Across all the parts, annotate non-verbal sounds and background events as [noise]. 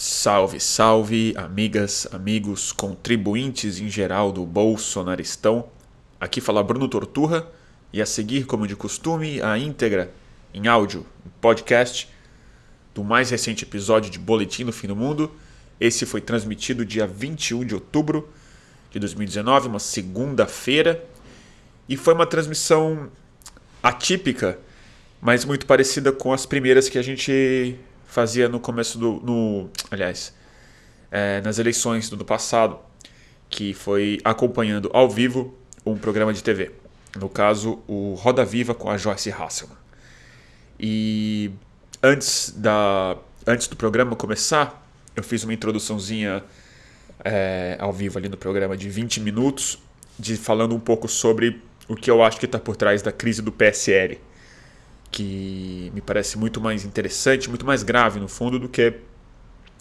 Salve, salve, amigas, amigos, contribuintes em geral do Bolsonaristão. Aqui fala Bruno Torturra e a seguir, como de costume, a íntegra em áudio, em podcast, do mais recente episódio de Boletim do Fim do Mundo. Esse foi transmitido dia 21 de outubro de 2019, uma segunda-feira, e foi uma transmissão atípica, mas muito parecida com as primeiras que a gente fazia no começo do. No, aliás, é, nas eleições do ano passado, que foi acompanhando ao vivo um programa de TV. No caso, o Roda Viva com a Joyce Hasselman. E antes, da, antes do programa começar, eu fiz uma introduçãozinha é, ao vivo ali no programa de 20 minutos, de falando um pouco sobre o que eu acho que está por trás da crise do PSL que me parece muito mais interessante, muito mais grave no fundo do que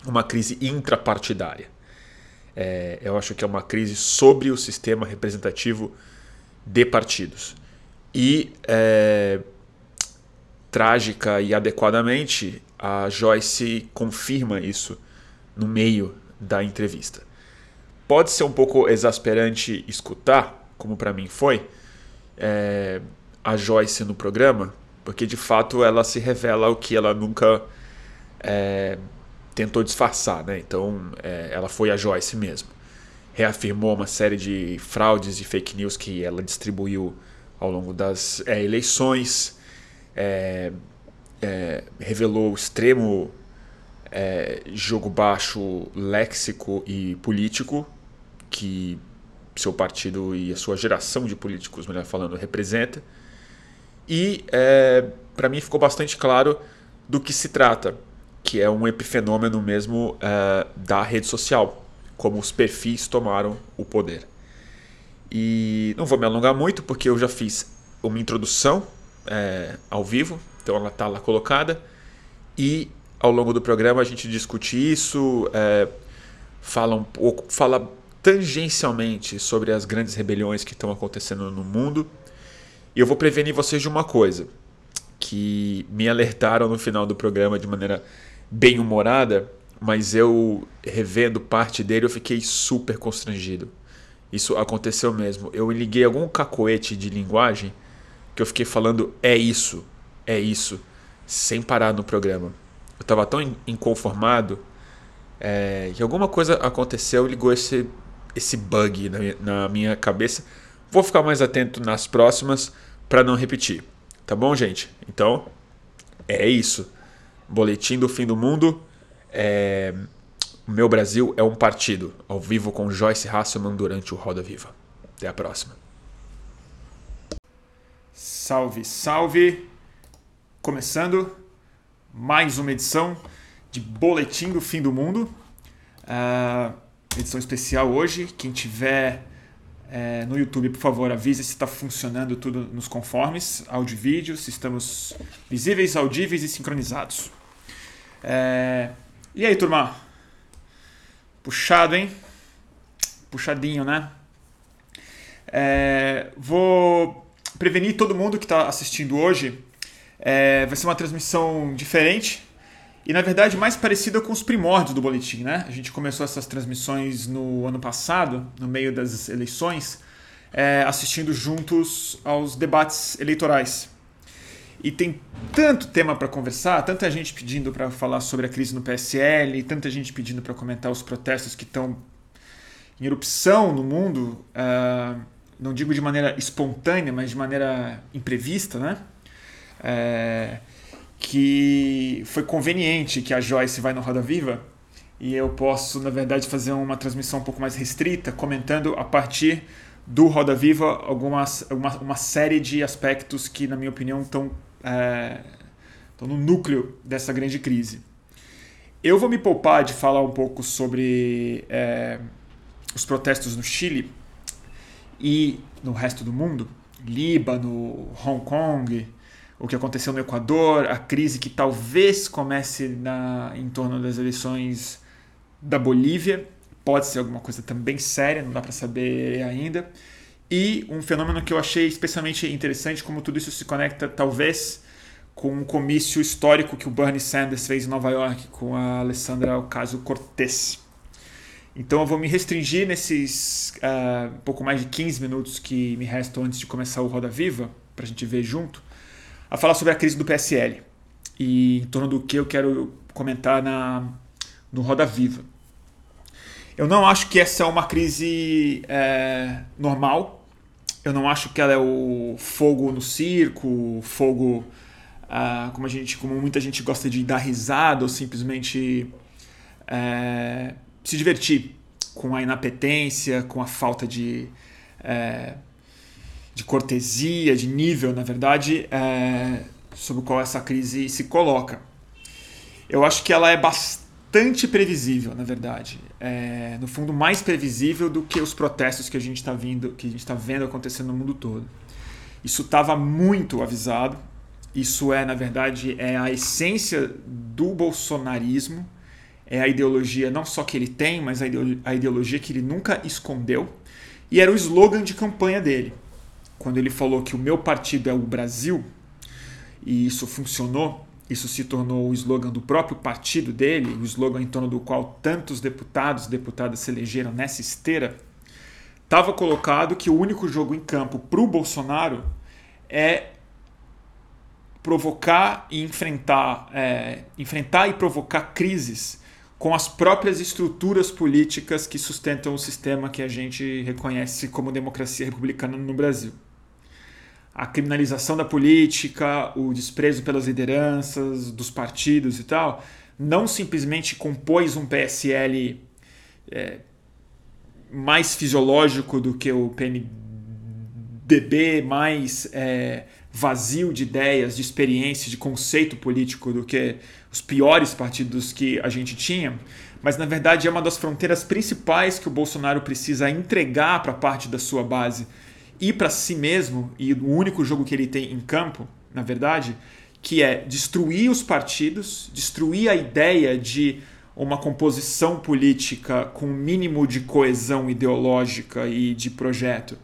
uma crise intrapartidária. É, eu acho que é uma crise sobre o sistema representativo de partidos. E, é, trágica e adequadamente, a Joyce confirma isso no meio da entrevista. Pode ser um pouco exasperante escutar, como para mim foi, é, a Joyce no programa, porque de fato ela se revela o que ela nunca é, tentou disfarçar, né? Então é, ela foi a Joyce mesmo. Reafirmou uma série de fraudes e fake news que ela distribuiu ao longo das é, eleições, é, é, revelou o extremo é, jogo baixo léxico e político que seu partido e a sua geração de políticos, melhor falando, representa e é, para mim ficou bastante claro do que se trata, que é um epifenômeno mesmo é, da rede social, como os perfis tomaram o poder. E não vou me alongar muito, porque eu já fiz uma introdução é, ao vivo, então ela está lá colocada, e ao longo do programa a gente discute isso, é, fala um pouco, fala tangencialmente sobre as grandes rebeliões que estão acontecendo no mundo e eu vou prevenir vocês de uma coisa que me alertaram no final do programa de maneira bem humorada, mas eu revendo parte dele eu fiquei super constrangido. Isso aconteceu mesmo. Eu liguei algum cacoete de linguagem que eu fiquei falando é isso, é isso, sem parar no programa. Eu estava tão inconformado é, que alguma coisa aconteceu ligou esse, esse bug na na minha cabeça. Vou ficar mais atento nas próximas para não repetir. Tá bom, gente? Então, é isso. Boletim do fim do mundo. É... O meu Brasil é um partido. Ao vivo com Joyce Hasselman durante o Roda Viva. Até a próxima. Salve, salve! Começando mais uma edição de Boletim do Fim do Mundo. Uh, edição especial hoje. Quem tiver é, no YouTube, por favor, avise se está funcionando tudo nos conformes, áudio e vídeo, se estamos visíveis, audíveis e sincronizados. É... E aí, turma? Puxado, hein? Puxadinho, né? É... Vou prevenir todo mundo que está assistindo hoje. É, vai ser uma transmissão diferente e na verdade mais parecida com os primórdios do boletim, né? A gente começou essas transmissões no ano passado, no meio das eleições, é, assistindo juntos aos debates eleitorais. E tem tanto tema para conversar, tanta gente pedindo para falar sobre a crise no PSL, tanta gente pedindo para comentar os protestos que estão em erupção no mundo, uh, não digo de maneira espontânea, mas de maneira imprevista, né? É, que foi conveniente que a Joyce vai no Roda Viva e eu posso, na verdade, fazer uma transmissão um pouco mais restrita, comentando a partir do Roda Viva algumas, uma, uma série de aspectos que, na minha opinião, estão, é, no núcleo dessa grande crise. Eu vou me poupar de falar um pouco sobre é, os protestos no Chile e no resto do mundo, Líbano, Hong Kong, o que aconteceu no Equador, a crise que talvez comece na, em torno das eleições da Bolívia, pode ser alguma coisa também séria, não dá para saber ainda. E um fenômeno que eu achei especialmente interessante, como tudo isso se conecta talvez com um comício histórico que o Bernie Sanders fez em Nova York com a Alessandra Ocasio-Cortez. Então eu vou me restringir nesses uh, pouco mais de 15 minutos que me restam antes de começar o Roda Viva, para a gente ver junto, a falar sobre a crise do PSL e em torno do que eu quero comentar na, no Roda Viva. Eu não acho que essa é uma crise é, normal. Eu não acho que ela é o fogo no circo, fogo uh, como a gente, como muita gente gosta de dar risada ou simplesmente é, se divertir com a inapetência, com a falta de é, de cortesia, de nível, na verdade, é, sobre o qual essa crise se coloca. Eu acho que ela é bastante previsível, na verdade. É, no fundo, mais previsível do que os protestos que a gente está vindo, que a gente está vendo acontecendo no mundo todo. Isso estava muito avisado. Isso é, na verdade, é a essência do bolsonarismo, é a ideologia não só que ele tem, mas a ideologia que ele nunca escondeu. E era o slogan de campanha dele. Quando ele falou que o meu partido é o Brasil, e isso funcionou, isso se tornou o slogan do próprio partido dele, o slogan em torno do qual tantos deputados e deputadas se elegeram nessa esteira, estava colocado que o único jogo em campo para o Bolsonaro é provocar e enfrentar, é, enfrentar e provocar crises com as próprias estruturas políticas que sustentam o sistema que a gente reconhece como democracia republicana no Brasil. A criminalização da política, o desprezo pelas lideranças, dos partidos e tal, não simplesmente compôs um PSL é, mais fisiológico do que o PMDB, mais é, vazio de ideias, de experiência, de conceito político do que os piores partidos que a gente tinha, mas na verdade é uma das fronteiras principais que o Bolsonaro precisa entregar para parte da sua base e para si mesmo, e o único jogo que ele tem em campo, na verdade, que é destruir os partidos, destruir a ideia de uma composição política com o mínimo de coesão ideológica e de projeto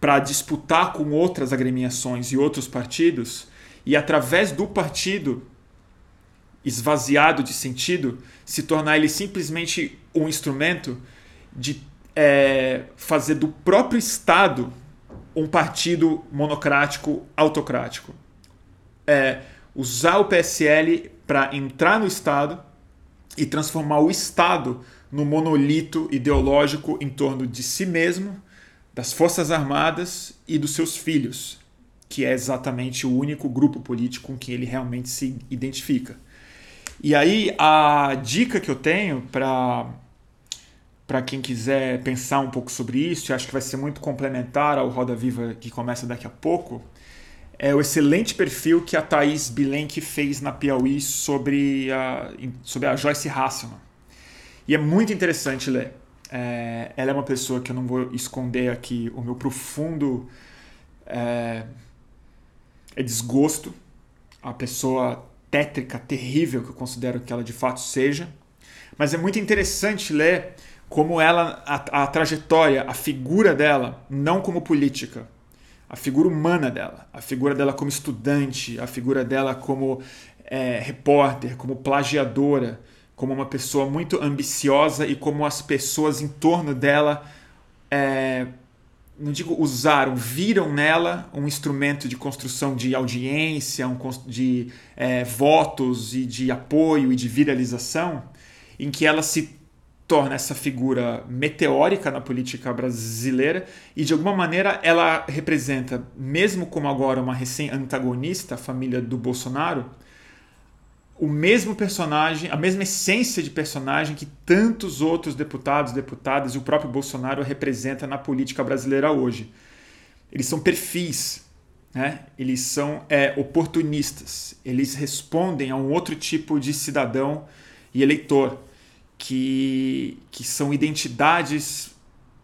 para disputar com outras agremiações e outros partidos, e através do partido esvaziado de sentido, se tornar ele simplesmente um instrumento de é, fazer do próprio Estado um partido monocrático, autocrático. É usar o PSL para entrar no Estado e transformar o Estado no monolito ideológico em torno de si mesmo das Forças Armadas e dos seus filhos, que é exatamente o único grupo político com que ele realmente se identifica. E aí a dica que eu tenho para para quem quiser pensar um pouco sobre isso, acho que vai ser muito complementar ao Roda Viva que começa daqui a pouco, é o excelente perfil que a Thaís Bilenque fez na Piauí sobre a, sobre a Joyce Hasselman. E é muito interessante ler. É, ela é uma pessoa que eu não vou esconder aqui o meu profundo é, é desgosto, a pessoa tétrica, terrível que eu considero que ela de fato seja. Mas é muito interessante ler como ela, a, a trajetória, a figura dela, não como política, a figura humana dela, a figura dela como estudante, a figura dela como é, repórter, como plagiadora, como uma pessoa muito ambiciosa e como as pessoas em torno dela, é, não digo usaram, viram nela um instrumento de construção de audiência, um, de é, votos e de apoio e de viralização, em que ela se torna essa figura meteórica na política brasileira e de alguma maneira ela representa, mesmo como agora uma recém-antagonista, a família do Bolsonaro, o mesmo personagem, a mesma essência de personagem que tantos outros deputados, deputadas e o próprio Bolsonaro representa na política brasileira hoje. Eles são perfis, né? eles são é, oportunistas, eles respondem a um outro tipo de cidadão e eleitor, que, que são identidades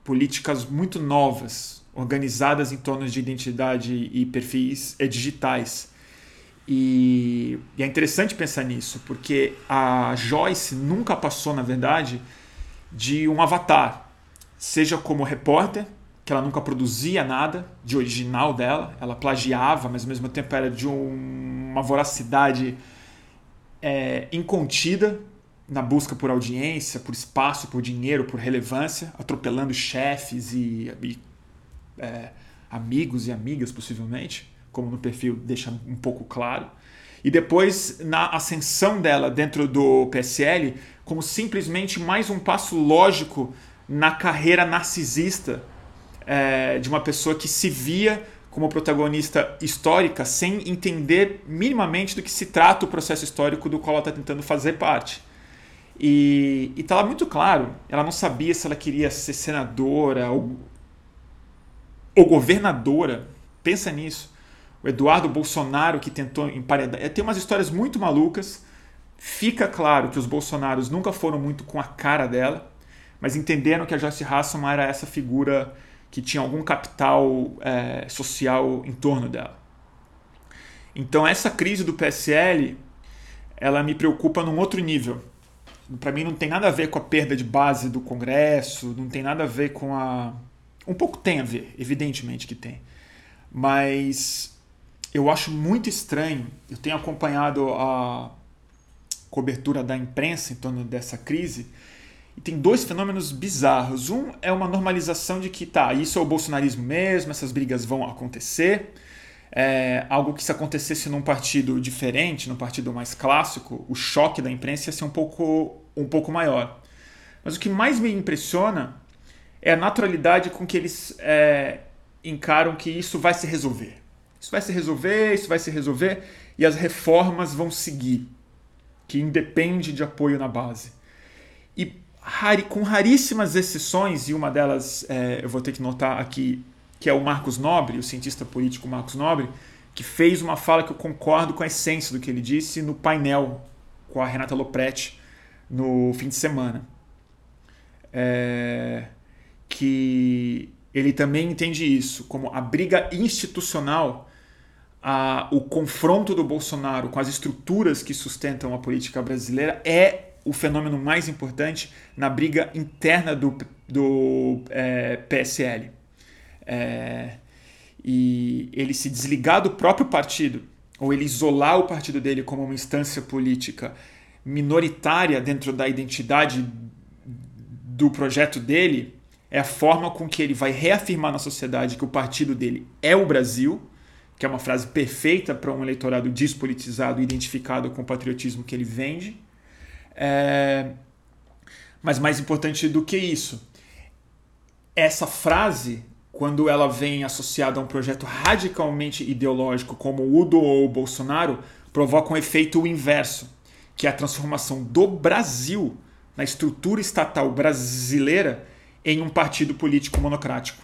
políticas muito novas, organizadas em torno de identidade e perfis é, digitais. E, e, é interessante pensar nisso, porque a Joyce nunca passou, na verdade, de um avatar, seja como repórter, que ela nunca produzia nada de original dela, ela plagiava, mas ao mesmo tempo era de um, uma voracidade é, incontida na busca por audiência, por espaço, por dinheiro, por relevância, atropelando chefes e, e é, amigos e amigas, possivelmente, como no perfil deixa um pouco claro. E depois, na ascensão dela dentro do PSL, como simplesmente mais um passo lógico na carreira narcisista é, de uma pessoa que se via como protagonista histórica sem entender minimamente do que se trata o processo histórico do qual ela está tentando fazer parte. E está lá muito claro, ela não sabia se ela queria ser senadora ou, ou governadora. Pensa nisso. O Eduardo Bolsonaro que tentou emparedar. Tem umas histórias muito malucas. Fica claro que os Bolsonaros nunca foram muito com a cara dela, mas entenderam que a Joyce Hasselman era essa figura que tinha algum capital é, social em torno dela. Então essa crise do PSL, ela me preocupa num outro nível. Para mim não tem nada a ver com a perda de base do Congresso, não tem nada a ver com a um pouco tem a ver, evidentemente que tem. Mas eu acho muito estranho. Eu tenho acompanhado a cobertura da imprensa em torno dessa crise e tem dois fenômenos bizarros. Um é uma normalização de que, tá, isso é o bolsonarismo mesmo, essas brigas vão acontecer. É, algo que se acontecesse num partido diferente, num partido mais clássico, o choque da imprensa ia ser um pouco, um pouco maior. Mas o que mais me impressiona é a naturalidade com que eles é, encaram que isso vai se resolver. Isso vai se resolver, isso vai se resolver, e as reformas vão seguir, que independe de apoio na base. E com raríssimas exceções, e uma delas é, eu vou ter que notar aqui, que é o Marcos Nobre, o cientista político Marcos Nobre, que fez uma fala que eu concordo com a essência do que ele disse no painel com a Renata Lopretti no fim de semana. É, que ele também entende isso como a briga institucional, a, o confronto do Bolsonaro com as estruturas que sustentam a política brasileira é o fenômeno mais importante na briga interna do, do é, PSL. É, e ele se desligar do próprio partido, ou ele isolar o partido dele como uma instância política minoritária dentro da identidade do projeto dele, é a forma com que ele vai reafirmar na sociedade que o partido dele é o Brasil, que é uma frase perfeita para um eleitorado despolitizado, identificado com o patriotismo que ele vende. É... Mas mais importante do que isso, essa frase, quando ela vem associada a um projeto radicalmente ideológico como o do Bolsonaro, provoca um efeito inverso, que é a transformação do Brasil na estrutura estatal brasileira em um partido político monocrático,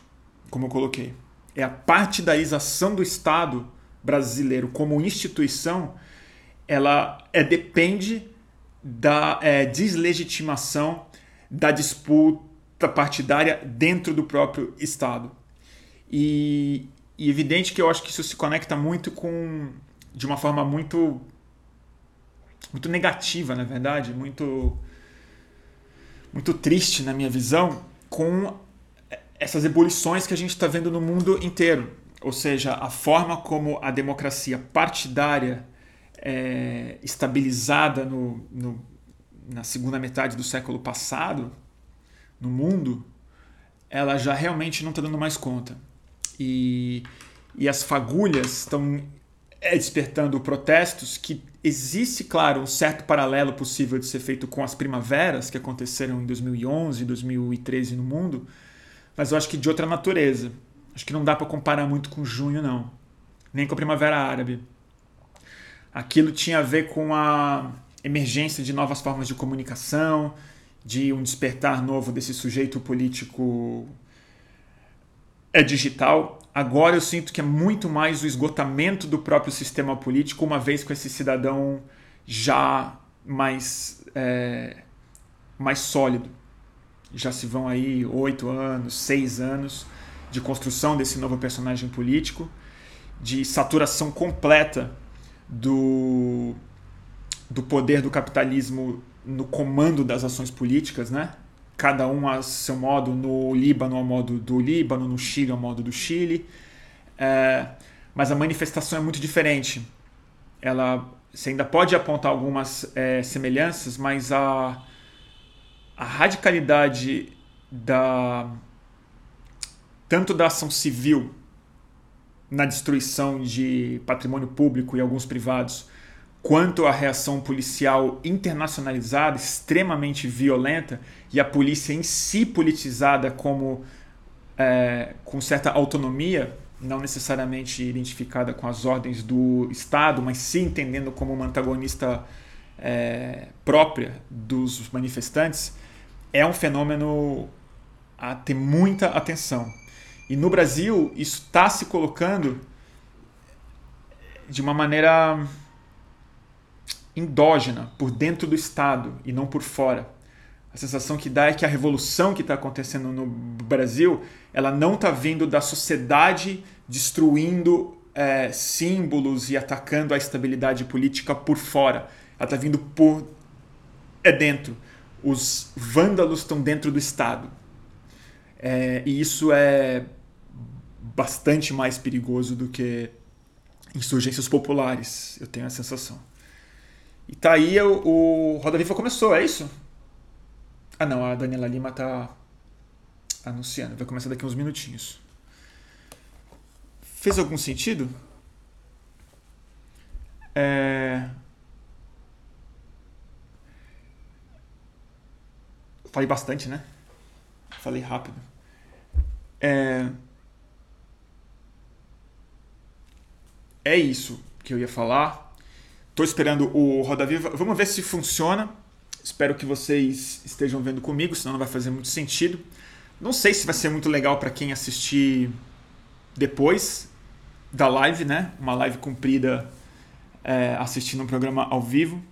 como eu coloquei. É a partidarização do Estado brasileiro como instituição, ela é, depende da é, deslegitimação da disputa partidária dentro do próprio Estado. E, e evidente que eu acho que isso se conecta muito com, de uma forma muito, muito negativa, na verdade, muito, muito triste na minha visão, com essas ebulições que a gente está vendo no mundo inteiro. Ou seja, a forma como a democracia partidária é, estabilizada no, no, na segunda metade do século passado, no mundo, ela já realmente não está dando mais conta. E, e as fagulhas estão é, despertando protestos que existe, claro, um certo paralelo possível de ser feito com as primaveras que aconteceram em 2011, 2013 no mundo, mas eu acho que de outra natureza. Acho que não dá para comparar muito com junho, não. Nem com a Primavera Árabe. Aquilo tinha a ver com a emergência de novas formas de comunicação, de um despertar novo desse sujeito político é digital. Agora eu sinto que é muito mais o esgotamento do próprio sistema político, uma vez com esse cidadão já mais, é, mais sólido. Já se vão aí oito anos, seis anos de construção desse novo personagem político, de saturação completa do, do poder do capitalismo no comando das ações políticas, né? cada um a seu modo, no Líbano ao modo do Líbano, no Chile ao modo do Chile. É, mas a manifestação é muito diferente. Ela, você ainda pode apontar algumas é, semelhanças, mas a, a radicalidade da tanto da ação civil na destruição de patrimônio público e alguns privados, quanto a reação policial internacionalizada, extremamente violenta, e a polícia em si politizada como é, com certa autonomia, não necessariamente identificada com as ordens do Estado, mas sim entendendo como uma antagonista é, própria dos manifestantes, é um fenômeno a ter muita atenção. E no Brasil, isso está se colocando de uma maneira endógena, por dentro do Estado e não por fora. A sensação que dá é que a revolução que está acontecendo no Brasil, ela não está vindo da sociedade destruindo é, símbolos e atacando a estabilidade política por fora. Ela está vindo por é dentro. Os vândalos estão dentro do Estado. É, e isso é bastante mais perigoso do que insurgências populares, eu tenho a sensação. E tá aí o, o Roda Viva começou, é isso? Ah não, a Daniela Lima tá anunciando, vai começar daqui uns minutinhos. Fez algum sentido? É... Falei bastante, né? Falei rápido. É... é isso que eu ia falar. Estou esperando o Roda Viva. Vamos ver se funciona. Espero que vocês estejam vendo comigo, senão não vai fazer muito sentido. Não sei se vai ser muito legal para quem assistir depois da live, né? Uma live comprida é, assistindo um programa ao vivo.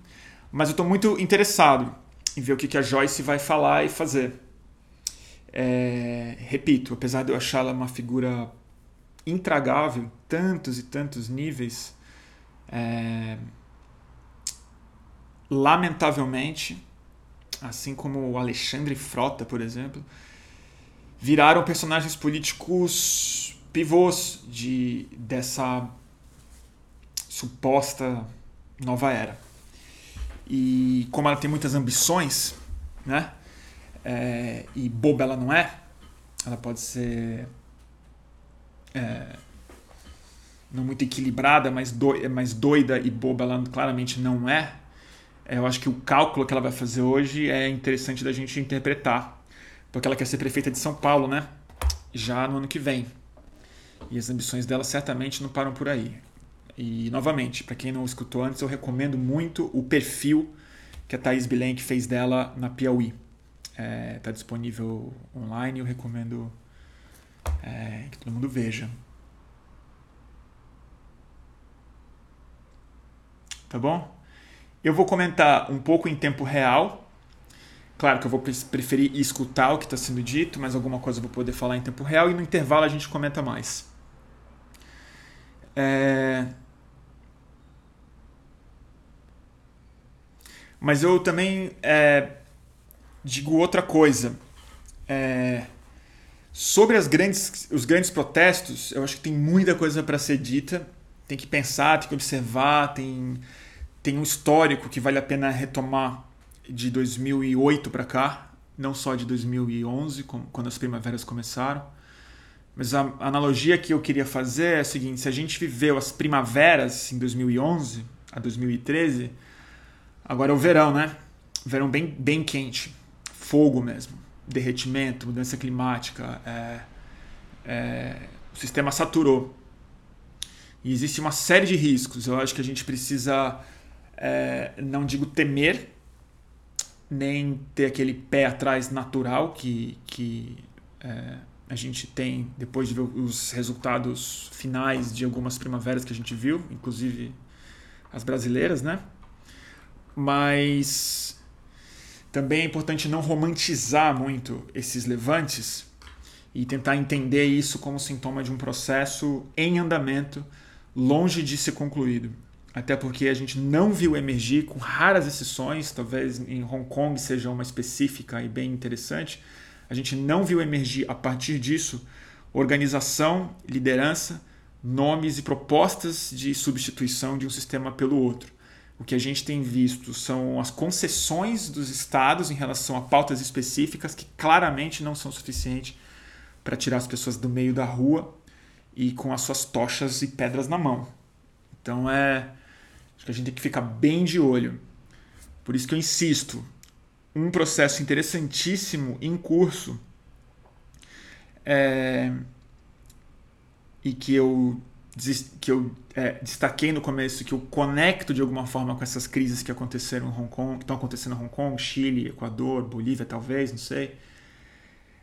Mas eu estou muito interessado em ver o que, a Joyce vai falar e fazer. É, repito, apesar de eu achá-la uma figura intragável, tantos e tantos níveis, é, lamentavelmente, assim como o Alexandre Frota, por exemplo, viraram personagens políticos pivôs de dessa suposta nova era. E como ela tem muitas ambições, né? É, e boba ela não é, ela pode ser é, não muito equilibrada, mas, do, mas doida e boba ela claramente não é. É, eu acho que o cálculo que ela vai fazer hoje é interessante da gente interpretar, porque ela quer ser prefeita de São Paulo, né? Já no ano que vem. E as ambições dela certamente não param por aí. E, novamente, para quem não escutou antes, eu recomendo muito o perfil que a Thaís Bilenque fez dela na Piauí. Está é, tá disponível online, eu recomendo é, que todo mundo veja. Tá bom? Eu vou comentar um pouco em tempo real. Claro que eu vou preferir escutar o que está sendo dito, mas alguma coisa eu vou poder falar em tempo real e no intervalo a gente comenta mais. É... Mas eu também é, digo outra coisa. É, sobre as grandes, os grandes protestos, eu acho que tem muita coisa para ser dita. Tem que pensar, tem que observar, tem tem um histórico que vale a pena retomar de 2008 para cá, não só de 2011, quando as primaveras começaram. Mas a analogia que eu queria fazer é a seguinte: se a gente viveu as primaveras em 2011 a 2013, agora é o verão, né? Verão bem, bem quente, fogo mesmo, derretimento, mudança climática, é, é, o sistema saturou. E existe uma série de riscos. Eu acho que a gente precisa é, não digo temer, nem ter aquele pé atrás natural que, que é, a gente tem depois de ver os resultados finais de algumas primaveras que a gente viu, inclusive as brasileiras, né? Mas também é importante não romantizar muito esses levantes e tentar entender isso como sintoma de um processo em andamento, longe de ser concluído. Até porque a gente não viu emergir, com raras exceções, talvez em Hong Kong seja uma específica e bem interessante, a gente não viu emergir a partir disso organização, liderança, nomes e propostas de substituição de um sistema pelo outro. O que a gente tem visto são as concessões dos estados em relação a pautas específicas que claramente não são suficientes para tirar as pessoas do meio da rua e com as suas tochas e pedras na mão. Então é Acho que a gente tem que ficar bem de olho. Por isso que eu insisto, um processo interessantíssimo em curso é, e que eu, que eu é, destaquei no começo, que eu conecto de alguma forma com essas crises que aconteceram em Hong Kong, que estão acontecendo em Hong Kong, Chile, Equador, Bolívia, talvez, não sei,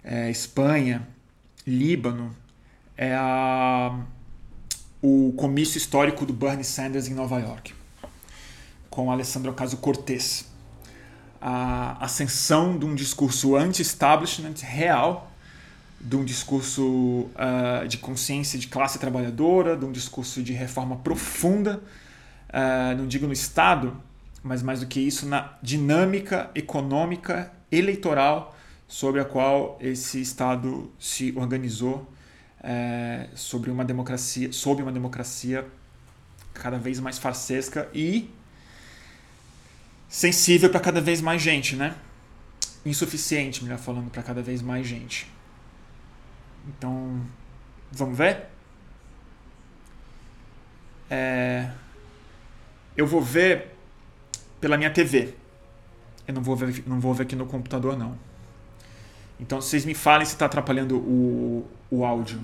é, Espanha, Líbano, é a, o comício histórico do Bernie Sanders em Nova York com Alessandro Ocasio-Cortez. A ascensão de um discurso anti-establishment real, de um discurso uh, de consciência de classe trabalhadora, de um discurso de reforma profunda, uh, não digo no Estado, mas mais do que isso, na dinâmica econômica eleitoral sobre a qual esse Estado se organizou uh, sobre uma democracia, sob uma democracia cada vez mais farsesca e sensível para cada vez mais gente, né? Insuficiente, melhor falando, para cada vez mais gente. Então, vamos ver? É... Eu vou ver pela minha TV. Eu não vou ver, não vou ver aqui no computador, não. Então, vocês me falem se está atrapalhando o, o áudio.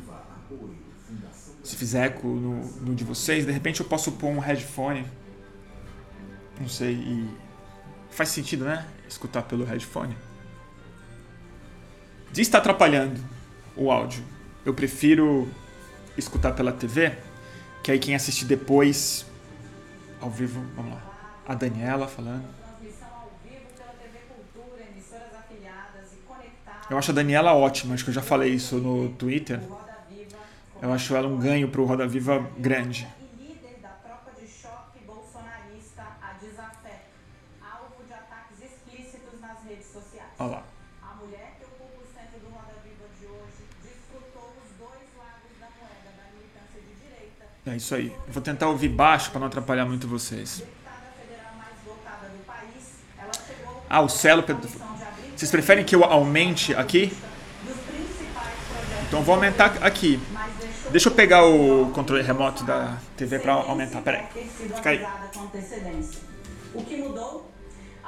Se fizer eco no, no de vocês, de repente eu posso pôr um headphone. Não sei, e Faz sentido, né? Escutar pelo headphone. Diz está atrapalhando o áudio. Eu prefiro escutar pela TV, que aí quem assistir depois, ao vivo, vamos lá. A Daniela falando. Eu acho a Daniela ótima, acho que eu já falei isso no Twitter. Eu acho ela um ganho para o Roda Viva grande. É isso aí. Vou tentar ouvir baixo para não atrapalhar muito vocês. Ah, o Celo. Vocês preferem que eu aumente aqui? Então vou aumentar aqui. Deixa eu pegar o controle remoto da TV para aumentar. Peraí. Fica aí. O que mudou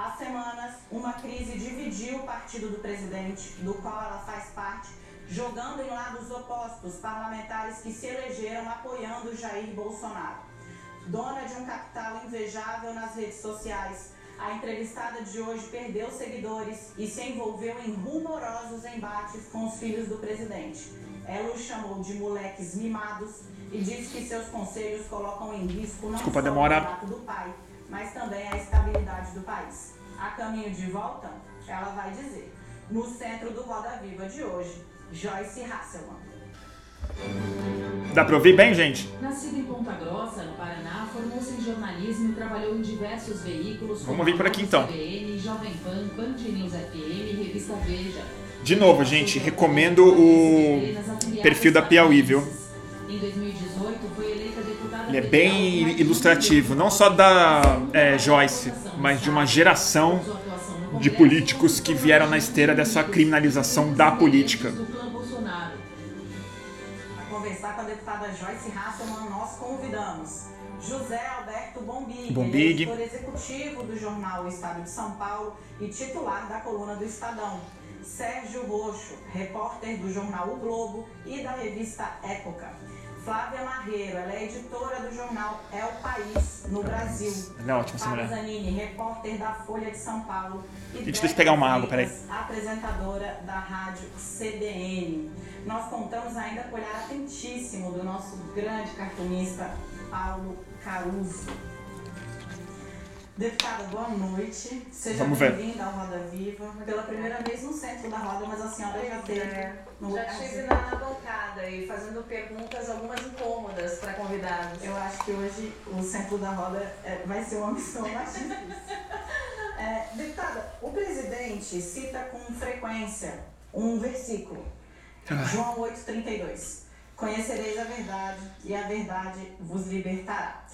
Há semanas, uma crise dividiu o partido do presidente, do qual ela faz parte, jogando em lados opostos parlamentares que se elegeram apoiando Jair Bolsonaro. Dona de um capital invejável nas redes sociais, a entrevistada de hoje perdeu seguidores e se envolveu em rumorosos embates com os filhos do presidente. Ela os chamou de moleques mimados e disse que seus conselhos colocam em risco não Desculpa, só demora. o mandato do pai, mas também a estabilidade do país. A caminho de volta, ela vai dizer, no centro do Roda Viva de hoje, Joyce Hasselman. Dá pra ouvir bem, gente? Nascida em Ponta Grossa, no Paraná, formou-se em jornalismo e trabalhou em diversos veículos. Vamos vir por aqui então. CBN, Jovem Pan, Band News FM, Revista Veja. De novo, gente, recomendo o perfil da Piauí, viu? Em 2018 foi eleita deputada Ele é bem ilustrativo, não só da é, Joyce, mas de uma geração de políticos que vieram na esteira dessa criminalização da política. Conversar com a deputada Joyce Hasselman, nós convidamos José Alberto Bombig, Bombig. editor executivo do jornal O Estado de São Paulo e titular da coluna do Estadão. Sérgio Roxo, repórter do jornal O Globo e da revista Época. Flávia Marreiro, ela é editora do jornal É o País, no Brasil. Ela é ótima essa mulher. Zanini, repórter da Folha de São Paulo. E Gente, deixa eu pegar uma água, peraí. Apresentadora da rádio CBN. Nós contamos ainda com o olhar atentíssimo do nosso grande cartunista Paulo Caruso. Deputada, boa noite. Seja bem-vinda ao Roda Viva. Pela primeira vez no centro da roda, mas a senhora já teve é. no Já estive na bancada e fazendo perguntas, algumas incômodas para convidados. Eu acho que hoje o centro da roda é, vai ser uma missão mais difícil. [laughs] É, deputada, o presidente cita com frequência um versículo, João 8,32. Conhecereis a verdade e a verdade vos libertará.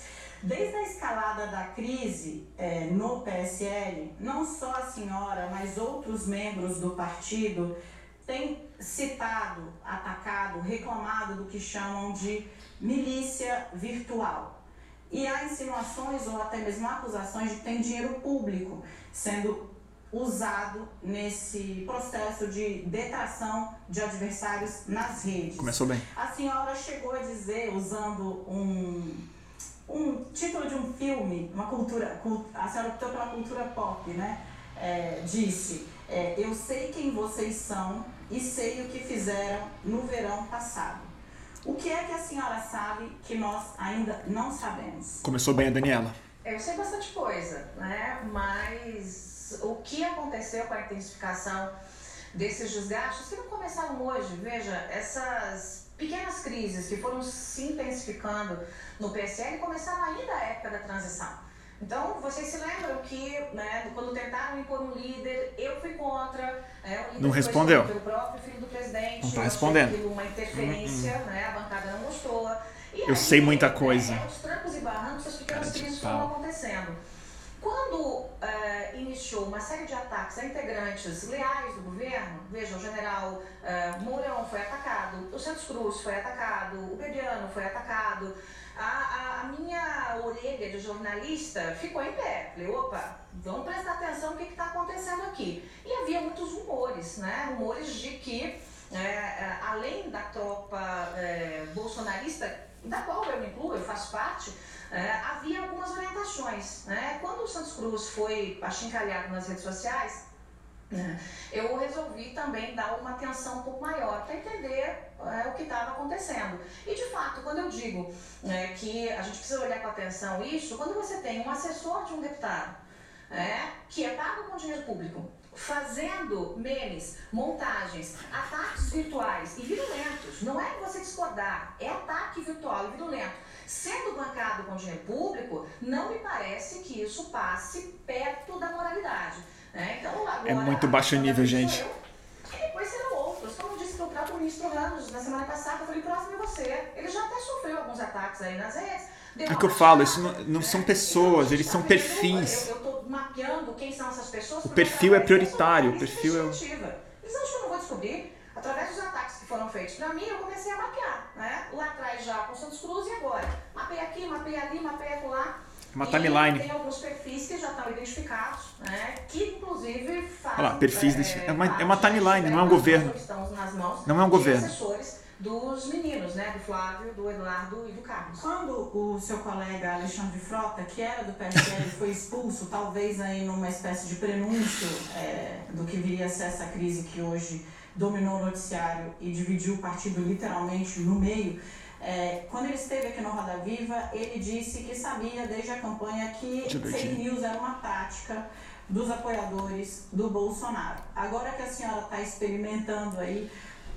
Desde a escalada da crise é, no PSL, não só a senhora, mas outros membros do partido têm citado, atacado, reclamado do que chamam de milícia virtual. E há insinuações ou até mesmo acusações de que tem dinheiro público sendo usado nesse processo de detração de adversários nas redes. Começou bem. A senhora chegou a dizer, usando um, um título de um filme, uma cultura, cul- a senhora optou pela cultura pop, né? É, disse, é, eu sei quem vocês são e sei o que fizeram no verão passado. O que é que a senhora sabe que nós ainda não sabemos? Começou bem a Daniela. Eu sei bastante coisa, né? Mas o que aconteceu com a intensificação desses desgastes, que não começaram hoje, veja, essas pequenas crises que foram se intensificando no PSL começaram ainda a época da transição. Então, vocês se lembram que, né, quando tentaram impor um líder, eu fui contra. né, o Não respondeu. Pelo próprio filho do presidente. Não tá achei respondendo. uma interferência, né, a bancada não mostrou. E Eu sei muita né, coisa. É, os trancos e barrancos, as pequenas crises foram acontecendo. Quando eh, iniciou uma série de ataques a integrantes leais do governo, veja, o general eh, Mourão foi atacado, o Santos Cruz foi atacado, o Bebiano foi atacado, a, a- a minha orelha de jornalista ficou em pé. Falei, opa, vamos prestar atenção no que está acontecendo aqui. E havia muitos rumores, né? Rumores de que, eh, além da tropa bolsonarista, da qual eu me incluo, eu faço parte, é, havia algumas orientações. Né? Quando o Santos Cruz foi achincalhado nas redes sociais, né, eu resolvi também dar uma atenção um pouco maior para entender é, o que estava acontecendo. E de fato, quando eu digo é, que a gente precisa olhar com atenção isso, quando você tem um assessor de um deputado é, que é pago com dinheiro público, fazendo memes, montagens, ataques virtuais e virulentos, não é você discordar, é ataque virtual e virulento. Sendo bancado com dinheiro público, não me parece que isso passe perto da moralidade. né? Então, agora, É muito baixo nível, gente. eu, E depois serão outros. Como eu disse o próprio ministro Ramos na semana passada, eu falei, próximo é você. Ele já até sofreu alguns ataques aí nas redes. É uma que eu falo, isso não- não são né? pessoas, eles são perfis. Eu, mapeando quem são essas pessoas. O perfil é prioritário, o perfil é. Eles acham que eu não vou descobrir? Através dos ataques que foram feitos para mim, eu comecei a mapear. Né? Lá atrás já com Santos Cruz e agora. Mapei aqui, mapei ali, mapei acolá. Uma E timeline. Tem alguns perfis que já estão identificados, né? que inclusive fazem. Olha lá, perfis é, é uma- é uma timeline, não é um né, governo. mãos Não é um governo. Dos meninos, né? Do Flávio, do Eduardo e do Carlos. Quando o seu colega Alexandre Frota, que era do PSL, foi expulso, talvez aí numa espécie de prenúncio é, do que viria a ser essa crise que hoje dominou o noticiário e dividiu o partido literalmente no meio, é, quando ele esteve aqui no Roda Viva, ele disse que sabia desde a campanha que fake news era uma prática dos apoiadores do Bolsonaro. Agora que a senhora está experimentando aí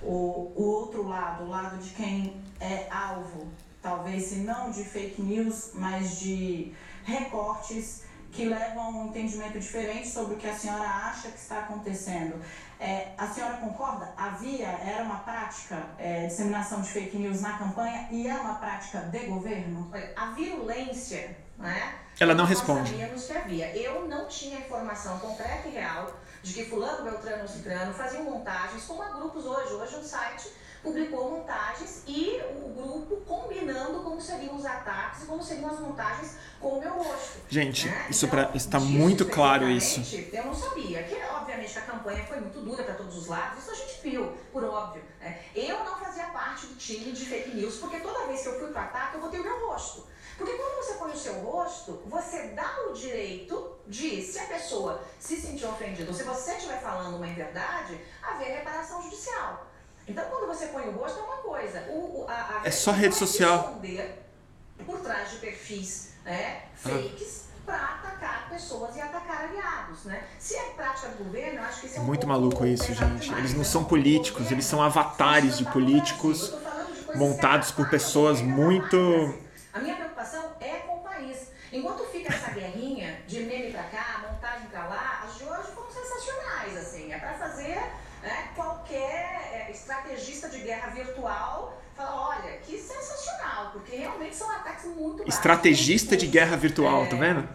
o, o outro lado, o lado de quem é alvo, talvez se não de fake news, mas de recortes que levam a um entendimento diferente sobre o que a senhora acha que está acontecendo. É, a senhora concorda? Havia, era uma prática é, disseminação de fake news na campanha e é uma prática de governo? A virulência, né? Ela não nós responde. sabíamos que havia. Eu não tinha informação concreta e real de que fulano, beltrano cicrano faziam montagens, como há grupos hoje. Hoje o site publicou montagens e o grupo combinando como seriam os ataques e como seriam as montagens com o meu rosto. Gente, né? isso Então, pra, está muito claro isso. Eu não sabia. Que, obviamente, a campanha foi muito dura para todos os lados. Isso a gente viu, por óbvio. né? Eu não fazia parte do time de fake news, porque toda vez que eu fui para ataque, eu botei o meu rosto. Porque quando você põe o seu rosto, você dá o direito de, se a pessoa se sentir ofendida, ou se você estiver falando uma inverdade, haver reparação judicial. Então, quando você põe o rosto, é uma coisa. O, a, a É só rede social. por trás de perfis né, fakes para atacar pessoas e atacar aliados, né? Se é prática do governo, eu acho que isso é, É um muito maluco isso, gente. demais, Eles não né? são políticos, governo eles são avatares de políticos de montados por pessoas muito- Brasil. A minha preocupação é com o país. Enquanto fica essa guerrinha de meme pra cá, montagem pra lá, as de hoje foram sensacionais, assim. É pra fazer né, qualquer é, estrategista de guerra virtual falar, olha, que sensacional, porque realmente são ataques muito baixos. Estrategista de guerra virtual, tá vendo?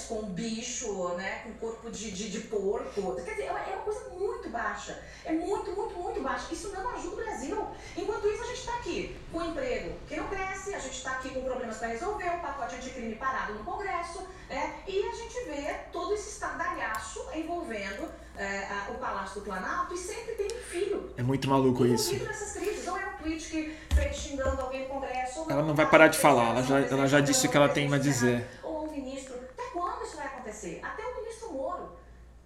É, minhas com bicho, né, com corpo de, de, de porco. Quer dizer, é uma é uma coisa muito baixa. É muito, muito, muito baixa. Isso não ajuda o Brasil. Enquanto isso, a gente está aqui com emprego que não cresce, a gente está aqui com problemas para resolver, o pacote anticrime parado no Congresso, né, e a gente vê todo esse estardalhaço envolvendo é, a- o Palácio do Planalto e sempre tem um filho É muito maluco isso. envolvido nessas crises. Ou é um tweet que fez xingando alguém no Congresso. ou Ela é não um vai parar de falar, ela já- ela já disse o que ela tem a dizer. Ou um ministro. Até quando isso vai acontecer? Até o ministro Moro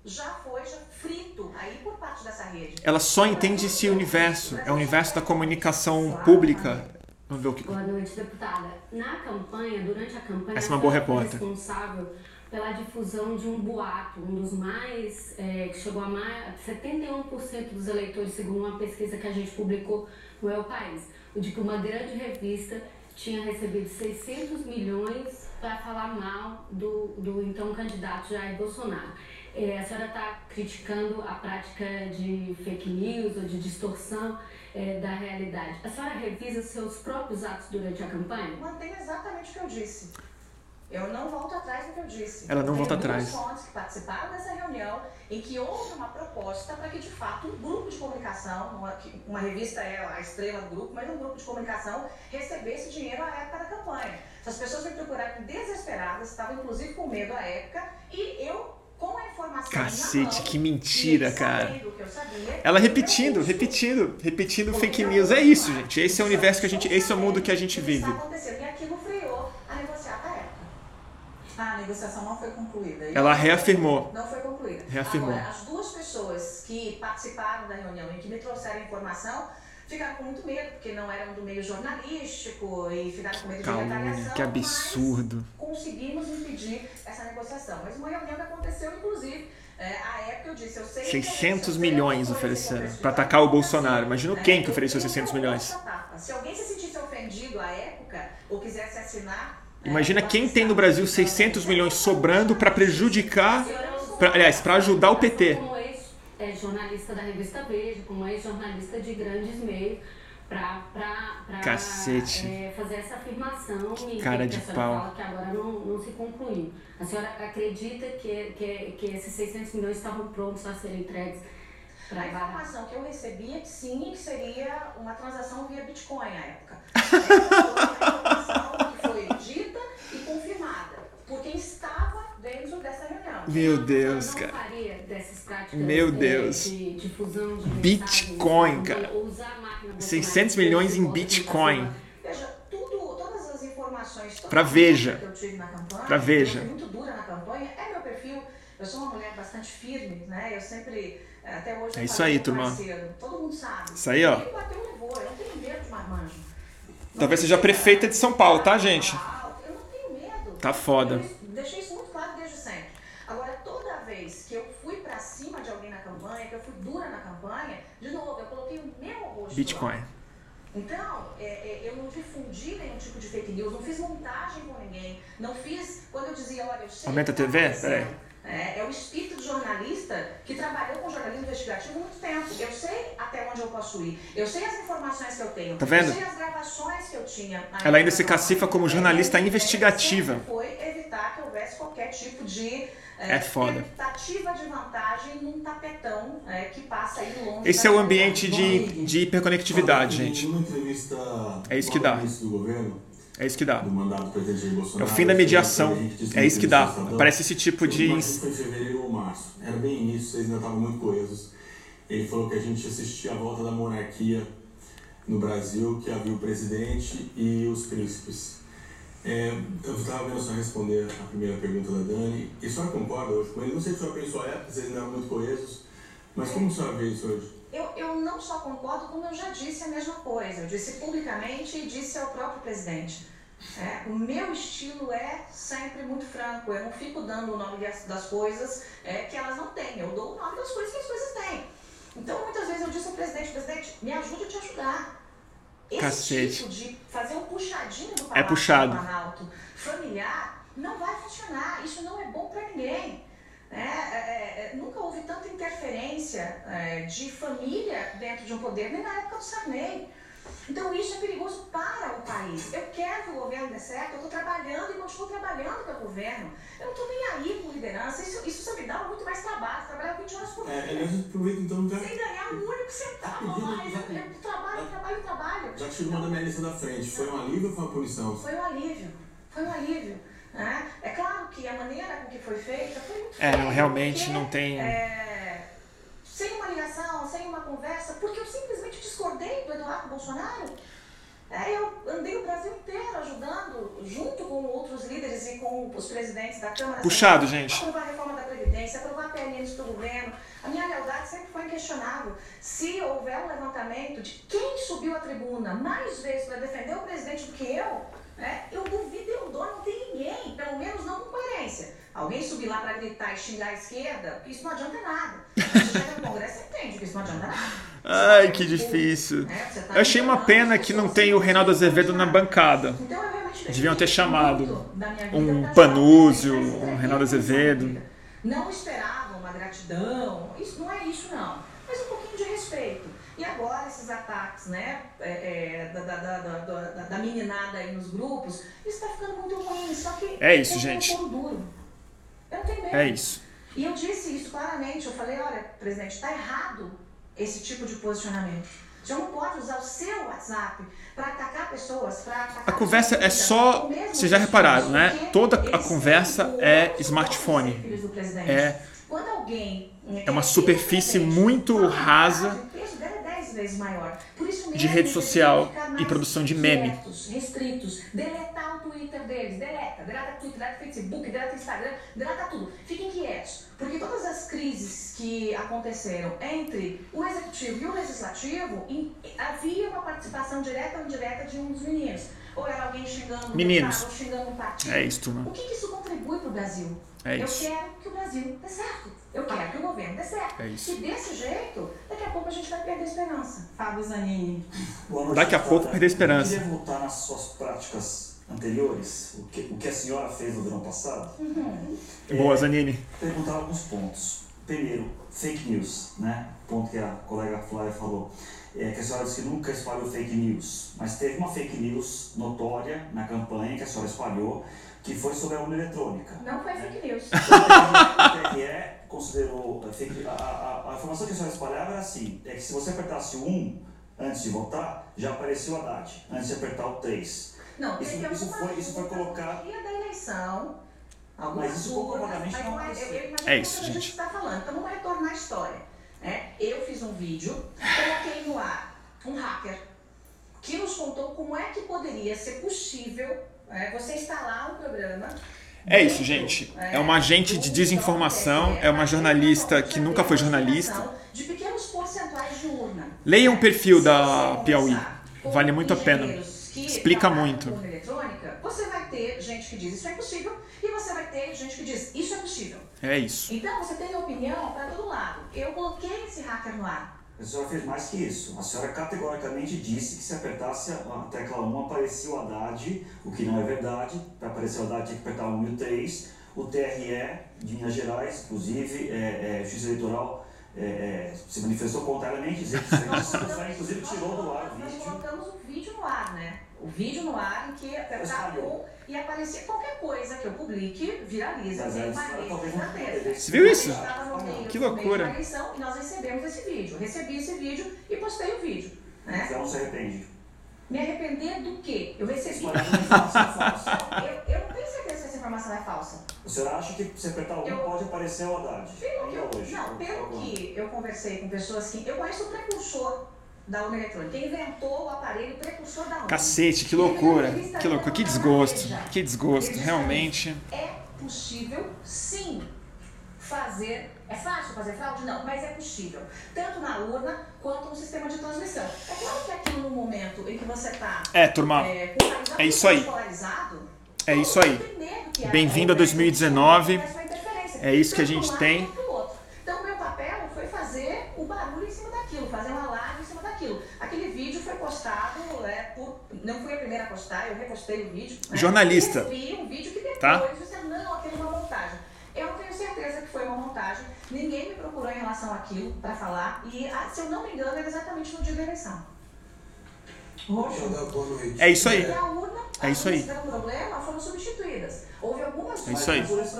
já foi já frito aí por parte dessa rede. Ela só entende esse universo. É o universo da comunicação pública. Vamos ver o que. Boa noite, deputada. Na campanha, durante a campanha, Essa é uma boa a senhora foi repórter. responsável pela difusão de um boato, um dos mais, é, que chegou a mais, 71% dos eleitores, segundo uma pesquisa que a gente publicou no El País, o de que uma grande revista tinha recebido 600 milhões para falar mal do, do então candidato Jair Bolsonaro. É, a senhora está criticando a prática de fake news ou de distorção é, da realidade. A senhora revisa seus próprios atos durante a campanha? Mantenho exatamente o que eu disse. Eu não volto atrás do que eu disse. Ela não Tem volta atrás. fontes que participaram dessa reunião em que houve uma proposta para que, de fato, um grupo de comunicação, uma, revista é a estrela do grupo, mas um grupo de comunicação recebesse dinheiro à época da campanha. Essas pessoas me procuraram desesperadas, estavam inclusive com medo à época, e eu, com a informação Cacete, mão, que mentira, cara. sabia, Ela repetindo, repetindo, repetindo fake news. É isso, gente. Esse é o universo que a gente. Esse é o mundo que a gente vive. E aquilo freou a negociata à época. A negociação não foi concluída. E- Ela reafirmou. Não foi concluída. Reafirmou. Agora, as duas pessoas que participaram da reunião e que me trouxeram informação ficaram com muito medo, porque não eram do meio jornalístico e ficaram com medo de Calúnia, retaliação. que absurdo. Conseguimos impedir essa negociação. Mas uma reunião que aconteceu, inclusive, é, à época eu disse, eu sei... que 600 eu sei milhões ofereceram pra atacar o Bolsonaro. É, Imagina quem que eu ofereceu queria 600 que eu milhões. Se alguém se sentisse ofendido à época ou quisesse assinar... é, Imagina quem tem no Brasil 600 milhões sobrando pra prejudicar, pra, aliás, pra ajudar o PT. Como ex-jornalista da revista Veja, como ex-jornalista de grandes meios, para Cacete. fazer essa afirmação e Cara que de pau. que agora não, não se concluiu. A senhora acredita que, que, que esses 600 milhões estavam prontos a serem entregues para A a informação que eu recebi é que sim, que seria uma transação via Bitcoin à época. Essa foi a informação que foi dita e confirmada por quem estava dentro dessa reunião. Meu Deus, não cara. faria dessas práticas Meu Deus. de difusão de Bitcoin, cara. ou usar a máquina 600 Bolsonaro milhões em Bitcoin. Veja, tudo, todas as informações Pra Veja. Pra Veja. muito dura na campanha, é meu perfil. Eu sou uma mulher bastante firme, né? Eu sempre, eh, até hoje, É eu isso aí, turma. parceiro, Todo mundo sabe. Isso aí, ó. Quem bateu, levou. Eu não tenho medo de marmanjo. Talvez seja prefeita de São Paulo, tá, gente? Eu não tenho medo. Tá foda. Eu deixei isso muito claro desde sempre. Agora, toda vez que eu fui pra cima de alguém na campanha, que eu fui dura na campanha, de novo, eu coloquei o meu rosto Bitcoin. lá. Então, é, é, eu não difundi nenhum tipo de fake news, não fiz montagem com ninguém, não fiz, quando eu dizia, olha, eu sei Aumenta a tá TV? acontecendo. Peraí. É, é o espírito de jornalista que trabalhou com jornalismo investigativo há muito tempo. Eu sei até onde eu posso ir. Eu sei as informações que eu tenho. Tá vendo? Eu sei as gravações que eu tinha. Ela ainda se cacifa como jornalista minha investigativa. Foi evitar que houvesse qualquer tipo de É foda. tentativa de vantagem num tapetão é, que passa aí longe. Esse é o ambiente de, de hiperconectividade, gente. Numa entrevista É isso que dá. do governo, É isso que dá. do mandato do presidente Jair É o fim da mediação. É isso que dá. Parece esse tipo de. Foi em fevereiro ou março. Era bem início, vocês ainda estavam muito coesos. Ele falou que a gente assistia a volta da monarquia no Brasil, que havia o presidente e os príncipes. É, eu estava vendo só responder a primeira pergunta da Dani, e a senhora concorda hoje com ele? Não sei se a senhora pensou época, vocês ainda eram muito coesos, mas como a senhora vê isso hoje? Eu, eu não só concordo, como eu já disse a mesma coisa. Eu disse publicamente e disse ao próprio presidente. É, o meu estilo é sempre muito franco. Eu não fico dando o nome das coisas é, que elas não têm. Eu dou o nome das coisas que as coisas têm. Então, muitas vezes eu disse ao presidente, presidente, me ajude a te ajudar. Esse Cacete. tipo de fazer um puxadinho do É Palácio puxado. do Planalto familiar não vai funcionar. Isso não é bom para ninguém. né? É, é, é, nunca houve tanta interferência é, de família dentro de um poder, nem na época do Sarney. Então isso é perigoso para o país. Eu quero que o governo dê certo, eu estou trabalhando e continuo trabalhando pelo governo. Eu não estou nem aí com liderança, isso, isso só me dá muito mais trabalho, trabalhar 20 horas por dia. É, aliás, aproveita então já, Sem ganhar um único centavo mais. Eu, eu trabalho, trabalho, trabalho. já que chegou uma da minha lista da frente. Foi um alívio ou foi uma punição? Foi um alívio, foi um alívio. Né? É claro que a maneira com que foi feita foi muito É, não, realmente porque, não tem- é, sem uma ligação, sem uma conversa, porque eu simplesmente discordei do Eduardo Bolsonaro. É, eu andei o Brasil inteiro ajudando, junto com outros líderes e com os presidentes da Câmara. Puxado, Senado, gente. Aprovar a reforma da Previdência, aprovar PLNs do governo. A minha lealdade sempre foi inquestionável. Se houver um levantamento de quem subiu à tribuna mais vezes para defender o presidente do que eu, né, eu duvido, eu dou, não tem ninguém, pelo menos não com coerência. Alguém subir lá para gritar e xingar a esquerda, isso não adianta nada. Você chega no Congresso, você entende que isso não adianta nada. Ai, que difícil. Você tá Eu achei uma pena que não pessoas tem o Reinaldo Azevedo na funcionar. bancada. Então, Deviam ter chamado um Panúzio, um Reinaldo Azevedo. Não esperava uma gratidão, isso não é isso não, mas um pouquinho de respeito. E agora esses ataques, né, é, é, da, da, da, da, da, da meninada aí nos grupos, isso tá ficando muito ruim, só que É isso, eu tenho gente. couro duro. Eu não tenho medo. É isso. E eu disse isso claramente. Eu falei: olha, presidente, está errado esse tipo de posicionamento. O senhor não pode usar o seu WhatsApp para atacar pessoas, para atacar A conversa é só- vocês já repararam, né? Toda a conversa é smartphone. É. Quando alguém É uma é superfície muito rasa vezes maior. Por isso de mesmo, rede eles social e produção de meme. quietos, restritos, deletar o Twitter deles, deleta, deleta Twitter, deleta Facebook, deleta Instagram, deleta tudo. Fiquem quietos, porque todas as crises que aconteceram entre o executivo e o legislativo, havia uma participação direta ou indireta de um dos meninos. Ou era alguém xingando Meninos. deputado, ou xingando um partido. É isso, turma. O que, que isso contribui para o Brasil? É Eu isso. quero que o Brasil dê certo. Eu quero que o governo dê certo. É isso. E desse jeito, daqui a pouco a gente vai perder a esperança. Fábio Zanini. Daqui a pouco perder a esperança. Eu queria voltar nas suas práticas anteriores, o que, o que a senhora fez no verão passado. Boa, Zanini. Perguntar alguns pontos. Primeiro, fake news, né? Ponto que a colega Flávia falou. É que a senhora disse que nunca espalhou fake news, mas teve uma fake news notória na campanha que a senhora espalhou, que foi sobre a urna eletrônica. Não foi fake news. O TRE considerou a fake- a, a- a informação que a senhora espalhava era assim, é que se você apertasse o 1 antes de votar, já apareceu o Haddad, antes de apertar o 3. Não, Isso- isso alguma foi- isso foi dúvida colocado- da eleição. Mas isso comprovadamente não é- aconteceu. É isso, a gente. está falando. Então vamos retornar à história. né? Eu fiz um vídeo, coloquei no ar um hacker que nos contou como é que poderia ser possível né, você instalar um programa. É isso, gente. É uma agente de desinformação, é uma jornalista que nunca foi jornalista. Leiam o perfil da Piauí. Vale muito a pena. Explica muito. você vai ter gente que diz isso é impossível e você vai ter gente que diz isso é possível. É isso. Então você tem opinião para todo lado. Eu coloquei esse hacker no ar. A senhora fez mais que isso. A senhora categoricamente disse que se apertasse a tecla 1 aparecia o Haddad, o que não é verdade. Para aparecer o Haddad tinha que apertar o 1 e o 3. O TRE de Minas Gerais, inclusive, é, é, Justiça Eleitoral, é, é, se manifestou contrariamente, dizendo que Nós isso [laughs] aí, inclusive nós tirou do ar o Nós vídeo. colocamos o vídeo no ar, né? O vídeo no ar em que Espalhou. um e aparecia qualquer coisa que eu publique, viraliza. Tem a uma rede gigantesca. poderia- Você viu isso? Meio- Que loucura. eleição e nós recebemos esse vídeo. Recebi esse vídeo e postei o vídeo. Né? Então não se arrepende. Me arrepender do quê? Eu recebi. Espalhando [laughs] uma informação falsa. Eu, eu não tenho certeza se essa informação é falsa. A senhora acha que se apertar o 1 Eu- pode aparecer o Haddad? Pelo que eu, hoje. não, pelo que eu conversei com pessoas que. Eu conheço o precursor da urna eletrônica. Inventou o aparelho precursor da urna. Cacete, que loucura. Que loucura, que desgosto. Que desgosto, realmente. É possível, sim, fazer. É fácil fazer fraude? Não, mas é possível. Tanto na urna quanto no sistema de transmissão. É claro que aqui no momento em que você está. É, turma. É, É isso aí. É isso aí. Bem-vindo a haja 2019. essa interferência. É isso que a gente tem. quanto o outro. Então, meu papel foi fazer o barulho em cima daquilo, fazer uma live em cima daquilo. Aquele vídeo foi postado, é, por, não fui a primeira a postar, eu o vídeo. né? Jornalista. E recebi um vídeo que depois Tá. disseram, não, aquilo é uma montagem. Eu não tenho certeza que foi uma montagem. Ninguém me procurou em relação àquilo para falar. E, ah, se eu não me engano, era exatamente no dia da eleição. Roxo. É isso aí. E a urna, É isso aí. deram problema foram substituídas. Houve algumas É isso aí. problemas,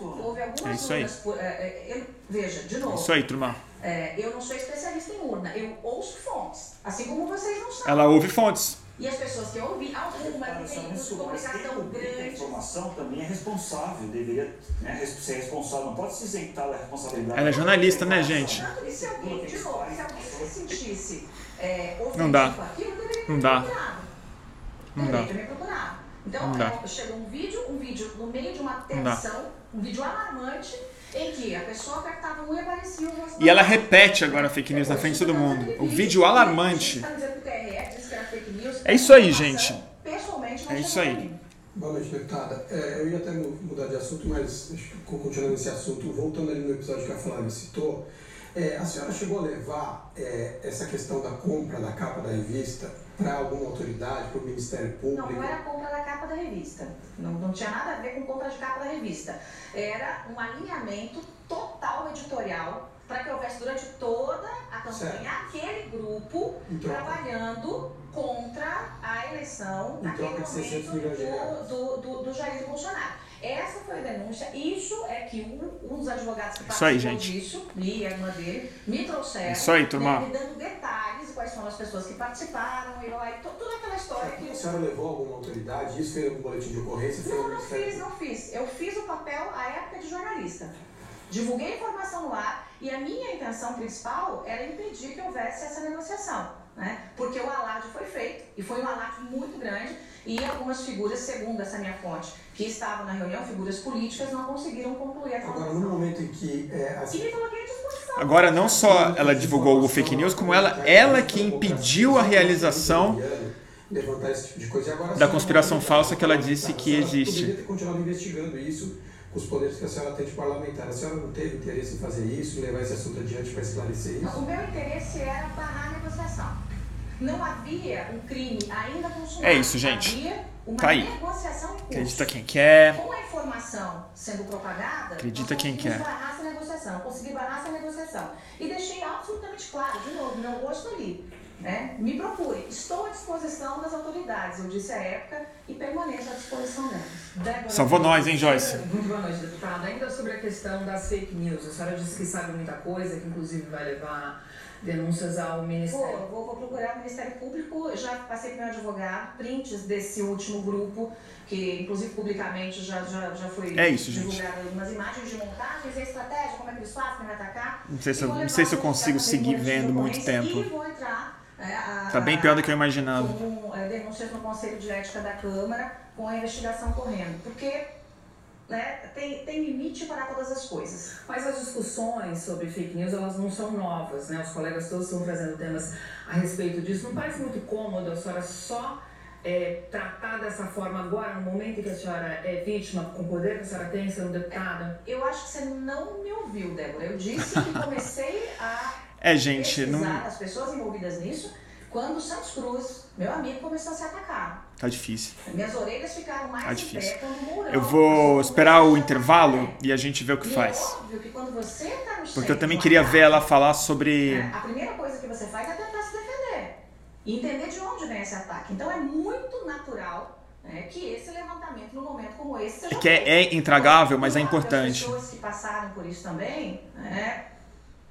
houve algumas É isso aí. urnas. por- é, é, eu- veja, de É novo, isso aí, turma. é, eu não sou especialista em urna, eu ouço fontes, assim como vocês não são. Ela ouve fontes. E as pessoas que eu ouvi, alguma tem quem comunicação publica a informação também é responsável, deveria né, ser responsável, não pode se isentar da responsabilidade. Ela é jornalista, né, gente? Que se alguém, de novo, se alguém se sentisse é, ofendido Não dá. com aquilo, deveria ter Não me dá. procurado. Não Deveria dá. ter me procurado. Então, Não dá. é, chegou um vídeo, um vídeo no meio de uma tensão, um vídeo alarmante, em que a pessoa apertava um e aparecia o rosto E ela repete agora a fake news na frente de todo mundo. O vídeo alarmante. Tá dizendo que o TRE É isso aí, gente. Pessoalmente, não É isso aí. Boa noite, deputada. É, eu ia até mu- mudar de assunto, mas continuando esse assunto, voltando ali no episódio que a Flávia citou, é, a senhora chegou a levar é, essa questão da compra da capa da revista para alguma autoridade, para o Ministério Público? Não, não era a compra da capa da revista. Não, não tinha nada a ver com compra de capa da revista. Era um alinhamento total editorial para que houvesse durante toda a campanha Certo. aquele grupo troca. trabalhando contra a eleição naquele troca de 600 momento do, do, do, do Jair Bolsonaro. Essa foi a denúncia. Isso é que um, um dos advogados que Isso aí, participou gente. disso, e a irmã dele, me trouxeram. Isso aí, turma. né, me dando detalhes de quais foram as pessoas que participaram, e lá, e to- toda aquela história que A senhora levou alguma autoridade? Isso fez algum boletim de ocorrência? Não, não fiz, não fiz. Eu fiz o papel à época de jornalista. Divulguei a informação no ar e a minha intenção principal era impedir que houvesse essa negociação. Né? Porque o alarde foi feito e foi um alarde muito grande e algumas figuras, segundo essa minha fonte, que estavam na reunião, figuras políticas, não conseguiram concluir a Agora, no momento em que é, as E me coloquei à disposição. Agora, não só ela divulgou o fake news, como ela, ela que impediu a realização levantar esse tipo da conspiração falsa que ela disse que existe. Poderia ter continuado investigando isso com os poderes que a senhora tem de parlamentar. A senhora não teve interesse em fazer isso, levar esse assunto adiante para esclarecer isso? O meu interesse era barrar a negociação. Não havia um crime ainda consumado. É isso, gente. Havia uma Tá aí. negociação em. Acredita quem quer. Com a informação sendo propagada, Acredita quem quer. barrar essa negociação, consegui barrar essa negociação. E deixei absolutamente claro, de novo, meu rosto ali. Né? Me procure. Estou à disposição das autoridades, eu disse à época, e permaneço à disposição delas. Salvou nós, hein, Joyce? Muito boa noite, deputada. Ainda sobre a questão das fake news, a senhora disse que sabe muita coisa, que inclusive vai levar denúncias ao Ministério. Vou, vou, vou procurar o Ministério Público, já passei para o meu advogado, prints desse último grupo, que inclusive publicamente já, já, já foi É isso, gente. divulgado algumas imagens de montagens e estratégia, como é que eles fazem, quem vai atacar. Não sei se eu, não sei se eu consigo para seguir vendo muito tempo. E vou entrar. é, a- Tá bem pior do que eu imaginava. Com é, denúncias no Conselho de Ética da Câmara, com a investigação correndo. Porque né, tem, tem limite para todas as coisas. Mas as discussões sobre fake news, elas não são novas, né? Os colegas todos estão trazendo temas a respeito disso. Não parece muito cômodo a senhora só é, tratar dessa forma agora, no momento em que a senhora é vítima, com o poder que a senhora tem, sendo deputada? Eu acho que você não me ouviu, Débora. Eu disse que [laughs] comecei a É, gente, não. pesquisar as pessoas envolvidas nisso quando o Santos Cruz, meu amigo, começou a ser atacado. Tá difícil. Minhas orelhas ficaram mais Tá difícil. pé Eu vou esperar o intervalo e a gente vê o que E faz. É óbvio que quando você tá no Porque eu também queria ver ela falar sobre. né, A primeira coisa que você faz é tentar se defender e entender de onde vem esse ataque. Então é muito natural né, que esse levantamento, num momento como esse, seja Que é, é intragável, mas é importante. As pessoas que passaram por isso também né,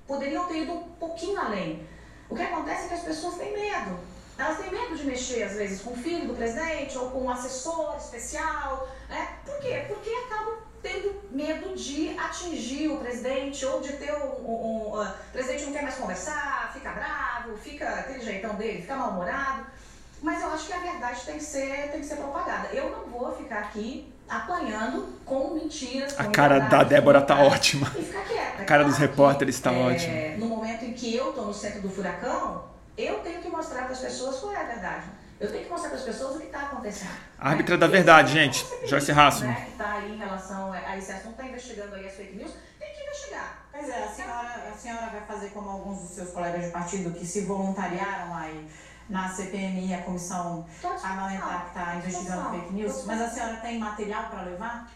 poderiam ter ido um pouquinho além. O que acontece é que as pessoas têm medo. Elas têm medo de mexer, às vezes, com o filho do presidente ou com um assessor especial. Né? Por quê? Porque acabam tendo medo de atingir o presidente ou de ter um. um, um, ah, o presidente não quer mais conversar, fica bravo, fica aquele jeitão dele, fica mal-humorado. Mas eu acho que a verdade tem que ser, tem que ser propagada. Eu não vou ficar aqui apanhando com mentiras. A com cara da Débora tá ótima. E ficar quieta. A cara dos repórteres que, tá é, ótima. No momento em que eu tô no centro do furacão, eu tenho que mostrar para as pessoas qual é a verdade. Eu tenho que mostrar para as pessoas o que está acontecendo. A árbitra né? da verdade, é gente. Joyce Hassman. Né, que está aí em relação a esse assunto, está investigando aí as fake news, tem que investigar. Pois é, a senhora, a senhora vai fazer como alguns dos seus colegas de partido que se voluntariaram aí na CPMI, a comissão parlamentar que está investigando fake news, mas a senhora tem material para levar?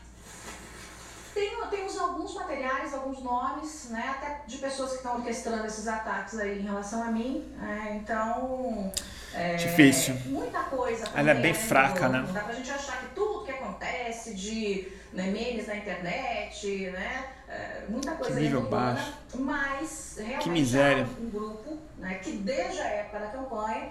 Tem, temos alguns materiais, alguns nomes, né, até de pessoas que estão orquestrando esses ataques aí em relação a mim. né, então. É, Difícil. Muita coisa. Ela é bem do- fraca, né? Não dá pra gente achar que tudo que acontece de né, memes na internet, né? é, muita coisa nível é baixo. mas realmente Que miséria. um, grupo né, que desde a época da campanha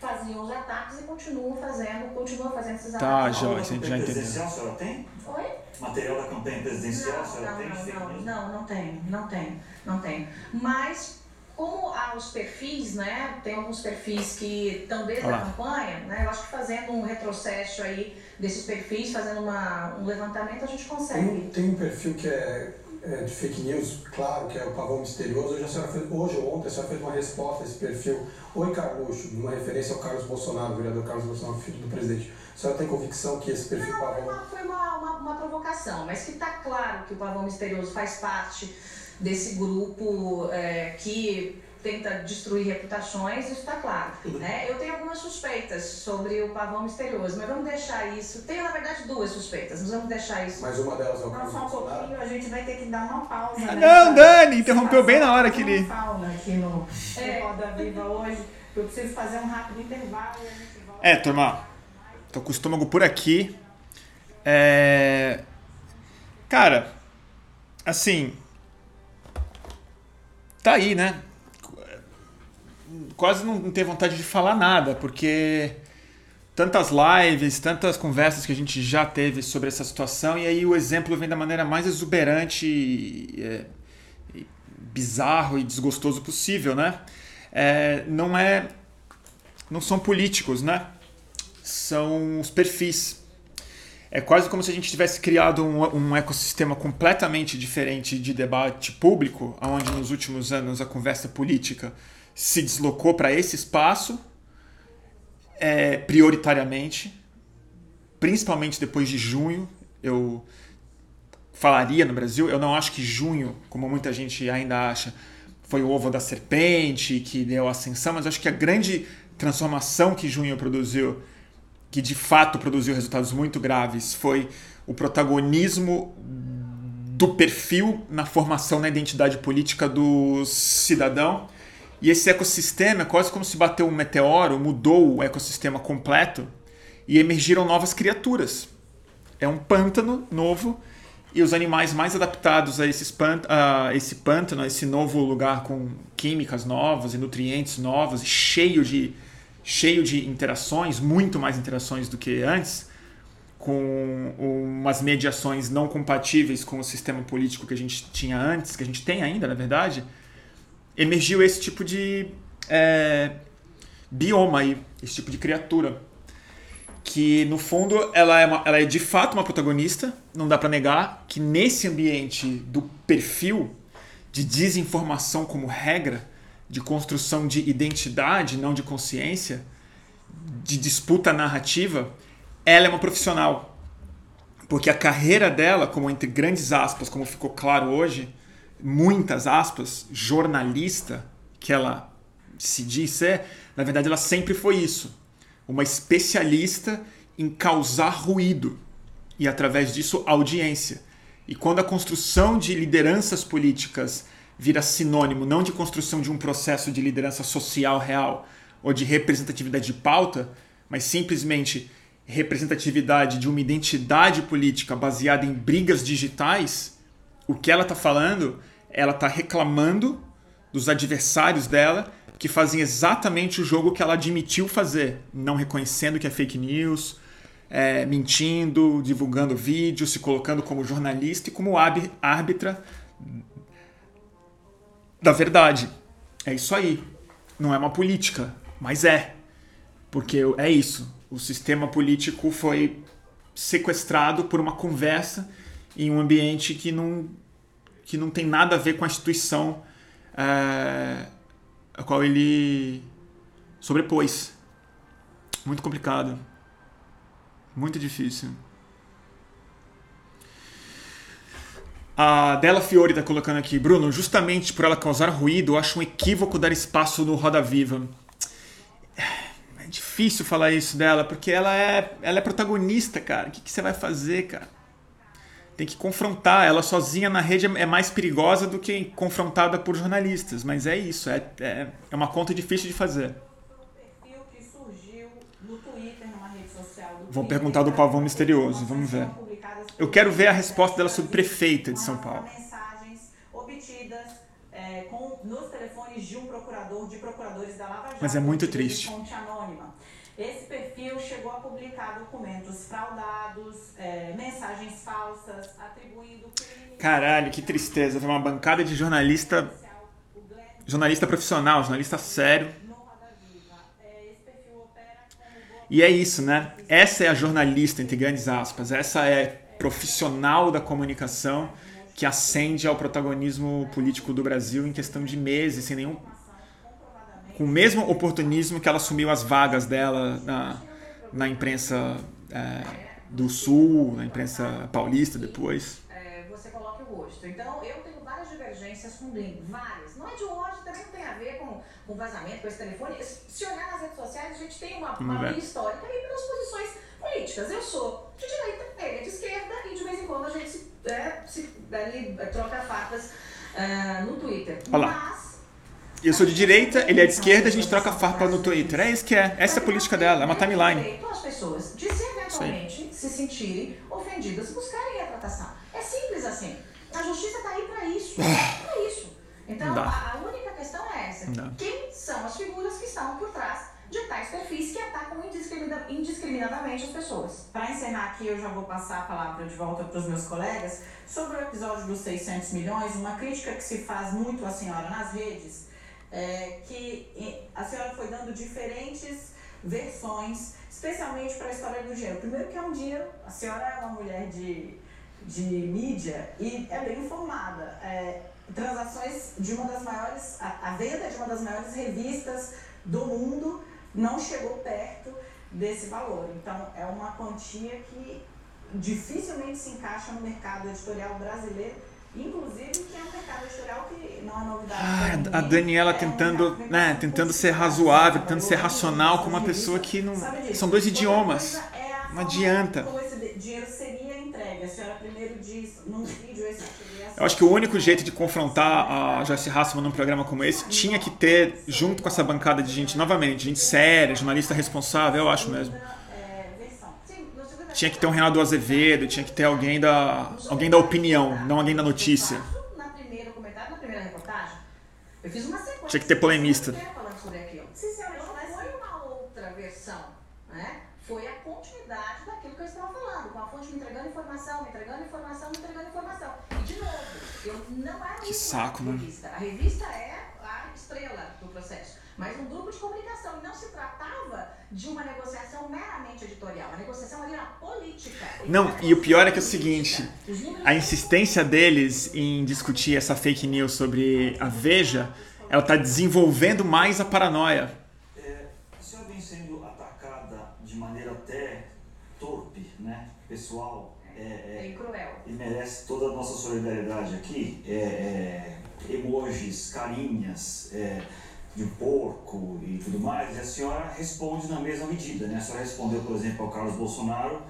faziam os ataques e continuam fazendo, continuam fazendo esses Tá, ataques. Joyce, a gente já entendeu. presidencial a senhora tem? Oi? Material da campanha presidencial a Não, senhora não, tem? não, não, não, não tem, não tem, não tem. Mas como há os perfis, né? Tem alguns perfis que estão desde Olha a campanha, né? Eu acho que fazendo um retrocesso aí desses perfis, fazendo uma, um levantamento, a gente Tem, consegue. um- tem um perfil que é, é de fake news, claro, que é o Pavão Misterioso. Hoje, a senhora fez, hoje ou ontem a senhora fez uma resposta a esse perfil. Oi, Carluxo, uma referência ao Carlos Bolsonaro, o vereador Carlos Bolsonaro, filho do presidente. A senhora tem convicção que esse perfil Não, foi Pavão. uma, foi uma, uma, uma provocação, mas que está claro que o Pavão Misterioso faz parte desse grupo é, que tenta destruir reputações, isso está claro. Né? Eu tenho algumas suspeitas sobre o Pavão Misterioso, mas vamos deixar isso. Tenho, na verdade, duas suspeitas, mas vamos deixar isso. Mas uma delas é o Não, só um pouquinho, a gente vai ter que dar uma pausa. né? Não, Dani, interrompeu bem na hora que ele. fauna aqui no É. no Roda Viva hoje. Eu preciso fazer um rápido intervalo e a gente volta. É, turma, tô com o estômago por aqui. É. Cara, assim. Tá aí, né? Quase não tem vontade de falar nada, porque tantas lives, tantas conversas que a gente já teve sobre essa situação, e aí o exemplo vem da maneira mais exuberante, e, e bizarro e desgostoso possível, né? É, não é. Não são políticos, né? São os perfis. É quase como se a gente tivesse criado um, um ecossistema completamente diferente de debate público, onde nos últimos anos a conversa política se deslocou para esse espaço, é, prioritariamente, principalmente depois de junho. Eu falaria no Brasil, eu não acho que junho, como muita gente ainda acha, foi o ovo da serpente que deu ascensão, mas acho que a grande transformação que junho produziu que de fato produziu resultados muito graves foi o protagonismo do perfil na formação na identidade política do cidadão. E esse ecossistema quase como se bateu um meteoro, mudou o ecossistema completo e emergiram novas criaturas. É um pântano novo e os animais mais adaptados a, esses pant a esse pântano, a esse novo lugar com químicas novas e nutrientes novos, cheio de cheio de interações, muito mais interações do que antes, com umas mediações não compatíveis com o sistema político que a gente tinha antes, que a gente tem ainda, na verdade, emergiu esse tipo de é, bioma aí, esse tipo de criatura. Que no fundo ela é, uma, ela é de fato uma protagonista, não dá para negar que nesse ambiente do perfil de desinformação como regra, de construção de identidade, não de consciência, de disputa narrativa, ela é uma profissional. Porque a carreira dela, como entre grandes aspas, como ficou claro hoje, muitas aspas, jornalista, que ela se diz ser, na verdade ela sempre foi isso. Uma especialista em causar ruído e, através disso, audiência. E quando a construção de lideranças políticas vira sinônimo não de construção de um processo de liderança social real ou de representatividade de pauta, mas simplesmente representatividade de uma identidade política baseada em brigas digitais, o que ela está falando, ela está reclamando dos adversários dela que fazem exatamente o jogo que ela admitiu fazer, não reconhecendo que é fake news, é, mentindo, divulgando vídeo, se colocando como jornalista e como árbitra da verdade. É isso aí. Não é uma política, mas é. Porque é isso. O sistema político foi sequestrado por uma conversa em um ambiente que não, que não tem nada a ver com a instituição é, a qual ele sobrepôs. Muito complicado. Muito difícil. A Della Fiore está colocando aqui, Bruno, justamente por ela causar ruído, eu acho um equívoco dar espaço no Roda Viva. É difícil falar isso dela, porque ela é, ela é protagonista, cara. O que, que você vai fazer, cara? Tem que confrontar. Ela sozinha na rede é mais perigosa do que confrontada por jornalistas. Mas é isso, é, é, é uma conta difícil de fazer. Vão perguntar do pavão misterioso, vamos ver. Eu quero ver a resposta dela sobre prefeita de São Paulo. mensagens obtidas é, com, nos telefones de um procurador, de procuradores da Lava Jato. Mas é muito triste. Fonte anônima. Esse perfil chegou a publicar documentos fraudados, é, mensagens falsas, atribuindo. Caralho, que tristeza. Foi uma bancada de jornalista... Jornalista profissional, jornalista sério. E é isso, né? Essa é a jornalista, entre grandes aspas. Essa é profissional da comunicação que ascende ao protagonismo político do Brasil em questão de meses, sem nenhum. com o mesmo oportunismo que ela assumiu as vagas dela na, na imprensa é, do Sul, na imprensa paulista depois. É, você coloca o rosto. Então, eu tenho várias divergências com o várias. Não é de hoje, também não tem a ver com, com vazamento, com esse telefone. Se olhar nas redes sociais, a gente tem uma, uma linha histórica aí pelas posições políticas. Eu sou de direita, ele é de esquerda e de vez em quando a gente se, é, se ali, troca farpas uh, no Twitter. Olha lá. Eu sou de direita, ele é de esquerda, a gente troca farpa no Twitter. É isso que é. Essa é a política dela, é uma timeline. As pessoas de se eventualmente se sentirem ofendidas, buscarem a tratação. É simples assim. A justiça está aí para isso. Para isso. Então, a, única questão é essa. Quem são as figuras que estão por trás de tais perfis que atacam indiscriminadamente as pessoas. Para encerrar aqui, eu já vou passar a palavra de volta para os meus colegas sobre o episódio dos 600 milhões, uma crítica que se faz muito à senhora nas redes, é que a senhora foi dando diferentes versões, especialmente para a história do dinheiro. Primeiro que é um dinheiro, a senhora é uma mulher de, de mídia e é bem informada. É, transações de uma das maiores, a, a venda de uma das maiores revistas do mundo não chegou perto desse valor. Então, é uma quantia que dificilmente se encaixa no mercado editorial brasileiro, inclusive que é um mercado editorial que não é novidade. Ah, a Daniela é tentando, um né, tentando ser razoável, tentando ser racional com uma pessoa que não. São dois idiomas. É não adianta. Esse dinheiro seria. A senhora primeiro diz num vídeo esse eu acho que o único jeito de confrontar a Joyce Hasselman num programa como esse tinha que ter, junto com essa bancada de gente, novamente, gente séria, jornalista responsável, eu acho mesmo. Tinha que ter um Renato Azevedo, tinha que ter alguém da, alguém da opinião, não alguém da notícia. Tinha que ter polemista. Foi a continuidade daquilo que eu estava falando, com a fonte me entregando informação, me entregando informação, me entregando informação. E de novo, eu não era que saco, né? revista. A revista é a estrela do processo. Mas um grupo de comunicação. E não se tratava de uma negociação meramente editorial. A negociação ali era política. Não, e o pior é que é o seguinte: a insistência deles em discutir essa fake news sobre a Veja, ela está desenvolvendo mais a paranoia. É, a senhora vem sendo atacada de maneira até torpe, né? Pessoal é, é, é cruel. E merece toda a nossa solidariedade aqui. É, é, emojis, carinhas é, de porco e tudo mais. E a senhora responde na mesma medida. Né? A senhora respondeu, por exemplo, ao Carlos Bolsonaro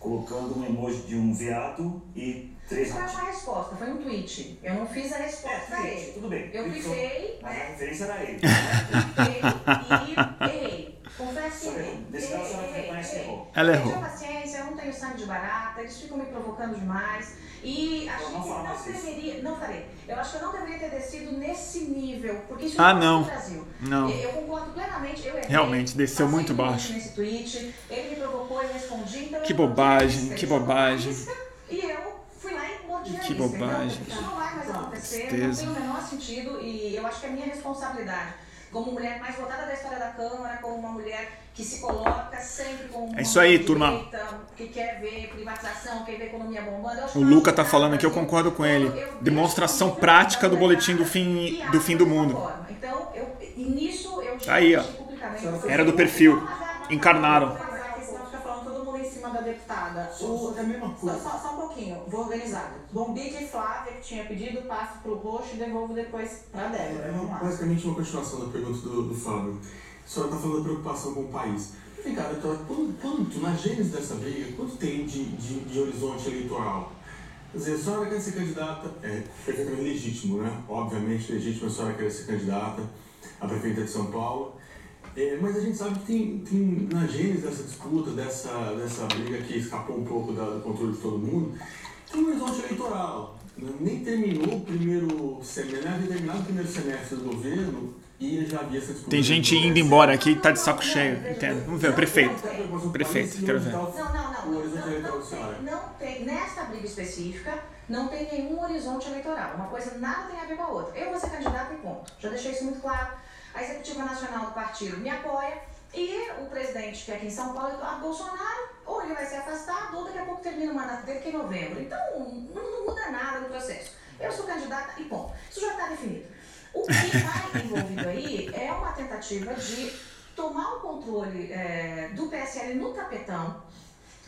colocando um emoji de um veado e três. Não foi uma resposta, foi um tweet. Eu não fiz a resposta para ele. Tudo bem. Eu cliquei. Mas né? a referência era ele. Eu cliquei e errei. Confesso que. Nesse caso, a senhora reconhece que errou. Ela errou. Tenha paciência, eu não tenho sangue de barata, eles ficam me provocando demais. E acho que não, não deveria. Não farei. Eu acho que eu não deveria ter descido nesse nível, porque isso ah, não. no Brasil. Não. Eu concordo plenamente. Eu errei, Realmente, desceu muito baixo. Nesse tweet, ele me provocou e respondi. Então que bobagem, que bobagem. E eu fui lá e mordi Que bobagem. Então, isso não vai mais acontecer, não tem o menor sentido e eu acho que é minha responsabilidade como mulher mais votada da história da Câmara, como uma mulher que se coloca sempre como uma É isso aí, direita, turma. que quer ver privatização, quer ver economia bombando. O Luca tá falando aqui, eu concordo com quando ele. Demonstração prática do boletim do fim- do fim do mundo. Então, eu, nisso eu Tá aí, ó. Era do perfil. Encarnaram. Mas a questão fica falando da deputada. Só, só que é a mesma Só, coisa. só, só um pouquinho, vou organizar. Bombig e Flávia, que tinha pedido, passo pro Roxo e devolvo depois pra Débora. É basicamente uma continuação da pergunta do, do Fábio. A senhora está falando da preocupação com o país. Vem cá, doutora, quanto, quanto, na gênese dessa briga, quanto tem de, de, de horizonte eleitoral? Quer dizer, a senhora quer ser candidata, é perfeitamente legítimo, né? Obviamente legítimo a senhora querer ser candidata a prefeita de São Paulo. É, mas a gente sabe que tem, tem na gênese dessa disputa, dessa, dessa briga que escapou um pouco da- do controle de todo mundo, tem um horizonte eleitoral. né? Nem terminou o primeiro semestre, nem terminado o primeiro semestre do governo e já havia essa disputa. Tem gente indo embora aqui que tá de saco cheio. Entendo. Vamos ver, o prefeito. Prefeito, quero ver. Não, não, não. Não, não, tem, não tem. Nesta briga específica, não tem nenhum horizonte eleitoral. Uma coisa nada tem a ver com a outra. Eu vou ser candidata e ponto. Já deixei isso muito claro. A executiva nacional do partido me apoia. E o presidente, que é aqui em São Paulo, Eduardo Bolsonaro, ou ele vai ser afastado, ou daqui a pouco termina o mandato dele, que é em novembro. Então, não, não muda nada no processo. Eu sou candidata e ponto. Isso já está definido. O que está [laughs] envolvido aí é uma tentativa de tomar o controle é, do PSL no tapetão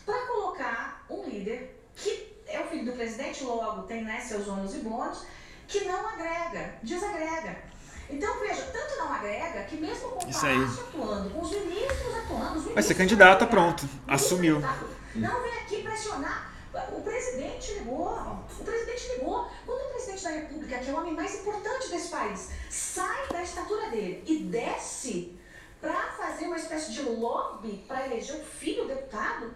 para colocar um líder que é o filho do presidente, logo tem né, seus ônus e bônus, que não agrega, desagrega. Então, veja, tanto não agrega que mesmo com o Isso aí. Palácio atuando, com os ministros atuando, os Vai ser ministros candidata, pronto. Assumiu. deputado Não vem aqui pressionar. O presidente ligou. O presidente ligou. Quando o presidente da República, que é o homem mais importante desse país, sai da estatura dele e desce para fazer uma espécie de lobby para eleger o filho deputado,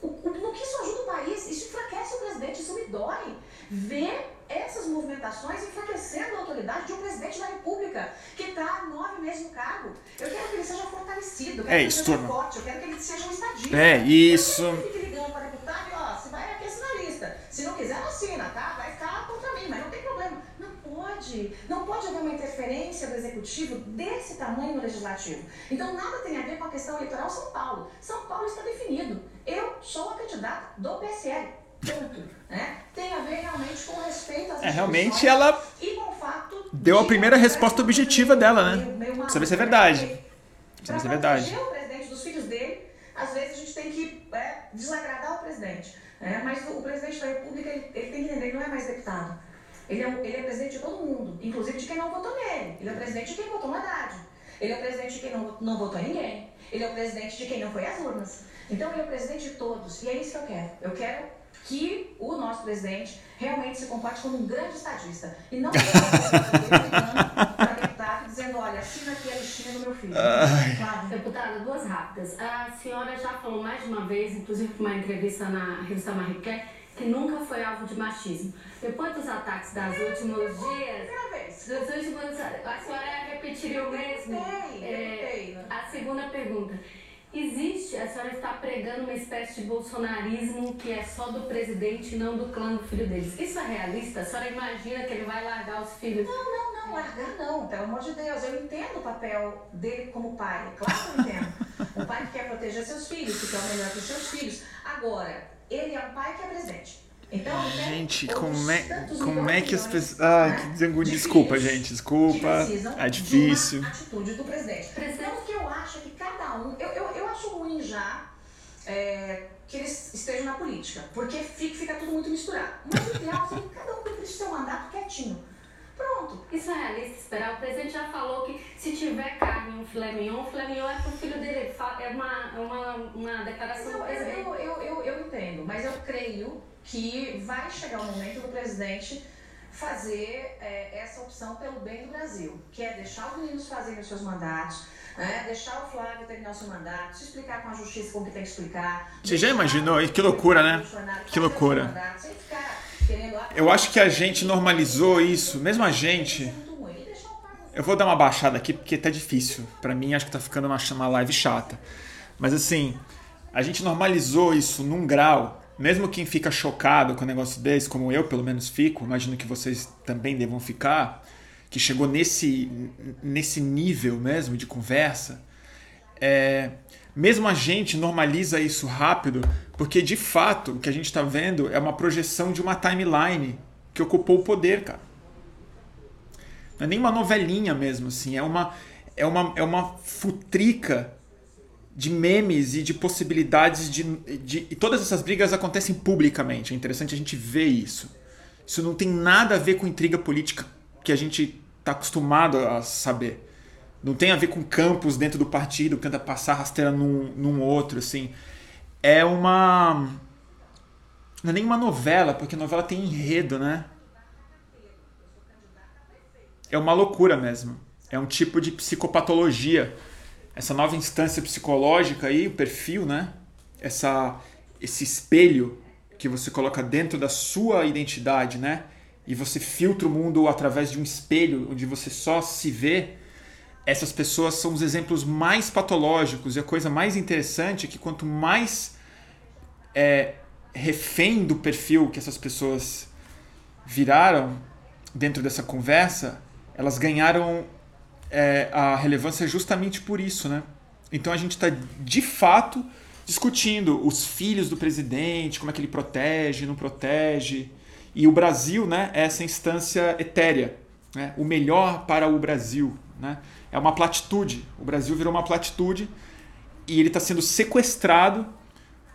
o, o, no que isso ajuda o país? Isso enfraquece o presidente, isso me dói. Ver essas movimentações enfraquecendo a autoridade de um presidente da República que está há nove meses no cargo. Eu quero que ele seja fortalecido, eu quero É que isso, ele seja forte, eu quero que ele seja um estadista. É, isso. Eu não quero que ele fique ligando para deputado e, ó, você vai aqui assinar a lista. Se não quiser, não assina, tá? Vai ficar contra mim, mas não tem problema. Não pode. Não pode haver uma interferência do executivo desse tamanho no legislativo. Então, nada tem a ver com a questão eleitoral São Paulo. São Paulo está definido. Eu sou a candidata do PSL. [laughs] Né? Tem a ver realmente com respeito às É, realmente ela e com o fato deu a primeira resposta objetiva dela, né? Meio- meio ver se é verdade. ver se é verdade. o presidente dos filhos dele, às vezes a gente tem que é, desagradar o presidente. né? Mas o, o presidente da República, ele, ele tem que entender que não é mais deputado. Ele é, ele é presidente de todo mundo, inclusive de quem não votou nele. Ele é presidente de quem votou no Haddad. Ele é presidente de quem não, não votou ninguém. Ele é o presidente de quem não foi às urnas. Então ele é o presidente de todos. E é isso que eu quero. Eu quero que o nosso presidente realmente se comporte como um grande estadista. E não [laughs] para deputado dizendo, olha, assina aqui a listinha do meu filho. Claro. Deputada, duas rápidas. A senhora já falou mais de uma vez, inclusive com uma entrevista na revista Marie que nunca foi alvo de machismo. Depois dos ataques das últimos dias, dos últimos, a senhora repetiria o mesmo? É, a segunda pergunta. Existe, a senhora está pregando uma espécie de bolsonarismo que é só do presidente e não do clã do filho deles. Isso é realista? A senhora imagina que ele vai largar os filhos? Não, não, não, largar não, pelo amor de Deus. Eu entendo o papel dele como pai, claro que eu entendo. Um pai que quer proteger seus filhos, que quer o melhor para os seus filhos. Agora, ele é um pai que é presidente. Então, tem Gente, como é, como é que as pessoas. Ai, né, que desangu- de desculpa, gente, desculpa. É de difícil. uma atitude do presidente. Então, o que eu acho é que cada um. Eu, eu, eu acho ruim já é, que eles estejam na política, porque fica, fica tudo muito misturado. Mas o ideal é que cada um cumprir seu mandato quietinho. Pronto. Isso é realista esperar? O presidente já falou que se tiver carne em um filé mignon, o filé mignon é pro filho dele. Ele fala- É uma, é uma, uma declaração do Eu, presidente. eu, eu, eu, eu entendo, mas eu creio que vai chegar o momento do presidente fazer é, essa opção pelo bem do Brasil, que é deixar os meninos fazerem os seus mandatos, né? deixar o Flávio terminar o seu mandato, se explicar com a justiça como que tem que explicar. Você já imaginou? Que loucura, né? Que loucura. Eu acho que a gente normalizou isso, mesmo a gente. Eu vou dar uma baixada aqui porque tá difícil. Pra mim, acho que tá ficando uma, uma live chata. Mas assim, a gente normalizou isso num grau. Mesmo quem fica chocado com um negócio desse, como eu pelo menos fico, imagino que vocês também devam ficar, que chegou nesse, nesse nível mesmo de conversa, é, mesmo a gente normaliza isso rápido, porque de fato o que a gente está vendo é uma projeção de uma timeline que ocupou o poder, cara. Não é nem uma novelinha mesmo, assim, é uma, é uma, é uma futrica de memes e de possibilidades de, de. E todas essas brigas acontecem publicamente. É interessante a gente ver isso. Isso não tem nada a ver com intriga política que a gente está acostumado a saber. Não tem a ver com campos dentro do partido que tenta passar rasteira num, num outro, assim. É uma. Não é nem uma novela, porque novela tem enredo, né? É uma loucura mesmo. É um tipo de psicopatologia essa nova instância psicológica aí, o perfil, né? Essa, esse espelho que você coloca dentro da sua identidade, né? E você filtra o mundo através de um espelho onde você só se vê. Essas pessoas são os exemplos mais patológicos e a coisa mais interessante é que quanto mais é, refém do perfil que essas pessoas viraram dentro dessa conversa, elas ganharam é, a relevância justamente por isso, né? Então a gente está de fato discutindo os filhos do presidente, como é que ele protege, não protege. E o Brasil né, é essa instância etérea, né? o melhor para o Brasil. Né? É uma platitude. O Brasil virou uma platitude e ele está sendo sequestrado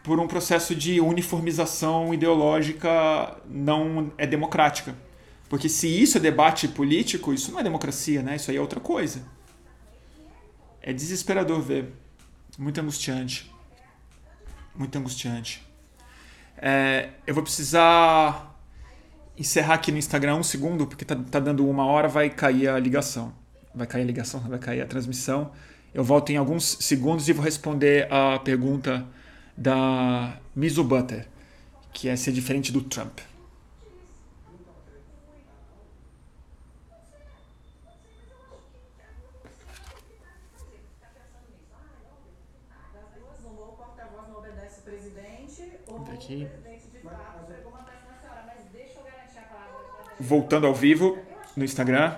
por um processo de uniformização ideológica não é democrática. Porque se isso é debate político, isso não é democracia, né? Isso aí é outra coisa. É desesperador ver. Muito angustiante. Muito angustiante. É, eu vou precisar encerrar aqui no Instagram um segundo, porque tá, tá dando uma hora, vai cair a ligação. Vai cair a ligação, vai cair a transmissão. Eu volto em alguns segundos e vou responder a pergunta da Mizu Butter, que é ser diferente do Trump. Aqui. Voltando ao vivo no Instagram.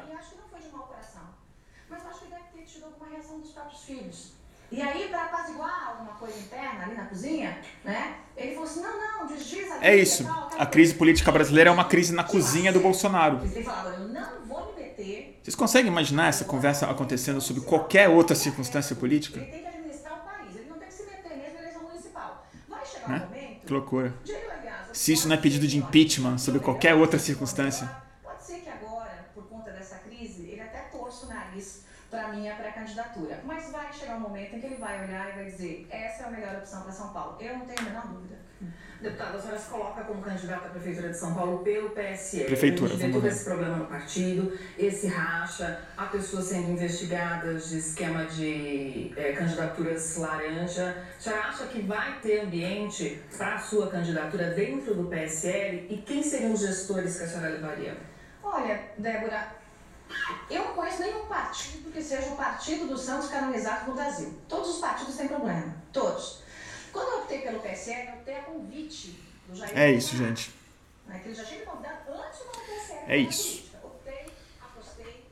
E aí, para apaziguar alguma coisa interna ali na cozinha, né? Ele falou assim: não, não, desdiz a É isso. A crise política brasileira é uma crise na cozinha do Bolsonaro. Ele falava: eu não vou me meter. Vocês conseguem imaginar essa conversa acontecendo sob qualquer outra circunstância política? Ele tem que administrar o país, ele não tem que se meter mesmo na eleição municipal. Vai chegar né? um momento. Que loucura. Se isso não é pedido de impeachment sob qualquer outra circunstância. Pode ser que agora, por conta dessa crise, ele até torça o nariz para minha pré-candidatura. Mas vai chegar um momento em que ele vai olhar e vai dizer: essa é a melhor opção para São Paulo. Eu não tenho a menor dúvida. Deputada, a senhora se coloca como candidata à Prefeitura de São Paulo pelo PSL. Prefeitura, vê todo esse problema no partido, esse racha, há pessoas sendo investigadas de esquema de é, candidaturas laranja. A senhora acha que vai ter ambiente para a sua candidatura dentro do PSL? E quem seriam os gestores que a senhora levaria? Olha, Débora, eu não conheço nenhum partido que seja o partido dos santos canonizados no Brasil. Todos os partidos têm problema, todos. Quando eu optei pelo PSL, eu optei a convite do Jair É isso, gente. Né, que ele já tinha me convidado antes do PSL. É isso. Optei, apostei,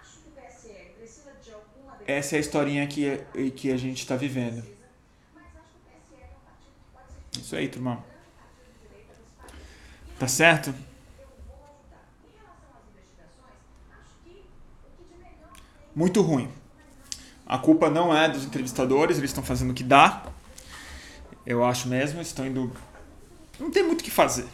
acho que o PSL precisa de alguma... Essa é a historinha que, que a gente está vivendo. Isso aí, turma. Tá certo? Muito ruim. A culpa não é dos entrevistadores, eles estão fazendo o que dá. Eu acho mesmo, estão indo. Não tem muito o que fazer.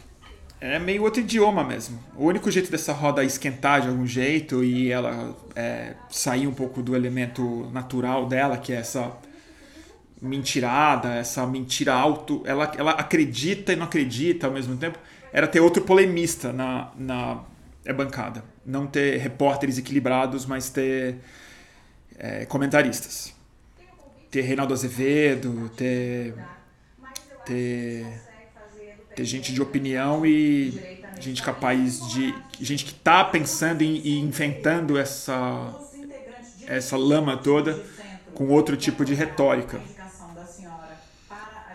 É meio outro idioma mesmo. O único jeito dessa roda esquentar de algum jeito e ela é, sair um pouco do elemento natural dela, que é essa mentirada, essa mentira alto. Ela, ela acredita e não acredita ao mesmo tempo. Era ter outro polemista na, na é bancada. Não ter repórteres equilibrados, mas ter é, comentaristas. Ter Reinaldo Azevedo, ter, ter, ter gente de opinião e gente capaz de. gente que está pensando e inventando essa, essa lama toda com outro tipo de retórica.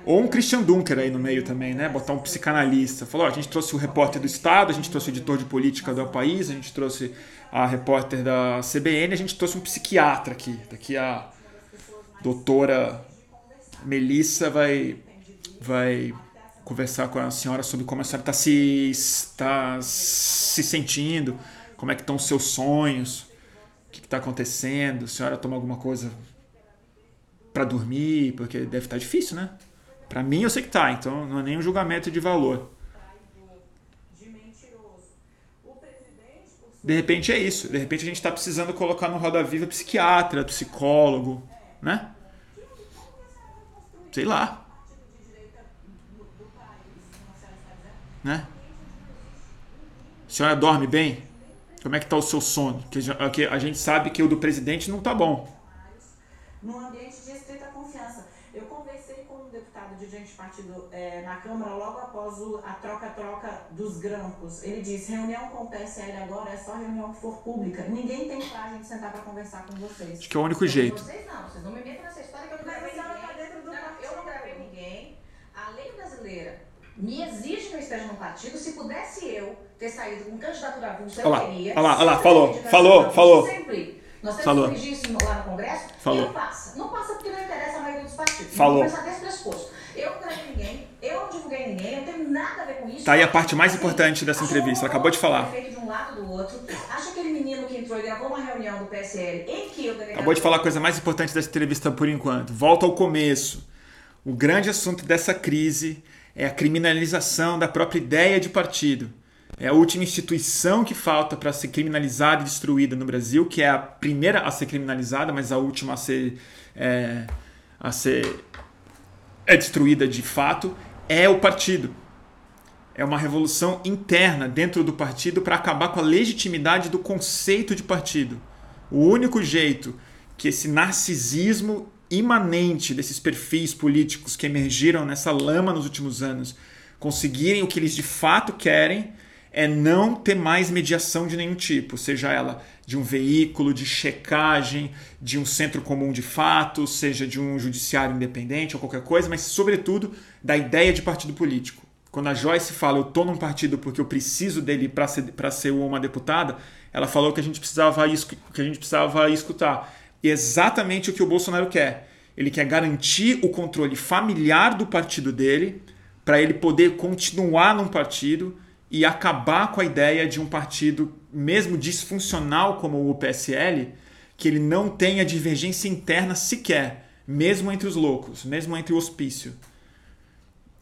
Ou um Christian Dunker aí no meio também, né? Botar um psicanalista. Falou, a gente trouxe o repórter do Estado, a gente trouxe o editor de política do país, a gente trouxe a repórter da CBN, a gente trouxe um psiquiatra aqui. Daqui a doutora Melissa vai, vai conversar com a senhora sobre como a senhora está se, está se sentindo, como é que estão os seus sonhos, o que está acontecendo, a senhora toma alguma coisa para dormir, porque deve estar tá difícil, né? Para mim eu sei que tá, então não é nem um julgamento de valor. De repente é isso. De repente a gente está precisando colocar no Roda Viva psiquiatra, psicólogo, né? Sei lá. Né? A senhora dorme bem? Como é que está o seu sono? Porque a gente sabe que o do presidente não está bom. No ambiente de estrita confiança. Eu conversei com um deputado de gente partido é, na Câmara logo após o, a troca-troca dos grampos. Ele disse: reunião com o PSL agora é só reunião que for pública. Ninguém tem pra gente sentar para conversar com vocês. Acho que é o único jeito. Vocês não, vocês não me metam nessa história que eu não gravei ninguém. Não, eu não gravei ninguém. A lei brasileira me exige que eu esteja no partido. Se pudesse eu ter saído com candidatura avulsa, eu teria. Olha lá, olha lá, falou, falou, falou. Sempre. Nós temos Falou. que corrigir isso lá no Congresso. Falou. E não passa. Não passa porque não interessa a maioria dos partidos. Falou. Vamos começar desse pressuposto. Eu não gravei ninguém, eu não divulguei ninguém, eu não tenho nada a ver com isso. Tá aí a parte mais importante dessa entrevista, ela acabou de falar. De um lado do outro. Acha aquele menino que entrou e gravou uma reunião do PSL em que delegado... Acabou de falar a coisa mais importante dessa entrevista por enquanto. Volta ao começo. O grande assunto dessa crise é a criminalização da própria ideia de partido. É a última instituição que falta para ser criminalizada e destruída no Brasil, que é a primeira a ser criminalizada, mas a última a ser, é, a ser é destruída de fato, é o partido. É uma revolução interna dentro do partido para acabar com a legitimidade do conceito de partido. O único jeito que esse narcisismo imanente desses perfis políticos que emergiram nessa lama nos últimos anos conseguirem o que eles de fato querem é não ter mais mediação de nenhum tipo, seja ela de um veículo de checagem, de um centro comum de fatos, seja de um judiciário independente ou qualquer coisa, mas sobretudo da ideia de partido político. Quando a Joyce fala eu estou num partido porque eu preciso dele para ser, pra ser uma deputada, ela falou que a gente precisava, que a gente precisava escutar. E exatamente o que o Bolsonaro quer. Ele quer garantir o controle familiar do partido dele para ele poder continuar num partido e acabar com a ideia de um partido, mesmo disfuncional como o PSL, que ele não tenha divergência interna sequer, mesmo entre os loucos, mesmo entre o hospício.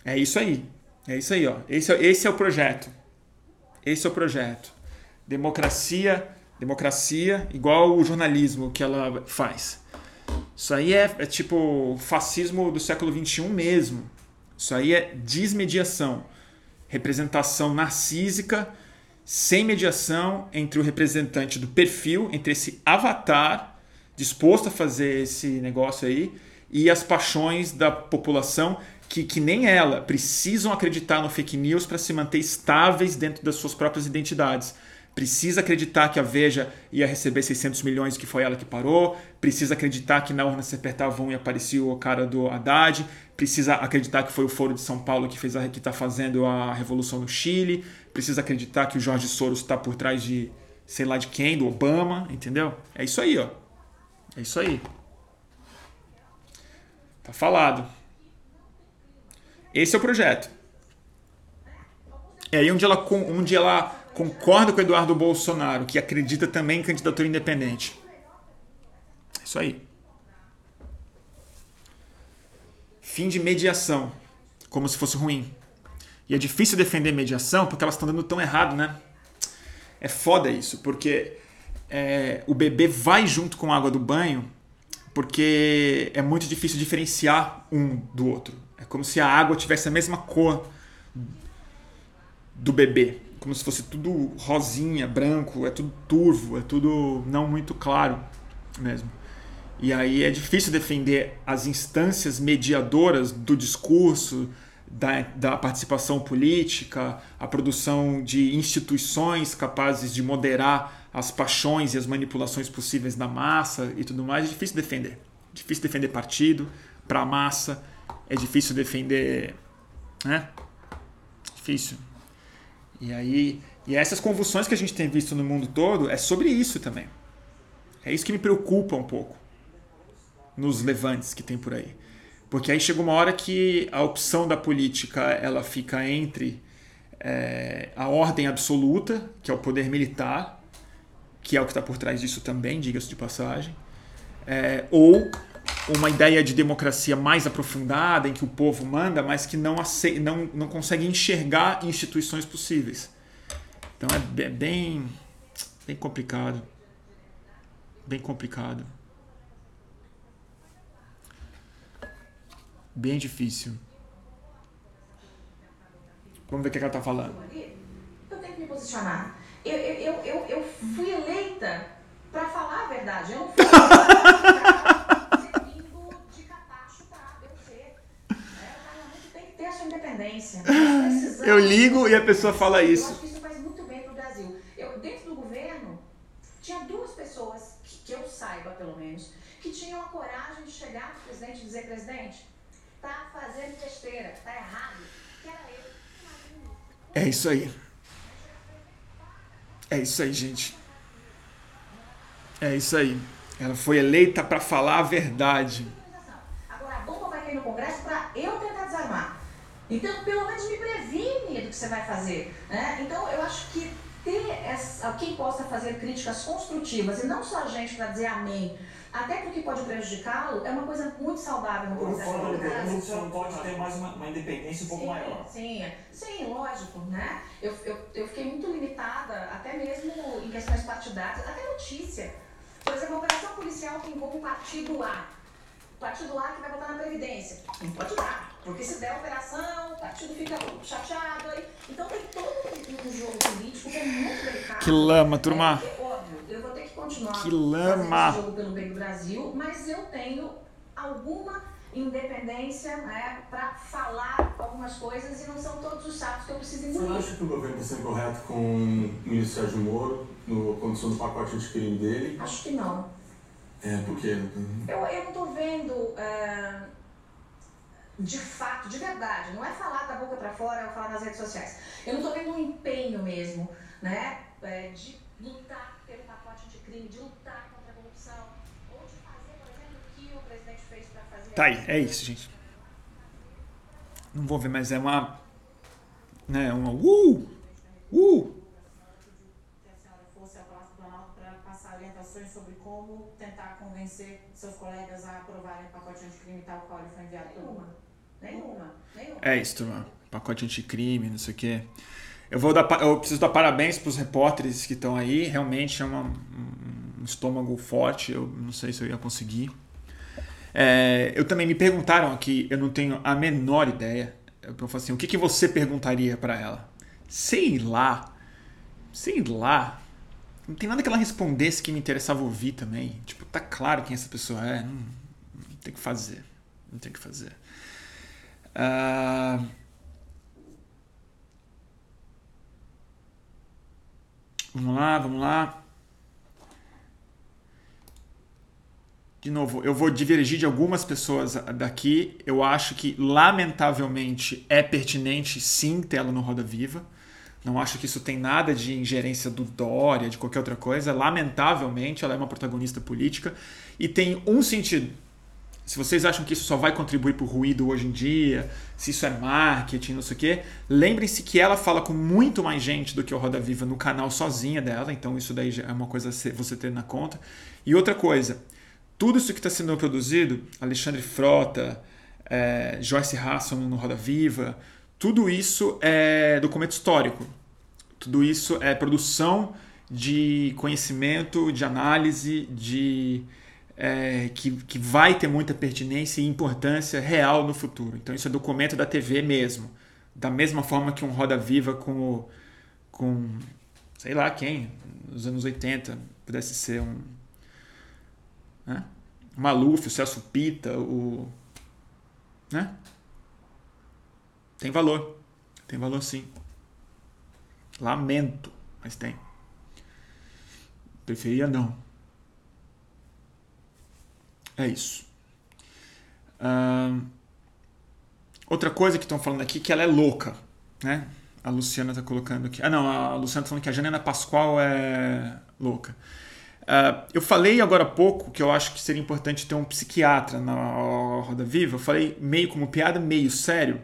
É isso aí. É isso aí, ó. Esse, é, esse é o projeto. Esse é o projeto. Democracia, democracia igual o jornalismo que ela faz. Isso aí é, é tipo fascismo do século XXI mesmo. Isso aí é desmediação representação narcísica sem mediação entre o representante do perfil, entre esse avatar disposto a fazer esse negócio aí e as paixões da população que, que nem ela precisam acreditar no fake news para se manter estáveis dentro das suas próprias identidades precisa acreditar que a Veja ia receber 600 milhões que foi ela que parou, precisa acreditar que na urna se apertava um e aparecia o cara do Haddad, precisa acreditar que foi o Foro de São Paulo que fez a, que está fazendo a revolução no Chile, precisa acreditar que o Jorge Soros está por trás de sei lá de quem, do Obama, entendeu? É isso aí, ó. É isso aí. Tá falado. Esse é o projeto. É aí onde ela, onde ela concorda com o Eduardo Bolsonaro, que acredita também em candidatura independente. É isso aí. Fim de mediação, como se fosse ruim. E é difícil defender mediação porque elas estão dando tão errado, né? É foda isso, porque é, o bebê vai junto com a água do banho porque é muito difícil diferenciar um do outro. É como se a água tivesse a mesma cor do bebê como se fosse tudo rosinha, branco, é tudo turvo, é tudo não muito claro mesmo. E aí é difícil defender as instâncias mediadoras do discurso, da, da participação política, a produção de instituições capazes de moderar as paixões e as manipulações possíveis da massa e tudo mais. É difícil defender. Difícil defender partido para a massa é difícil defender, né? Difícil. E aí, e essas convulsões que a gente tem visto no mundo todo é sobre isso também. É isso que me preocupa um pouco nos levantes que tem por aí. Porque aí chega uma hora que a opção da política ela fica entre é, a ordem absoluta, que é o poder militar, que é o que está por trás disso também, diga-se de passagem, é, ou uma ideia de democracia mais aprofundada, em que o povo manda, mas que não, aceita, não, não consegue enxergar instituições possíveis. Então é bem, bem complicado. Bem complicado. Bem difícil. Vamos ver o que ela está falando. Eu tenho que me posicionar. Eu, eu, eu, eu fui eleita para falar a verdade. Eu não fui [laughs] servindo de capacho para ABC. O parlamento tem que ter a sua independência. [laughs] Eu ligo e a pessoa fala Eu isso. acho que isso faz muito bem para o Brasil. Eu, dentro do governo, tinha duas pessoas, que, que eu saiba pelo menos, que tinham a coragem de chegar para o presidente e dizer, presidente, tá fazendo besteira, tá errado. Que era ele. É isso aí. É isso aí, gente. É isso aí. Ela foi eleita para falar a verdade. Agora a bomba vai cair no Congresso para eu desarmar. Então, pelo menos me previne do que você vai fazer. Né? Então, eu acho que ter essa, quem possa fazer críticas construtivas e não só a gente para dizer amém, até porque pode prejudicá-lo, é uma coisa muito saudável no Por processo fora você não pode ter mais uma, uma independência um pouco sim, maior. Sim, sim, lógico, né? Eu, eu, eu fiquei muito limitada, até mesmo em questões partidárias, até notícia. Por exemplo, uma operação policial que envolve um partido A. O partido A que vai botar na Previdência. Não pode dar, porque se der operação, o partido fica chateado. Aí. Então tem todo um, jogo político que é muito delicado. Que lama, turma. É, óbvio, eu vou ter que continuar Que lama. fazendo esse jogo pelo bem do Brasil, mas eu tenho alguma independência né, para falar algumas coisas e não são todos os sapos que eu preciso Você não engolir. acha que o governo está sendo correto com o ministro Sérgio Moro no condição do pacote anticrime dele? Acho que não. É, porque. Eu, eu não tô vendo é, de fato, de verdade, não é falar da boca para fora ou falar nas redes sociais. Eu não tô vendo um empenho mesmo, né, é, de lutar pelo pacote de crime, de lutar contra a corrupção, ou de fazer, por exemplo, o que o presidente fez para fazer. Tá aí, é isso, gente. Não vou ver, mas é uma. Né, uma. Uh! Uh! que a senhora fosse ao Palácio do Planalto para passar orientações sobre como tentar convencer seus colegas a aprovarem o pacote anticrime tal qual ele foi enviado Nenhuma, nenhuma. É isso, turma. Pacote anticrime, não sei o quê. Eu, vou dar, eu preciso dar parabéns para os repórteres que estão aí. Realmente é uma- um, um estômago forte. Eu não sei se eu ia conseguir. É, eu também me perguntaram aqui, eu não tenho a menor ideia. Eu falei assim, o que, que você perguntaria para ela? Sei lá. Sei lá. Não tem nada que ela respondesse que me interessava ouvir também. Tipo, tá claro quem essa pessoa é. Não, não tem que fazer. Não tem que fazer. Ah, Vamos lá, vamos lá. De novo, eu vou divergir de algumas pessoas daqui. Eu acho que, lamentavelmente, é pertinente sim ter ela no Roda Viva. Não acho que isso tem nada de ingerência do Dória, de qualquer outra coisa. Lamentavelmente, ela é uma protagonista política e tem um sentido. Se vocês acham que isso só vai contribuir para o ruído hoje em dia, se isso é marketing, não sei o quê, lembrem-se que ela fala com muito mais gente do que o Roda Viva no canal sozinha dela, então isso daí é uma coisa você ter na conta. E outra coisa, tudo isso que está sendo produzido, Alexandre Frota, é, Joyce Hasson no Roda Viva, tudo isso é documento histórico. Tudo isso é produção de conhecimento, de análise, de é, que, que vai ter muita pertinência e importância real no futuro. Então isso é documento da TV mesmo. Da mesma forma que um Roda Viva com, com sei lá quem, nos anos 80, pudesse ser um né? Maluf, o Celso Pita, o. Né? Tem valor. Tem valor sim. Lamento, mas tem. Preferia não. É isso. Ahn, outra coisa que estão falando aqui que ela é louca, né? A Luciana está colocando aqui. Ah, não, a Luciana está falando que a Janina Pascoal é louca. Uh, eu falei agora há pouco que eu acho que seria importante ter um psiquiatra na Roda Viva. Eu falei meio como piada, meio sério,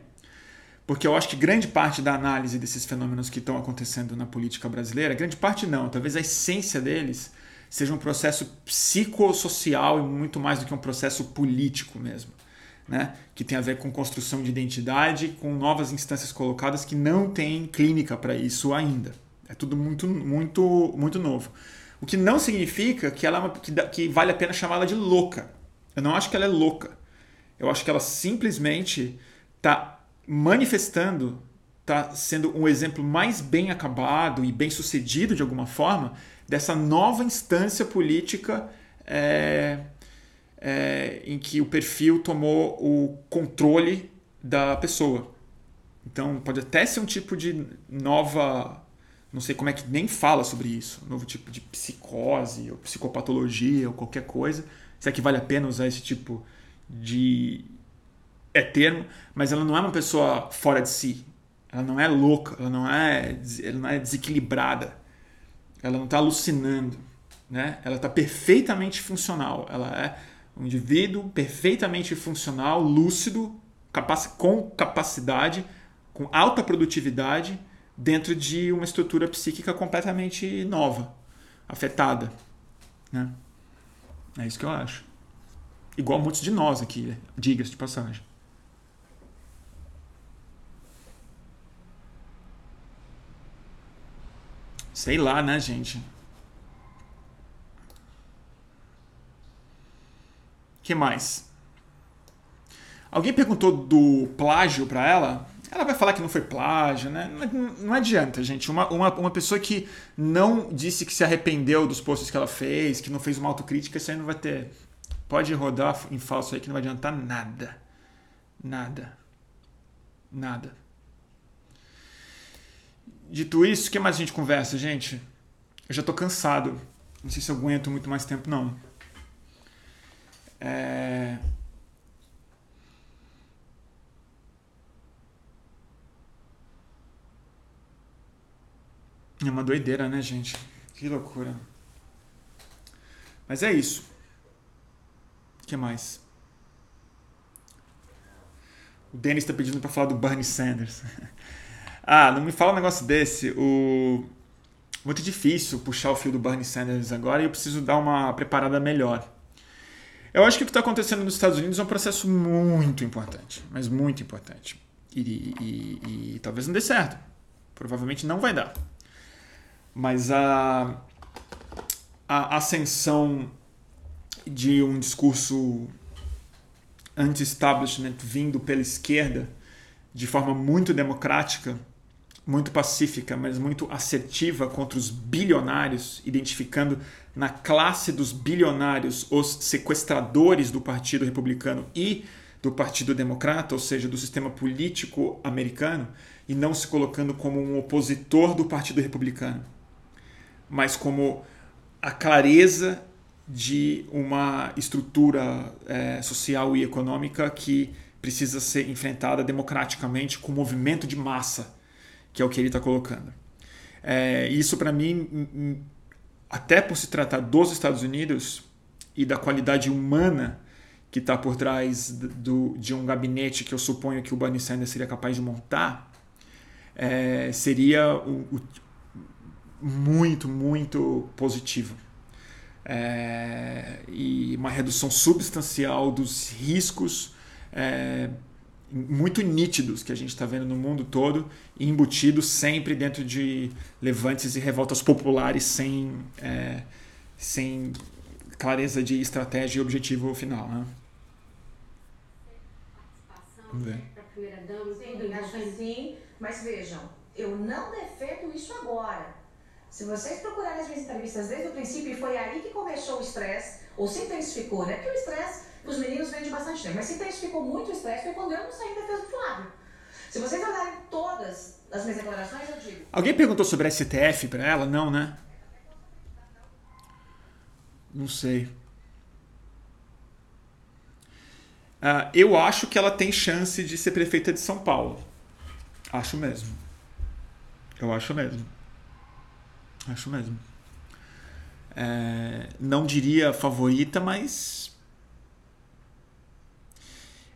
porque eu acho que grande parte da análise desses fenômenos que estão acontecendo na política brasileira, grande parte não, talvez a essência deles seja um processo psicossocial e muito mais do que um processo político mesmo. Né? que tem a ver com construção de identidade, com novas instâncias colocadas que não tem clínica para isso ainda. É tudo muito, muito, muito novo. O que não significa que ela é uma, que, que vale a pena chamá-la de louca. Eu não acho que ela é louca. Eu acho que ela simplesmente está manifestando, está sendo um exemplo mais bem acabado e bem sucedido de alguma forma dessa nova instância política é, é, em que o perfil tomou o controle da pessoa. Então pode até ser um tipo de nova, não sei como é que nem fala sobre isso, novo tipo de psicose ou psicopatologia ou qualquer coisa. Será que vale a pena usar esse tipo de é termo? Mas ela não é uma pessoa fora de si. Ela não é louca, ela não é, ela não é desequilibrada. Ela não está alucinando, né? Ela está perfeitamente funcional. Ela é um indivíduo perfeitamente funcional, lúcido, capac com capacidade, com alta produtividade, dentro de uma estrutura psíquica completamente nova, afetada. Né? É isso que eu acho. Igual muitos de nós aqui, diga-se de passagem. Sei lá, né, gente? que mais? Alguém perguntou do plágio para ela? Ela vai falar que não foi plágio, né? Não, adianta, gente. Uma, uma, uma pessoa que não disse que se arrependeu dos posts que ela fez, que não fez uma autocrítica, isso aí não vai ter. Pode rodar em falso aí que não vai adiantar nada. Nada. Nada. Dito isso, o que mais a gente conversa, gente? Eu já tô cansado. Não sei se eu aguento muito mais tempo, não. É... É uma doideira, né, gente? Que loucura. Mas é isso. O que mais? O Denis está pedindo para falar do Bernie Sanders. [laughs] ah, não me fala um negócio desse. O... Muito difícil puxar o fio do Bernie Sanders agora e eu preciso dar uma preparada melhor. Eu acho que o que está acontecendo nos Estados Unidos é um processo muito importante, mas muito importante. E, e, e, talvez não dê certo. Provavelmente não vai dar. Mas a, a ascensão de um discurso anti-establishment vindo pela esquerda de forma muito democrática muito pacífica, mas muito assertiva contra os bilionários, identificando na classe dos bilionários os sequestradores do Partido Republicano e do Partido Democrata, ou seja, do sistema político americano, e não se colocando como um opositor do Partido Republicano, mas como a clareza de uma estrutura é, social e econômica que precisa ser enfrentada democraticamente com movimento de massa que é o que ele está colocando. É, isso, para mim, até por se tratar dos Estados Unidos e da qualidade humana que está por trás do, de um gabinete que eu suponho que o Bernie Sanders seria capaz de montar, é, seria o, o, muito, muito positivo. É, e uma redução substancial dos riscos é, muito nítidos que a gente está vendo no mundo todo embutidos sempre dentro de levantes e revoltas populares sem, é, sem clareza de estratégia e objetivo final. Né? Vamos ver. Acho que sim, mas vejam, eu não defendo isso agora. Se vocês procurarem as minhas entrevistas desde o princípio, e foi aí que começou o estresse, ou se intensificou, né? Porque o estresse os meninos vêm de bastante tempo. Mas se intensificou muito o estresse foi quando eu não saí em defesa do Flávio. Se vocês olharem todas as minhas declarações, eu digo. Alguém perguntou sobre STF para ela? Não, né? Não sei. Uh, eu acho que ela tem chance de ser prefeita de São Paulo. Acho mesmo. Eu acho mesmo. Acho mesmo. É, não diria favorita, mas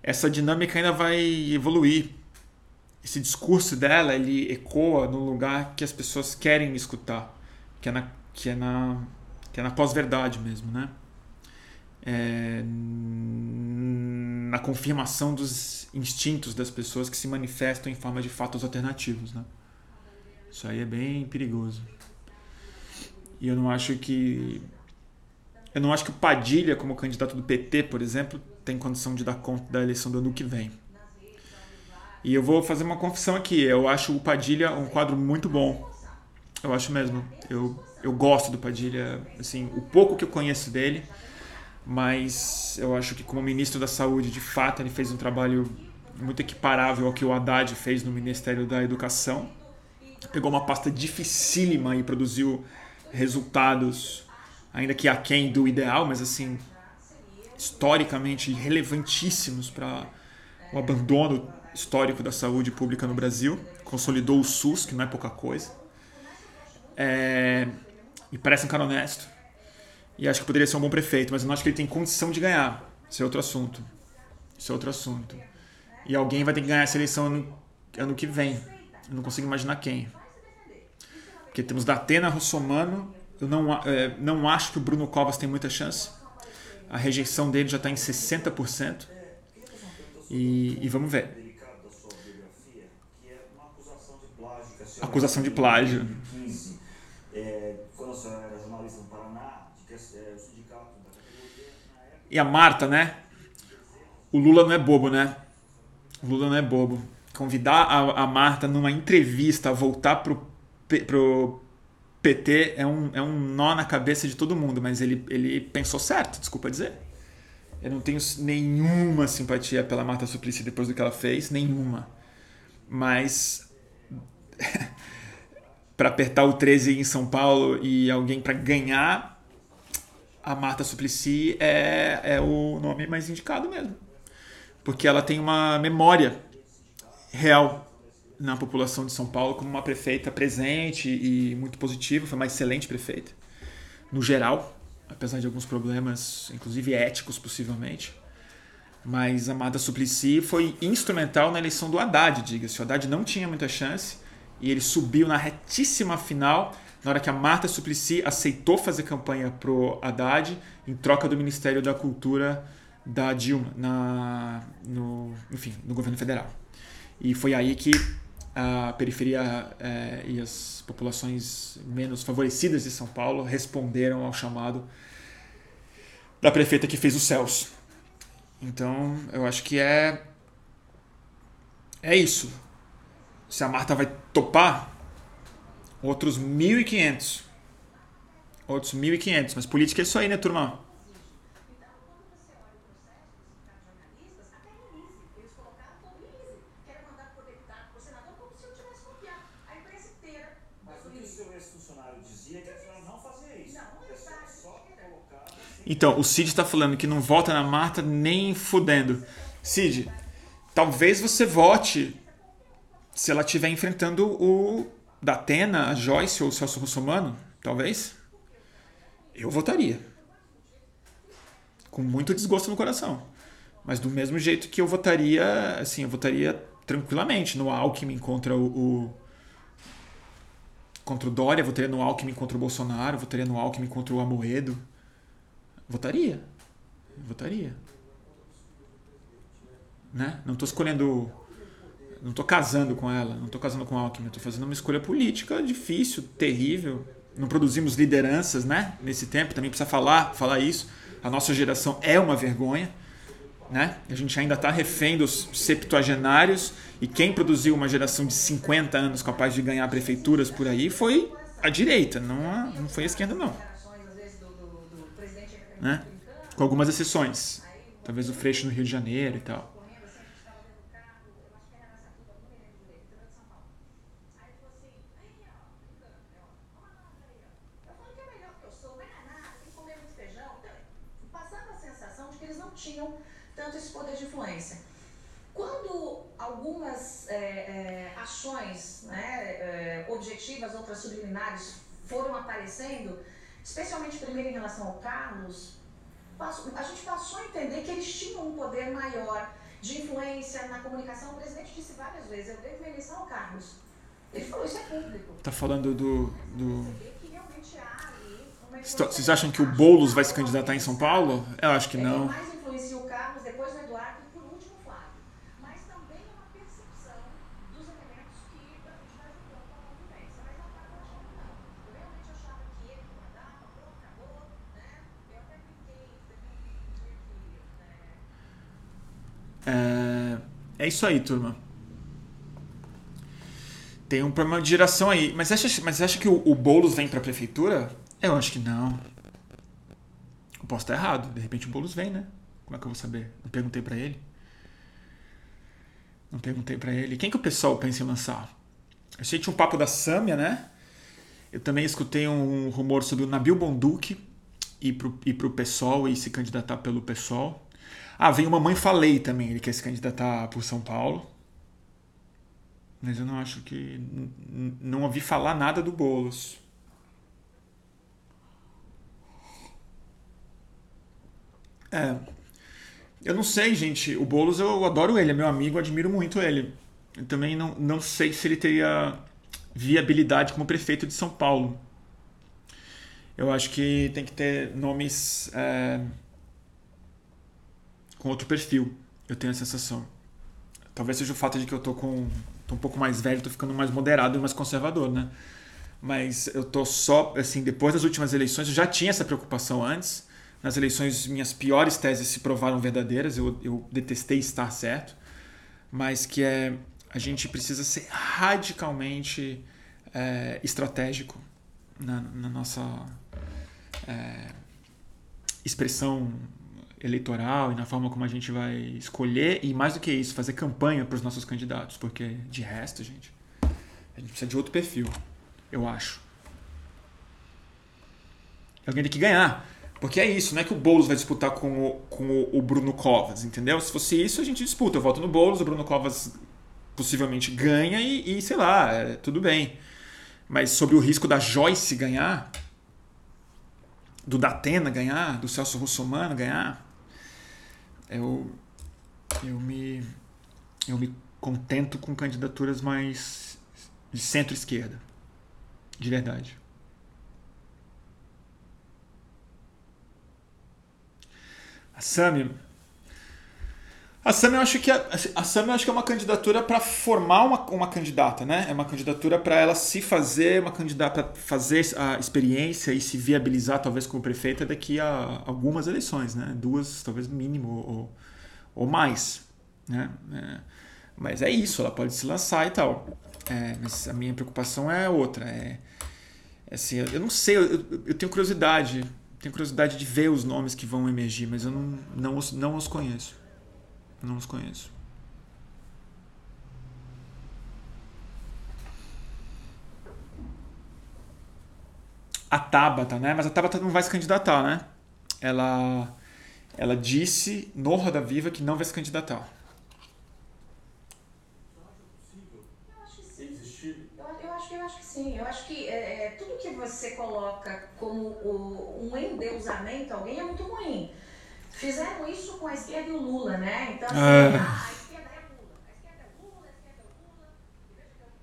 essa dinâmica ainda vai evoluir. Esse discurso dela, ele ecoa no lugar que as pessoas querem escutar, que é na, que é na, que é na pós-verdade mesmo, né? É, na confirmação dos instintos das pessoas que se manifestam em forma de fatos alternativos, né? Isso aí é bem perigoso. E eu não acho que eu não acho que o Padilha, como candidato do PT, por exemplo, tem condição de dar conta da eleição do ano que vem. E eu vou fazer uma confissão aqui. Eu acho o Padilha um quadro muito bom. Eu acho mesmo. Eu, eu gosto do Padilha, assim, o pouco que eu conheço dele. Mas eu acho que como ministro da Saúde, de fato, ele fez um trabalho muito equiparável ao que o Haddad fez no Ministério da Educação. Pegou uma pasta dificílima e produziu resultados, ainda que aquém do ideal, mas assim, historicamente relevantíssimos para o abandono histórico da saúde pública no Brasil. Consolidou o SUS, que não é pouca coisa. É... Parece um cara honesto. E acho que poderia ser um bom prefeito, mas eu não acho que ele tem condição de ganhar. Isso é outro assunto. Isso é outro assunto. E alguém vai ter que ganhar essa eleição ano, ano que vem. Eu não consigo imaginar quem. Porque temos Datena Russomano. Eu não, é, não acho que o Bruno Covas tem muita chance. A rejeição dele já está em 60%. E, e vamos ver. Acusação de plágio. E a Marta, né? O Lula não é bobo, né? O Lula não é bobo. Convidar a, a Marta numa entrevista a voltar pro, pro PT é um, é um nó na cabeça de todo mundo, mas ele, ele pensou certo, desculpa dizer. Eu não tenho nenhuma simpatia pela Marta Suplicy depois do que ela fez, nenhuma. Mas [laughs] para apertar o 13 em São Paulo e alguém para ganhar, a Marta Suplicy é, é o nome mais indicado mesmo. Porque ela tem uma memória real na população de São Paulo como uma prefeita presente e muito positiva, foi uma excelente prefeita, no geral, apesar de alguns problemas, inclusive éticos, possivelmente. Mas Amada Suplicy foi instrumental na eleição do Haddad, diga-se. O Haddad não tinha muita chance e ele subiu na retíssima final na hora que a Marta Suplicy aceitou fazer campanha pro Haddad em troca do Ministério da Cultura da Dilma na, no, enfim, no governo federal. E foi aí que a periferia é, e as populações menos favorecidas de São Paulo responderam ao chamado da prefeita que fez os céus. Então, eu acho que é é isso. Se a Marta vai topar outros 1.500. Outros 1.500. Mas política é isso aí, né, turma? Então, o Cid está falando que não vota na Marta nem fudendo. Cid, talvez você vote se ela estiver enfrentando o Datena, a Joyce ou o Celso Russomano. Talvez. Eu votaria. Com muito desgosto no coração. Mas do mesmo jeito que eu votaria, assim, eu votaria tranquilamente no Alckmin contra o, o contra o Dória, votaria no Alckmin contra o Bolsonaro, votaria no Alckmin contra o Amoedo. Votaria. Votaria. Né? Não estou escolhendo. Não estou casando com ela, não estou casando com Alckmin, estou fazendo uma escolha política difícil, terrível. Não produzimos lideranças, né? Nesse tempo, também precisa falar, falar isso. A nossa geração é uma vergonha, né? A gente ainda está refém dos septuagenários e quem produziu uma geração de 50 anos capaz de ganhar prefeituras por aí foi a direita, não, a, não foi a esquerda, não né? com algumas exceções. Talvez o Freixo no Rio de Janeiro e tal. tinham tanto esse poder de influência. Quando algumas é, é, ações né, é, objetivas, outras subliminares foram aparecendo, especialmente primeiro em relação ao Carlos, a gente passou a entender que eles tinham um poder maior de influência na comunicação. O presidente disse várias vezes, eu devo minha eleição ao Carlos. Ele falou, isso é público. Tá falando do... do... Vocês acham que o Boulos vai se candidatar em São Paulo? Eu acho que não. mais influencia o Carlos, depois o Eduardo e por último o Flávio. Mas também é uma percepção dos elementos que a gente vai julgando com a convivência. Mas não está achando não. Eu realmente achava que ele comandava, pronto, acabou, né? Eu até brinquei, teve um vídeo que... É, é isso aí, turma tem um problema de geração aí. Mas acha, mas acha que o, o Boulos vem para a prefeitura? Eu acho que não. Eu posso estar errado. De repente o Boulos vem, né? Como é que eu vou saber? Não perguntei para ele. Não perguntei para ele. Quem que o pessoal pensa em lançar? Eu sei que tinha um papo da Sâmia, né? Eu também escutei um rumor sobre o Nabil Bonduque ir pro, ir pro PSOL e se candidatar pelo PSOL. Ah, vem o Mamãe Falei também, ele quer se candidatar por São Paulo. Mas eu não acho que. Não ouvi falar nada do Boulos. É. Eu não sei, gente. O Boulos eu adoro ele, é meu amigo, admiro muito ele. Eu também não, não sei se ele teria viabilidade como prefeito de São Paulo. Eu acho que tem que ter nomes é, com outro perfil. Eu tenho a sensação. Talvez seja o fato de que eu tô com tô um pouco mais velho, tô ficando mais moderado e mais conservador, né? Mas eu tô só, assim, depois das últimas eleições, eu já tinha essa preocupação antes. Nas eleições, minhas piores teses se provaram verdadeiras, eu, eu detestei estar certo. Mas que é, a gente precisa ser radicalmente é, estratégico na, na nossa é, expressão eleitoral e na forma como a gente vai escolher e mais do que isso, fazer campanha para os nossos candidatos, porque de resto, gente, a gente precisa de outro perfil, eu acho. Alguém tem que ganhar. Porque é isso, não é que o Boulos vai disputar com o, com o Bruno Covas, entendeu? Se fosse isso, a gente disputa. Eu voto no Boulos, o Bruno Covas possivelmente ganha e, e sei lá, é, tudo bem. Mas sobre o risco da Joyce ganhar, do Datena ganhar, do Celso Russomano ganhar, eu, eu, me, eu me contento com candidaturas mais de centro-esquerda. De verdade. A Sami. A Sami eu acho que a, a Sami eu acho que é uma candidatura para formar uma, uma candidata, né? É uma candidatura para ela se fazer uma candidata para fazer a experiência e se viabilizar talvez como prefeita daqui a algumas eleições, né? Duas, talvez mínimo ou, ou mais, né? É, mas é isso, ela pode se lançar e tal. É, mas a minha preocupação é outra. É, é assim, eu não sei, eu, eu tenho curiosidade tenho curiosidade de ver os nomes que vão emergir, mas eu não, não, os, não os conheço. Não os conheço. A Tabata, né? Mas a Tabata não vai se candidatar, né? Ela, ela disse no Roda Viva que não vai se candidatar. eu acho que sim. Eu acho que é, é, tudo que você coloca como o, um endeusamento a alguém é muito ruim. Fizeram isso com a esquerda e o Lula, né? Então, assim, é. ah, a esquerda é Lula, a esquerda é Lula, a esquerda é Lula.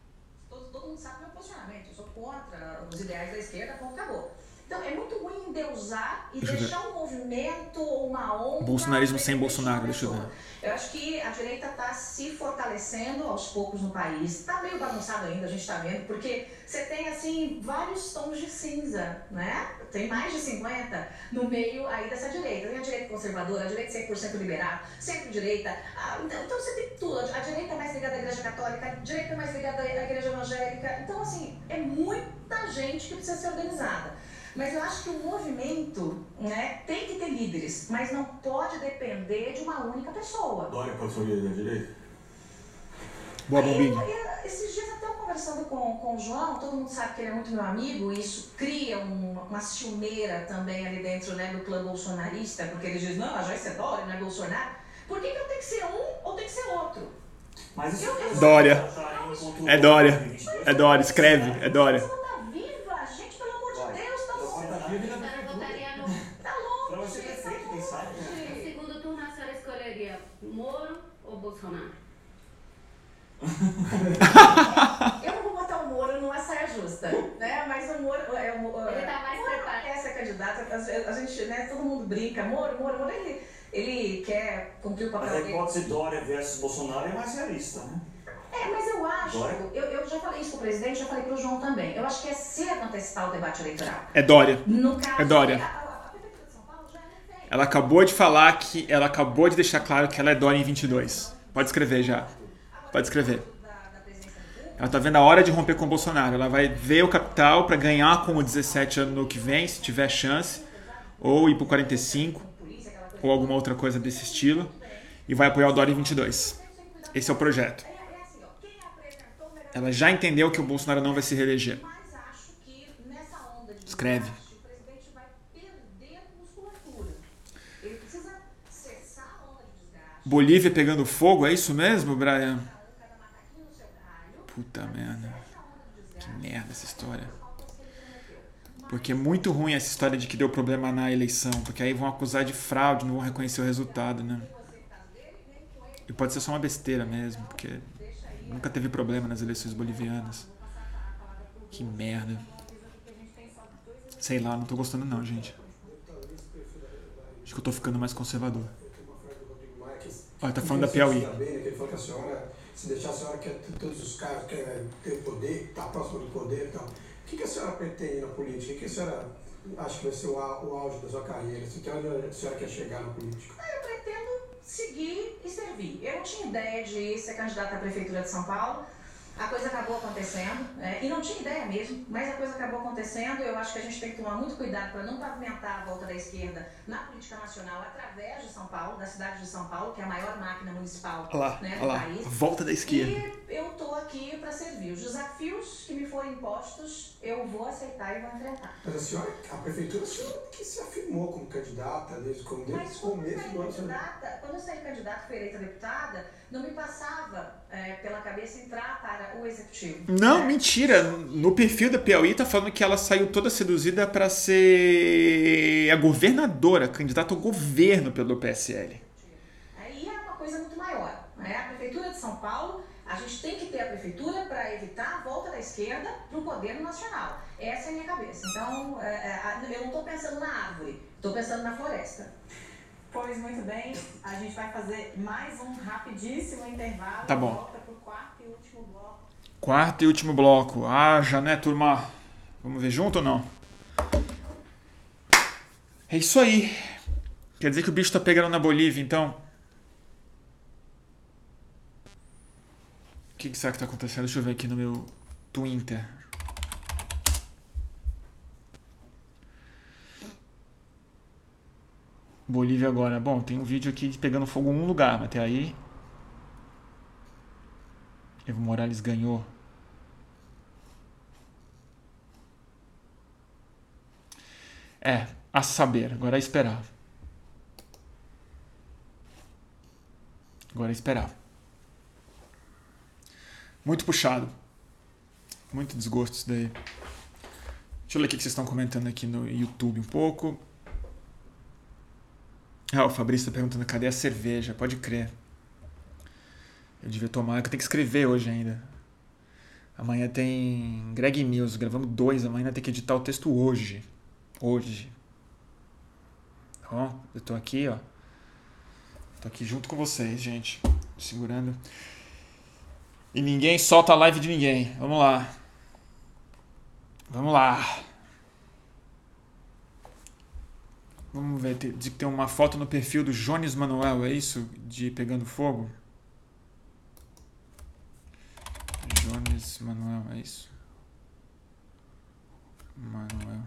Todo, todo mundo sabe o meu posicionamento. Eu sou contra os ideais da esquerda, ponto, acabou. Então, é muito ruim endeusar e deixa deixar um movimento uma onda. Bolsonarismo sem Bolsonaro, deixa eu ver. Eu acho que a direita está se fortalecendo aos poucos no país. Está meio bagunçado ainda, a gente está vendo, porque você tem, assim, vários tons de cinza, né? Tem mais de 50 no meio aí dessa direita. Tem a direita conservadora, a direita 100% liberal, centro-direita. Ah, então, então você tem tudo. A direita mais ligada à igreja católica, a direita mais ligada à igreja evangélica. Então, assim, é muita gente que precisa ser organizada. Mas eu acho que o movimento né, tem que ter líderes, mas não pode depender de uma única pessoa. Dória pode ser líder da direita? Boa, Bombinho. Esses dias até eu conversando com, com o João, todo mundo sabe que ele é muito meu amigo, e isso cria um, uma ciumeira também ali dentro né, do clã bolsonarista, porque ele diz, não, a Joyce é Dória, não é Bolsonaro. Por que, que eu tenho que ser um ou tem que ser outro? Mas isso Eu- eu- Dória. um É Dória. É Dória, escreve, é Dória. Ela tá viva, gente, pelo amor de Vai. Deus, tá Eu longe. vou dar vida na A senhora votaria no... Tá Pra longe, você tá prefeito, quem sabe? né? No segundo turno, a senhora escolheria Moro ou Bolsonaro? [laughs] Eu não vou botar o Moro numa saia justa, né? Mas o Moro. É, o, Moro- Ele tá mais Moro preparado. quer ser candidato. A, a gente, né? Todo mundo brinca. Moro, Moro, Moro, ele, ele quer cumprir o Mas papel a dele. hipótese Dória versus Bolsonaro é mais realista, né? É, mas eu acho. Dória? Eu, eu já falei isso pro presidente, já falei pro João também. Eu acho que é cedo antecipar o debate eleitoral. É Dória. No caso. É Dória. A, a, a Prefeitura de São Paulo já é refém. Ela acabou de falar que. Ela acabou de deixar claro que ela é Dória em 22. Pode escrever já. Pode escrever. Ela tá vendo a hora de romper com o Bolsonaro. Ela vai ver o capital para ganhar com o 17 ano no que vem, se tiver chance, ou ir pro 45, Polícia, aquela coisa. ou alguma outra coisa desse estilo, e vai apoiar o Dória em 22. Esse é o projeto. É, é assim, ó. Quem apresentou o melhor Ela já entendeu que o Bolsonaro não vai se reeleger. Mas acho que nessa onda de Escreve. desgaste, o presidente vai perder musculatura. Ele precisa cessar a onda de desgaste. Bolívia pegando fogo, é isso mesmo, Brian? Puta merda. Que merda essa história. Porque é muito ruim essa história de que deu problema na eleição, porque aí vão acusar de fraude, não vão reconhecer o resultado, né? E pode ser só uma besteira mesmo, porque nunca teve problema nas eleições bolivianas. Que merda. Sei lá, não tô gostando não, gente. Acho que eu tô ficando mais conservador. Olha, tá falando da Piauí. Ele falou que a senhora, se deixar a senhora quer ter todos os caras, quer ter o poder, tá próximo do poder e tal. O que, a senhora pretende na política? O que a senhora acha que vai ser o auge da sua carreira? Se que onde a senhora quer chegar na política? Eu pretendo seguir e servir. Eu não tinha ideia de ser candidata à Prefeitura de São Paulo. A coisa acabou acontecendo, né? e não tinha ideia mesmo, mas a coisa acabou acontecendo. Eu acho que a gente tem que tomar muito cuidado para não pavimentar a volta da esquerda na política nacional através de São Paulo, da cidade de São Paulo, que é a maior máquina municipal Olha lá, né, olha do lá. país. Volta da esquerda. E eu tô aqui para servir. Os desafios que me forem impostos, eu vou aceitar e vou enfrentar. Mas a senhora, a prefeitura, a senhora que se afirmou como candidata desde, como, desde Mas o começo do ano. candidata, quando eu saí candidata e fui eleita deputada, não me passava é, pela cabeça entrar para o executivo. Não, né? mentira. No perfil da Piauí tá falando que ela saiu toda seduzida pra ser a governadora, candidata ao governo pelo PSL. Aí é uma coisa muito maior. Né? A Prefeitura de São Paulo, a gente tem que ter a Prefeitura para evitar a volta da esquerda para o poder nacional. Essa é a minha cabeça. Então, é, é, eu não estou pensando na árvore, estou pensando na floresta. Pois muito bem, a gente vai fazer mais um rapidíssimo intervalo. Tá bom. Volta pro quarto e último bloco. Quarto e último bloco. Ah, já né, turma? Vamos ver junto ou não? É isso aí. Quer dizer que o bicho tá pegando na Bolívia, então? O que, que será que tá acontecendo? Deixa eu ver aqui no meu Twitter. Bolívia agora. Bom, tem um vídeo aqui de pegando fogo em um lugar, até aí. Evo Morales ganhou. É, a saber. Agora é esperar. Agora é esperar. Muito puxado. Muito desgosto isso daí. Deixa eu ler o que vocês estão comentando aqui no YouTube um pouco. Ah, o Fabrício está perguntando cadê a cerveja? Pode crer. Eu devia tomar, que eu tenho que escrever hoje ainda. Amanhã tem Greg News, gravamos dois, amanhã tem que editar o texto hoje. Hoje. Ó, eu tô aqui, ó. Tô aqui junto com vocês, gente. Segurando. E ninguém solta a live de ninguém. Vamos lá. Vamos lá. Vamos ver, tem- tem uma foto no perfil do Jones Manuel, é isso? De pegando fogo? Jones Manuel, é isso? Manuel.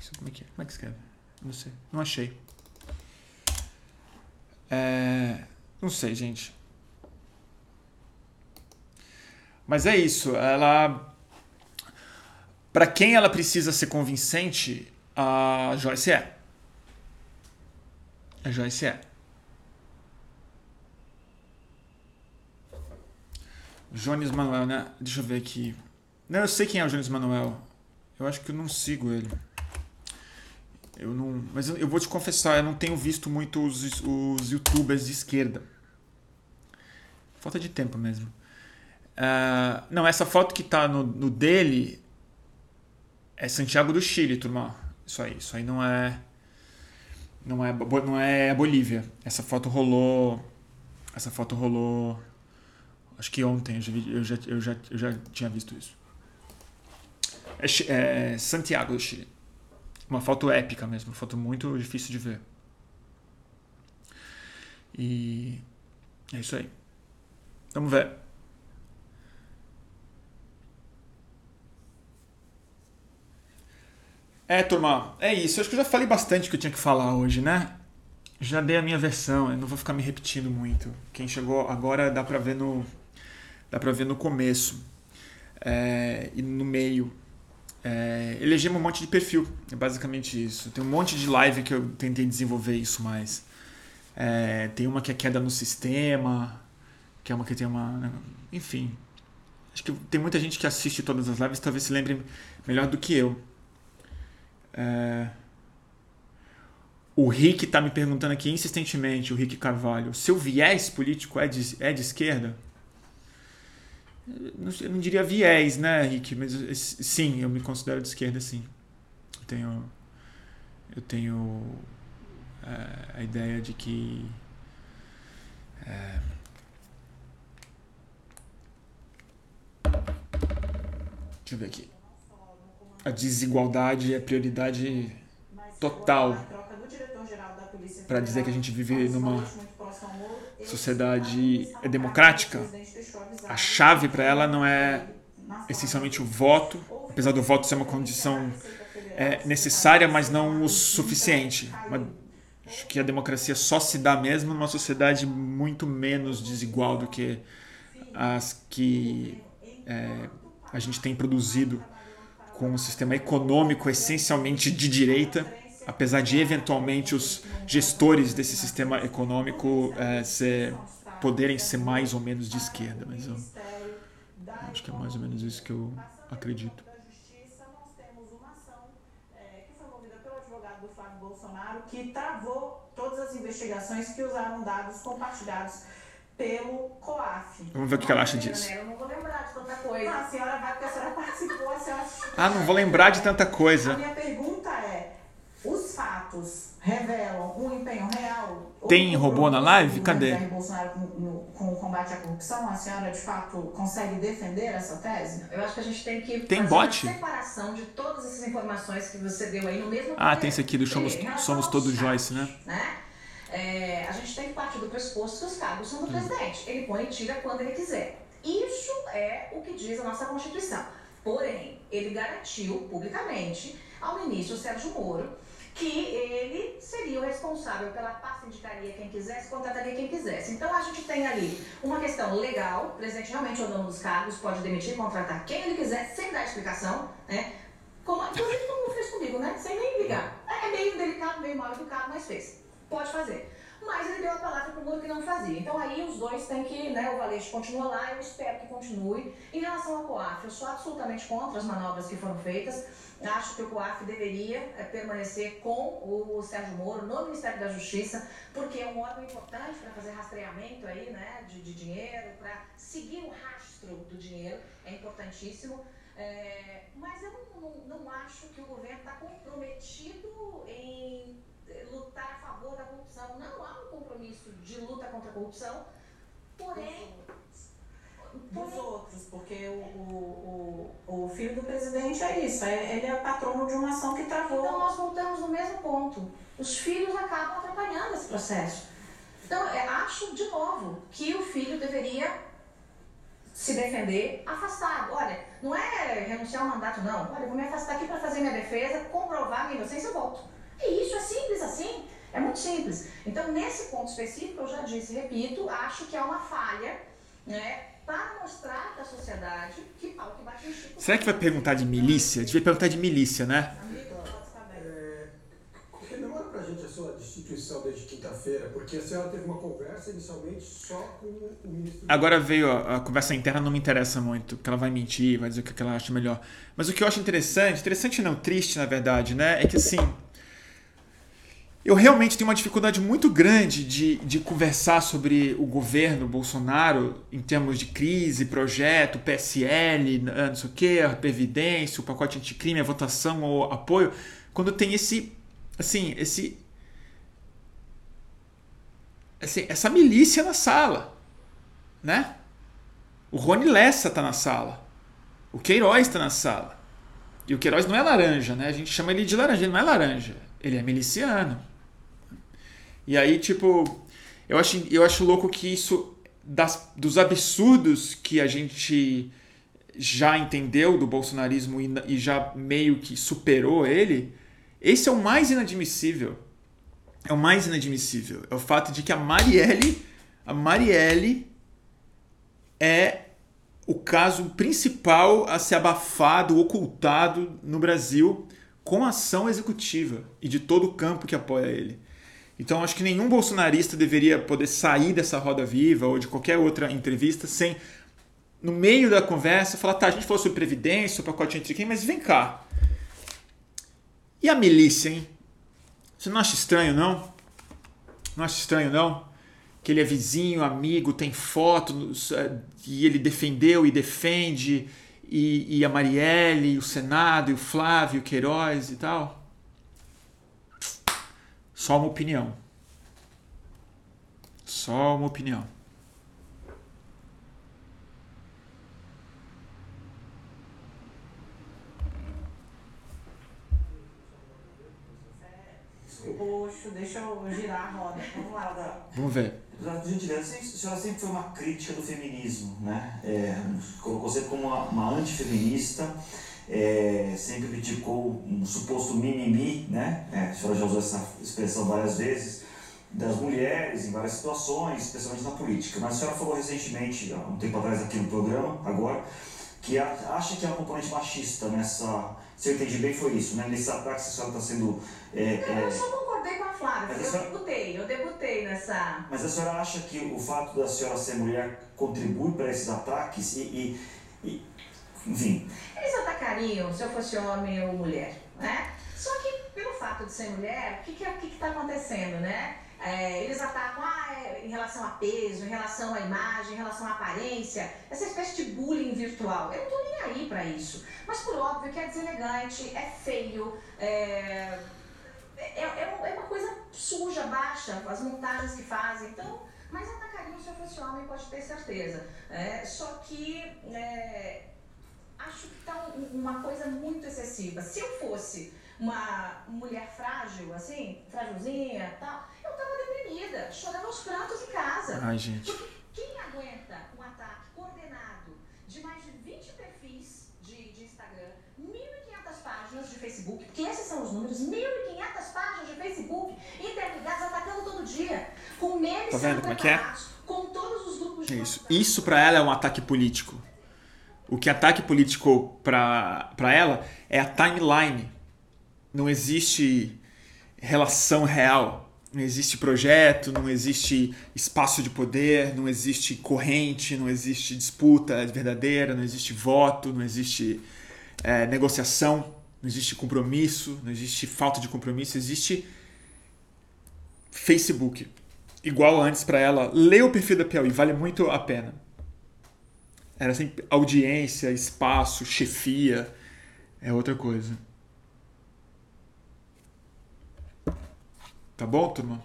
Isso como é que é? Como é que escreve? Não sei. Não achei. É... Não sei, gente. Mas é isso. Ela. Pra quem ela precisa ser convincente, a Joyce é. A Joyce é. Jones Manuel, né? Deixa eu ver aqui. Não, eu sei quem é o Jones Manuel. Eu acho que eu não sigo ele. Eu não. Mas eu, eu vou te confessar, eu não tenho visto muito os, os youtubers de esquerda. Falta de tempo mesmo. Uh, não, essa foto que tá no, no dele é Santiago do Chile, turma. Isso aí, isso aí não é. Não é, não é Bolívia. Essa foto rolou. Essa foto rolou. Acho que ontem eu já, eu já, eu já, eu já tinha visto isso. É, é Santiago do Chile. Uma foto épica mesmo, uma foto muito difícil de ver. E é isso aí. Vamos ver. É, turma, é isso. Acho que eu já falei bastante que eu tinha que falar hoje, né? Já dei a minha versão, eu não vou ficar me repetindo muito. Quem chegou agora dá pra ver no, dá pra ver no começo é, e no meio. É, elegemos um monte de perfil, é basicamente isso. Tem um monte de live que eu tentei desenvolver isso mais. É, tem uma que é queda no sistema, que é uma que tem uma. Né, enfim. Acho que tem muita gente que assiste todas as lives, talvez se lembre melhor do que eu. É... O Rick está me perguntando aqui insistentemente, o Rick Carvalho, seu viés político é de, é de esquerda? Eu não diria viés, né, Rick? Mas sim, eu me considero de esquerda, sim. Eu tenho, eu tenho é, a ideia de que é, deixa eu ver aqui a desigualdade é prioridade total para dizer que a gente vive numa sociedade democrática. A chave para ela não é essencialmente o voto, apesar do voto ser uma condição é, necessária, mas não o suficiente. acho que a democracia só se dá mesmo numa sociedade muito menos desigual do que as que é, a gente tem produzido com um sistema econômico essencialmente de direita, apesar de eventualmente os gestores desse sistema econômico é, ser, poderem ser mais ou menos de esquerda, mas eu acho que é mais ou menos isso que eu acredito. que travou todas as investigações que usaram dados compartilhados pelo COAF. Vamos ver o que ela acha disso. Eu não vou lembrar de tanta coisa. Ah, a senhora vai porque a senhora participou, a senhora... Ah, não vou lembrar de tanta coisa. A minha pergunta é, os fatos revelam um empenho real? Tem robô na live? Cadê? Bolsonaro com, no, com o combate à corrupção, a senhora de fato consegue defender essa tese? Eu acho que a gente tem que tem fazer bot? uma separação de todas essas informações que você deu aí no mesmo Ah, tem esse aqui do Somos, somos Todos Joyce, né? né? É, a gente tem que partir do pressuposto que os cargos são do hum. presidente. Ele põe e tira quando ele quiser. Isso é o que diz a nossa Constituição. Porém, ele garantiu publicamente ao ministro Sérgio Moro que ele seria o responsável pela pasta, indicaria quem quisesse, contrataria quem quisesse. Então a gente tem ali uma questão legal, o presidente realmente é o dono dos cargos, pode demitir, contratar quem ele quiser, sem dar explicação, né? Como, inclusive como fez comigo, né? Sem nem ligar. É meio delicado, meio mal educado, mas fez pode fazer. Mas ele deu a palavra para o Moro que não fazia. Então aí os dois têm que, né, o Valeixo continua lá, eu espero que continue. Em relação ao COAF, eu sou absolutamente contra as manobras que foram feitas. Acho que o COAF deveria é, permanecer com o Sérgio Moro no Ministério da Justiça, porque é um órgão importante para fazer rastreamento aí, né, de, de dinheiro, para seguir o rastro do dinheiro, é importantíssimo. É, mas eu não, não, não acho que o governo está comprometido em lutar a favor da corrupção. Não há um compromisso de luta contra a corrupção, porém. Dos outros, porque o, o, o, o filho do presidente é isso, é, ele é patrono de uma ação que travou. Então nós voltamos no mesmo ponto. Os filhos acabam atrapalhando esse processo. Então, é, acho de novo que o filho deveria se defender afastado. Olha, não é renunciar ao mandato, não. Olha, vou me afastar aqui para fazer minha defesa, comprovar minha inocência e volto. E isso é simples assim, é muito simples. Então, nesse ponto específico, eu já disse, repito, acho que é uma falha, né? Para mostrar para a sociedade que pau que bate no Chico. Será que vai perguntar de milícia? Devia perguntar de milícia, né? É, demora pra gente sua destituição desde quinta-feira? Porque a senhora teve uma conversa inicialmente só com o ministro. Agora veio a, a conversa interna, não me interessa muito, porque ela vai mentir, vai dizer o que ela acha melhor. Mas o que eu acho interessante, interessante não, triste na verdade, né? É que assim. Eu realmente tenho uma dificuldade muito grande de, de conversar sobre o governo Bolsonaro em termos de crise, projeto, PSL, não sei o que, a Previdência, o pacote anticrime, a votação ou apoio, quando tem esse, assim, esse, assim, essa milícia na sala, né? O Rony Lessa tá na sala, o Queiroz tá na sala. E o Queiroz não é laranja, né? A gente chama ele de laranja, ele não é laranja, ele é miliciano. E aí, tipo, eu acho, eu acho louco que isso, das, dos absurdos que a gente já entendeu do bolsonarismo e, e já meio que superou ele, esse é o mais inadmissível. É o mais inadmissível. É o fato de que a Marielle, a Marielle é o caso principal a ser abafado, ocultado no Brasil com ação executiva e de todo o campo que apoia ele. Então acho que nenhum bolsonarista deveria poder sair dessa roda viva ou de qualquer outra entrevista sem, no meio da conversa, falar: tá, a gente falou sobre Previdência, o pacote entre quem, mas vem cá. E a milícia, hein? Você não acha estranho, não? Não acha estranho, não? Que ele é vizinho, amigo, tem foto e ele defendeu e defende, e, e a Marielle, e o Senado, e o Flávio, Queiroz e tal. Só uma opinião. Só uma opinião. Roxo, deixa eu girar a roda. Vamos lá. Vamos ver. A senhora sempre foi uma crítica do feminismo, né? É, colocou sempre como uma, uma antifeminista, é, sempre criticou um suposto mimimi, né? É, a senhora já usou essa expressão várias vezes, das mulheres em várias situações, especialmente na política. Mas a senhora falou recentemente, há um tempo atrás aqui no programa, agora, que acha que há um componente machista nessa. Se eu entendi bem, foi isso, né? Nesse ataque que a senhora está sendo. É, Não, é, eu só concordei com a Flávia, Mas eu senhora- debutei, eu debutei nessa. Mas a senhora acha que o fato da senhora ser mulher contribui para esses ataques e, e- e- enfim, Eles atacariam se eu fosse homem ou mulher, né? Só que pelo fato de ser mulher, o que que, o que que tá acontecendo, né? É, eles atacam ah, é, em relação a peso, em relação à imagem, em relação à aparência, essa espécie de bullying virtual. Eu não tô nem aí pra isso. Mas por óbvio que é deselegante, é feio, é, é, é uma- é uma coisa suja, baixa, as montagens que fazem. Então, mas atacariam se eu fosse homem, pode ter certeza. É, só que é, acho que tá um- uma coisa muito excessiva. Se eu fosse uma mulher frágil, assim, frágilzinha tal, eu tava deprimida, chorando aos prantos em casa. Ai, gente. Porque quem aguenta um ataque coordenado de mais de 20 perfis de, de Instagram, 1.500 páginas de Facebook, porque esses são os números, 1.500 páginas de Facebook interligadas, atacando todo dia, com memes Tá vendo como é que é? com todos os grupos de Isso, isso para ela é um ataque político. O que ataque político para ela é a timeline. Não existe relação real. Não existe projeto, não existe espaço de poder, não existe corrente, não existe disputa verdadeira, não existe voto, não existe é, negociação, não existe compromisso, não existe falta de compromisso, existe Facebook. Igual antes para ela, lê o perfil da Piauí, vale muito a pena. Era sempre audiência, espaço, chefia, é outra coisa. Tá bom, turma?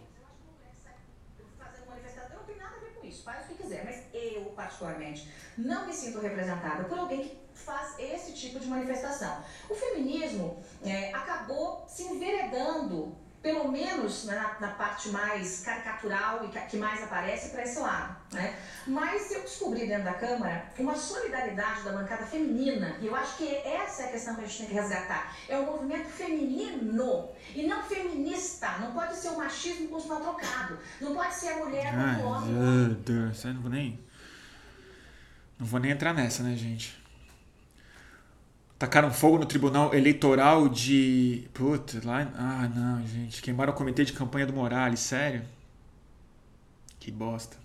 particularmente, não me sinto representada por alguém que faz esse tipo de manifestação. O feminismo é, acabou se enveredando, pelo menos né, na, na parte mais caricatural e que, mais aparece para esse lado. Né? Mas eu descobri dentro da Câmara uma solidariedade da bancada feminina, e eu acho que essa é a questão que a gente tem que resgatar. É o movimento feminino e não feminista. Não pode ser o machismo com o sinal trocado. Não pode ser a mulher Ai, com o homem. meu Deus, eu não vou nem. Não vou nem entrar nessa, né, gente? Tacaram fogo no tribunal eleitoral de. Puta, lá. Ah, não, gente. Queimaram o comitê de campanha do Morales, sério? Que bosta.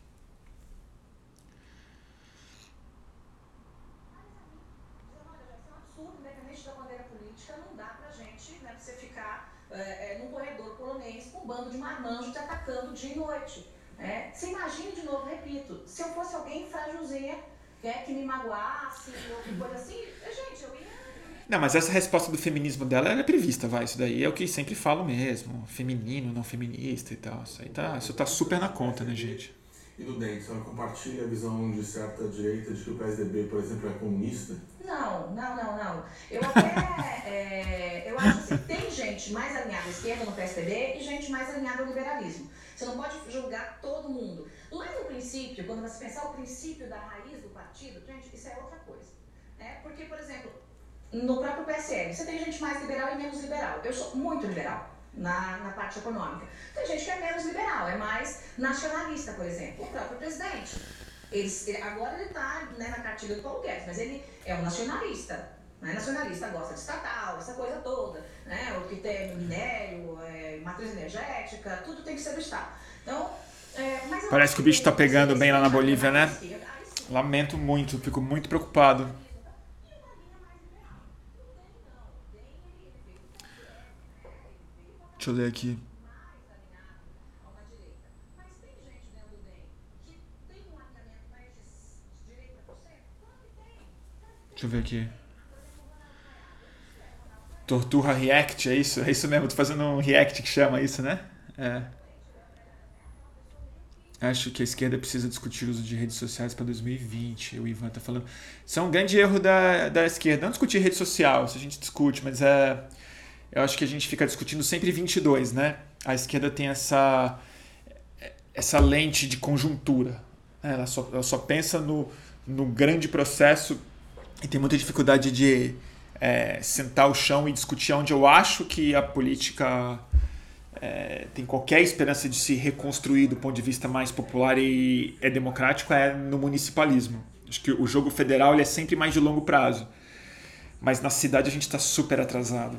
É, é, num corredor polonês com um bando de marmanjos te atacando dia e noite. É, você imagine de novo, repito, se eu fosse alguém frágilzinha, é, que me magoasse, ou coisa assim, gente, eu ia. Não, mas essa resposta do feminismo dela é prevista, vai. Isso daí é o que sempre falo mesmo. Feminino, não feminista e tal. Isso aí tá, isso tá super na conta, né, gente? E do DEM, a senhora compartilha a visão de certa direita de que o PSDB, por exemplo, é comunista? Não, não, não, não. Eu até. é, eu acho que tem gente mais alinhada à esquerda no PSDB e gente mais alinhada ao liberalismo. Você não pode julgar todo mundo. Lá no princípio, quando você pensar o princípio da raiz do partido, gente, isso é outra coisa. Né? Porque, por exemplo, no próprio PSL, você tem gente mais liberal e menos liberal. Eu sou muito liberal na, na parte econômica. Tem gente que é menos liberal, é mais nacionalista, por exemplo. O próprio presidente. Ele, agora ele está né, na cartilha do Paulo Guedes, mas ele é um nacionalista. Né? Nacionalista gosta de estatal, essa coisa toda. Né? O que tem minério, é, matriz energética, tudo tem que ser do Estado. Então, é, Parece que o bicho está pegando bem lá na Bolívia, né? Lamento muito, fico muito preocupado. Deixa eu ler aqui. Deixa eu ver aqui. Torturra React, é isso? É isso mesmo, tô fazendo um React que chama isso, né? É. Acho que a esquerda precisa discutir o uso de redes sociais para 2020. O Ivan tá falando. Isso é um grande erro da, da esquerda. Não discutir rede social, se a gente discute, mas é. Eu acho que a gente fica discutindo sempre 22, né? A esquerda tem essa, essa lente de conjuntura. Ela só, ela só pensa no, no grande processo e tem muita dificuldade de é, sentar o chão e discutir onde eu acho que a política é, tem qualquer esperança de se reconstruir do ponto de vista mais popular e é democrático é no municipalismo. Acho que o jogo federal ele é sempre mais de longo prazo. Mas na cidade a gente está super atrasado.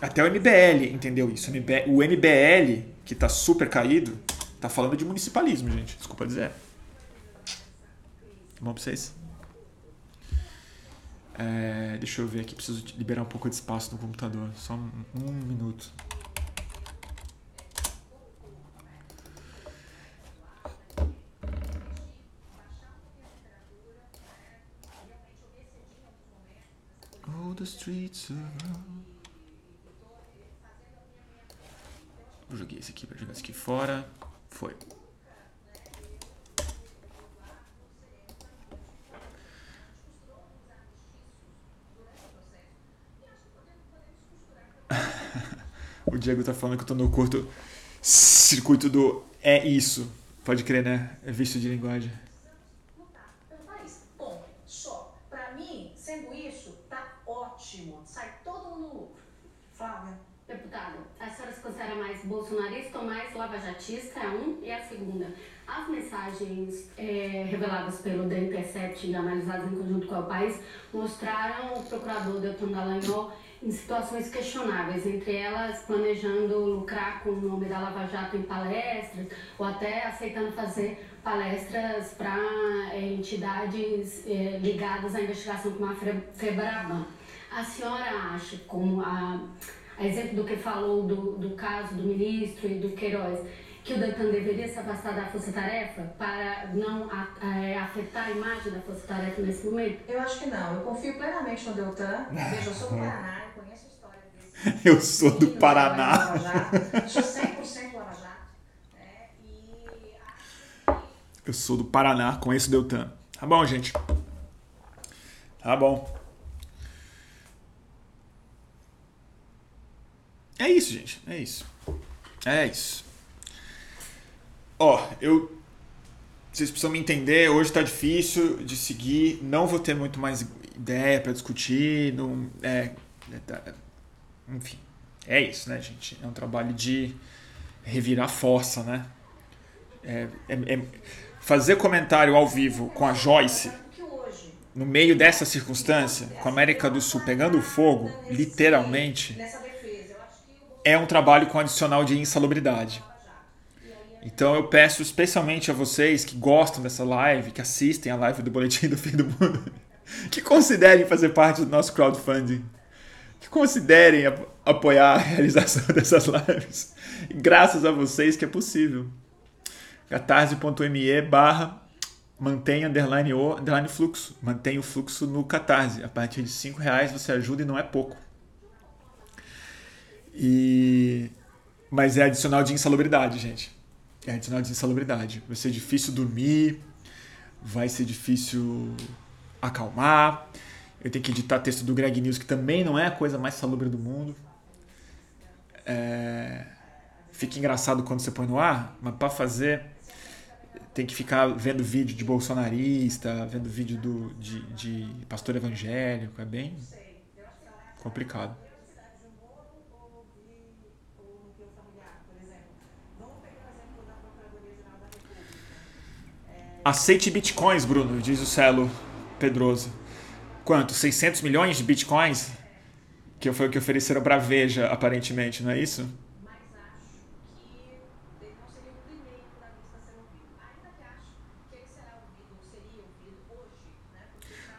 Até o MBL entendeu isso. O MBL, que está super caído, está falando de municipalismo, gente. Desculpa dizer. Bom pra vocês? É, deixa eu ver aqui, preciso liberar um pouco de espaço no computador. Só um, um minuto. Oh, the streets Joguei esse aqui para jogar esse aqui fora. Foi. [laughs] o Diego tá falando que eu tô no curto circuito do é isso. Pode crer, né? É vício de linguagem. Deputado, a senhora se considera mais bolsonarista ou mais lavajatista? É um. E a segunda, as mensagens é, reveladas pelo The Intercept e analisadas em conjunto com o país mostraram o procurador Deltan Dallagnol em situações questionáveis, entre elas planejando lucrar com o nome da Lava Jato em palestras ou até aceitando fazer palestras para é, entidades é, ligadas à investigação como a Febraban. A senhora acha, como a a exemplo do que falou do, do caso do ministro e do Queiroz, que o Deltan deveria se afastar da Força Tarefa para não a, a, afetar a imagem da Força Tarefa nesse momento? Eu acho que não. Eu confio plenamente no Deltan. Veja, eu sou do Paraná, eu conheço a história desse. [laughs] eu sou do Paraná. Sou 100% Lava Jato. É, e... Eu sou do Paraná, conheço o Deltan. Tá bom, gente. Tá bom. É isso, gente. É isso. É isso. Ó, eu. Vocês precisam me entender. Hoje tá difícil de seguir. Não vou ter muito mais ideia para discutir. Não, é, é, tá, enfim. É isso, né, gente? É um trabalho de revirar força, né? É, é, é fazer comentário ao vivo com a Joyce no meio dessa circunstância, com a América do Sul pegando fogo, literalmente, é um trabalho com adicional de insalubridade. Então eu peço especialmente a vocês que gostam dessa live, que assistem a live do Boletim do Fim do Mundo, [laughs] que considerem fazer parte do nosso crowdfunding, que considerem apoiar a realização [laughs] dessas lives. graças a vocês que é possível. catarse.me barra mantenha underline o underline fluxo. Mantenha o fluxo no Catarse. A partir de 5 reais você ajuda e não é pouco. E... Mas é adicional de insalubridade, gente. É adicional de insalubridade. Vai ser difícil dormir, vai ser difícil acalmar. Eu tenho que editar texto do Greg News, que também não é a coisa mais salubre do mundo. É... Fica engraçado quando você põe no ar, mas para fazer tem que ficar vendo vídeo de bolsonarista, vendo vídeo do, de, de pastor evangélico, é bem complicado. Aceite bitcoins, Bruno, diz o Celo Pedroso. Quanto? 600 milhões de bitcoins? Que foi o que ofereceram para Veja, aparentemente, não é isso?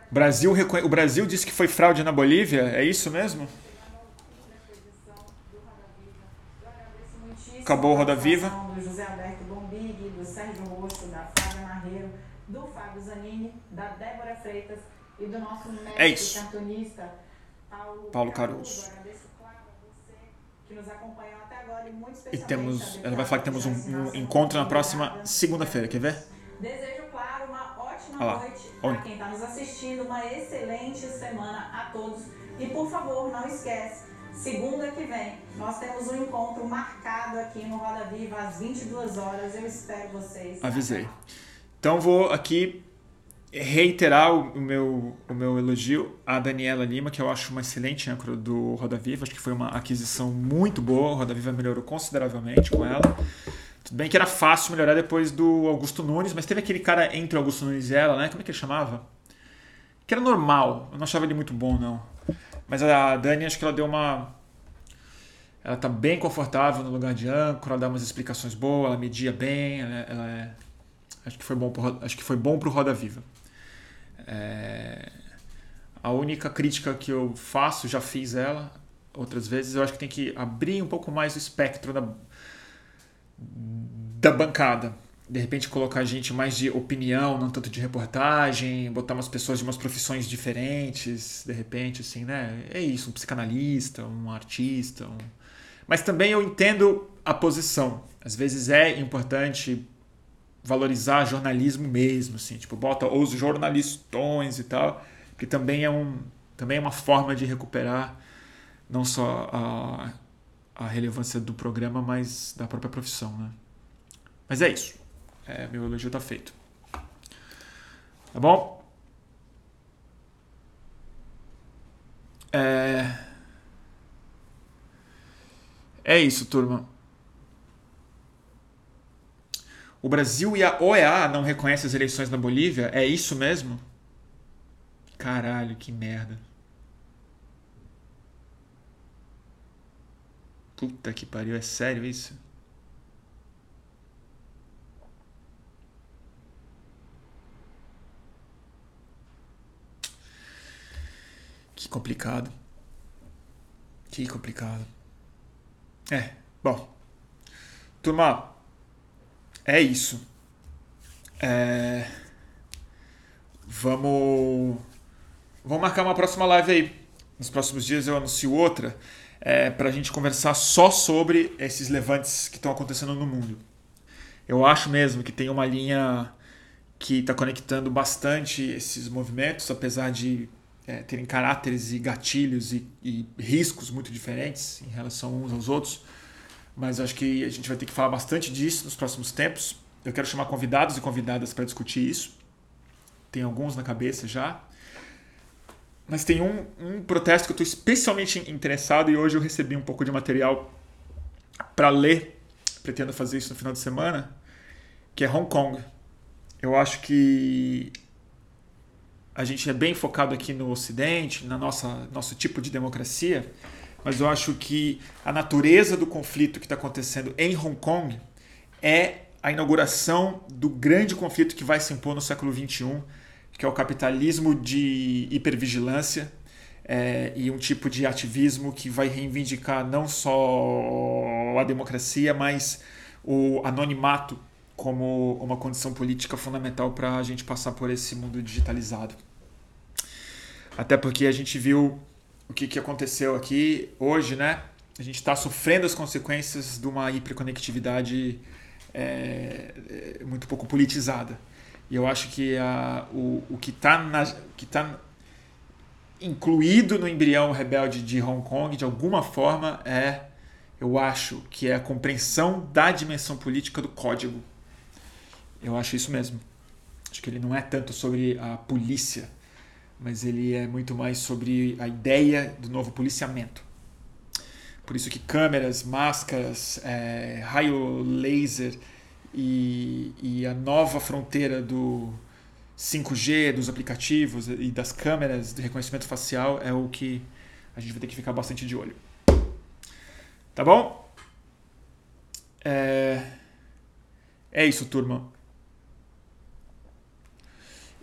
Brasil, o Brasil disse que foi fraude na Bolívia, é isso mesmo? Acabou o Roda Viva. Do José Alberto Bombig, do Sérgio Roxo, da Flávia Marreiro, do Fábio Zanini, da Débora Freitas e do nosso médico é isso. cartunista Paulo, Paulo Caruso. Agradeço, claro, a você que nos acompanhou até agora e muito E temos, a ela vai falar que temos um, um encontro na próxima segunda-feira, quer ver? Desejo, claro, uma ótima Olha lá. noite para quem está nos assistindo, uma excelente semana a todos. E por favor, não esquece, segunda que vem, nós temos um encontro marcado aqui no Roda Viva às 22 horas. Eu espero vocês. Avisei. Então vou aqui reiterar o meu, o meu elogio à Daniela Lima, que eu acho uma excelente âncora do Roda Viva. Acho que foi uma aquisição muito boa. O Roda Viva melhorou consideravelmente com ela. Tudo bem que era fácil melhorar depois do Augusto Nunes, mas teve aquele cara entre o Augusto Nunes e ela, né? Como é que ele chamava? Que era normal. Eu não achava ele muito bom, não. Mas a Dani, acho que ela deu uma. Ela tá bem confortável no lugar de âncora, ela dá umas explicações boas, ela media bem, ela, ela é. Acho que foi bom pro, acho que foi bom pro Roda Viva. É, a única crítica que eu faço, já fiz ela outras vezes, eu acho que tem que abrir um pouco mais o espectro da, da bancada. De repente colocar gente mais de opinião, não tanto de reportagem, botar umas pessoas de umas profissões diferentes, de repente, assim, né? É isso, um psicanalista, um artista. Um... Mas também eu entendo a posição. Às vezes é importante valorizar jornalismo mesmo, assim, tipo, bota os jornalistões e tal, que também é, um, também é uma forma de recuperar não só a, a relevância do programa, mas da própria profissão, né? Mas é isso. É, meu elogio tá feito. Tá bom? É... É isso, turma. O Brasil e a OEA não reconhecem as eleições na Bolívia? É isso mesmo? Caralho, que merda. Puta que pariu, é sério isso? Que complicado. Que complicado. É, bom. Turma, é isso. É... Vamos. Vamos marcar uma próxima live aí. Nos próximos dias eu anuncio outra é, para a gente conversar só sobre esses levantes que estão acontecendo no mundo. Eu acho mesmo que tem uma linha que está conectando bastante esses movimentos, apesar de é, terem caráteres e gatilhos e, e, riscos muito diferentes em relação uns aos outros. Mas acho que a gente vai ter que falar bastante disso nos próximos tempos. Eu quero chamar convidados e convidadas para discutir isso. Tem alguns na cabeça já. Mas tem um, um protesto que eu estou especialmente interessado e hoje eu recebi um pouco de material para ler. Pretendo fazer isso no final de semana, que é Hong Kong. Eu acho que a gente é bem focado aqui no Ocidente, na nossa nosso tipo de democracia, mas eu acho que a natureza do conflito que está acontecendo em Hong Kong é a inauguração do grande conflito que vai se impor no século XXI, que é o capitalismo de hipervigilância é, e um tipo de ativismo que vai reivindicar não só a democracia, mas o anonimato como uma condição política fundamental para a gente passar por esse mundo digitalizado. Até porque a gente viu o que, que aconteceu aqui hoje, né? A gente está sofrendo as consequências de uma hiperconectividade é, é, muito pouco politizada. E eu acho que a, o, o que está tá incluído no embrião rebelde de Hong Kong, de alguma forma, é, eu acho, que é a compreensão da dimensão política do código. Eu acho isso mesmo. Acho que ele não é tanto sobre a polícia, mas ele é muito mais sobre a ideia do novo policiamento. Por isso que câmeras, máscaras, é, raio laser e, e a nova fronteira do 5G, dos aplicativos e das câmeras de reconhecimento facial é o que a gente vai ter que ficar bastante de olho. Tá bom? É, é isso, turma.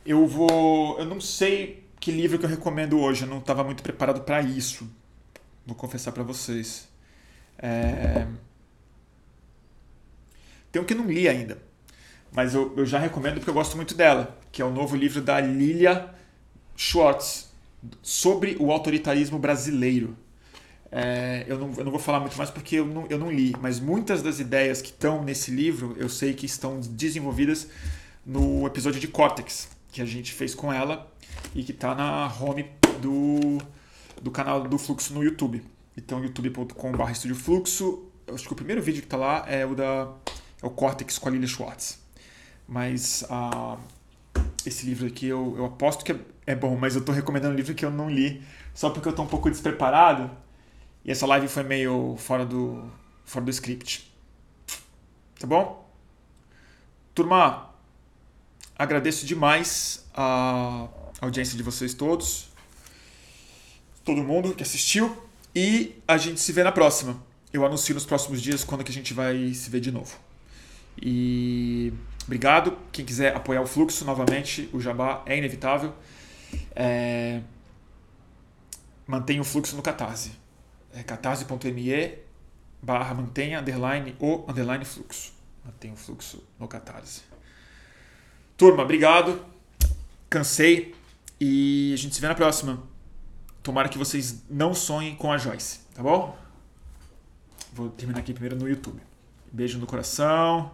Eu vou. Eu não sei que livro que eu recomendo hoje. Eu não estava muito preparado para isso. Vou confessar para vocês. É... Tem um que não li ainda. Mas eu, eu já recomendo porque eu gosto muito dela. Que é o novo livro da Lilia Schwartz. Sobre o autoritarismo brasileiro. É, eu, não, eu não vou falar muito mais porque eu não, eu não li. Mas muitas das ideias que estão nesse livro eu sei que estão desenvolvidas no episódio de Cortex que a gente fez com ela e que está na home do, do canal do Fluxo no YouTube. Então, youtube.com.br Estúdio Fluxo. Acho que o primeiro vídeo que está lá é o da é o Cortex com a Lilia Schwartz. Mas uh, esse livro aqui eu, eu aposto que é, é bom, mas eu estou recomendando um livro que eu não li só porque eu estou um pouco despreparado e essa live foi meio fora do, fora do script. Tá bom? Turma, Agradeço demais a audiência de vocês todos, todo mundo que assistiu e a gente se vê na próxima. Eu anuncio nos próximos dias quando que a gente vai se ver de novo. E obrigado. Quem quiser apoiar o fluxo novamente, o jabá é inevitável. É... Mantenha o fluxo no Catarse. É catarse.me barra mantenha underline o underline fluxo. Mantenha o fluxo no Catarse. Turma, obrigado. Cansei. E a gente se vê na próxima. Tomara que vocês não sonhem com a Joyce, tá bom? Vou terminar aqui primeiro no YouTube. Beijo no coração.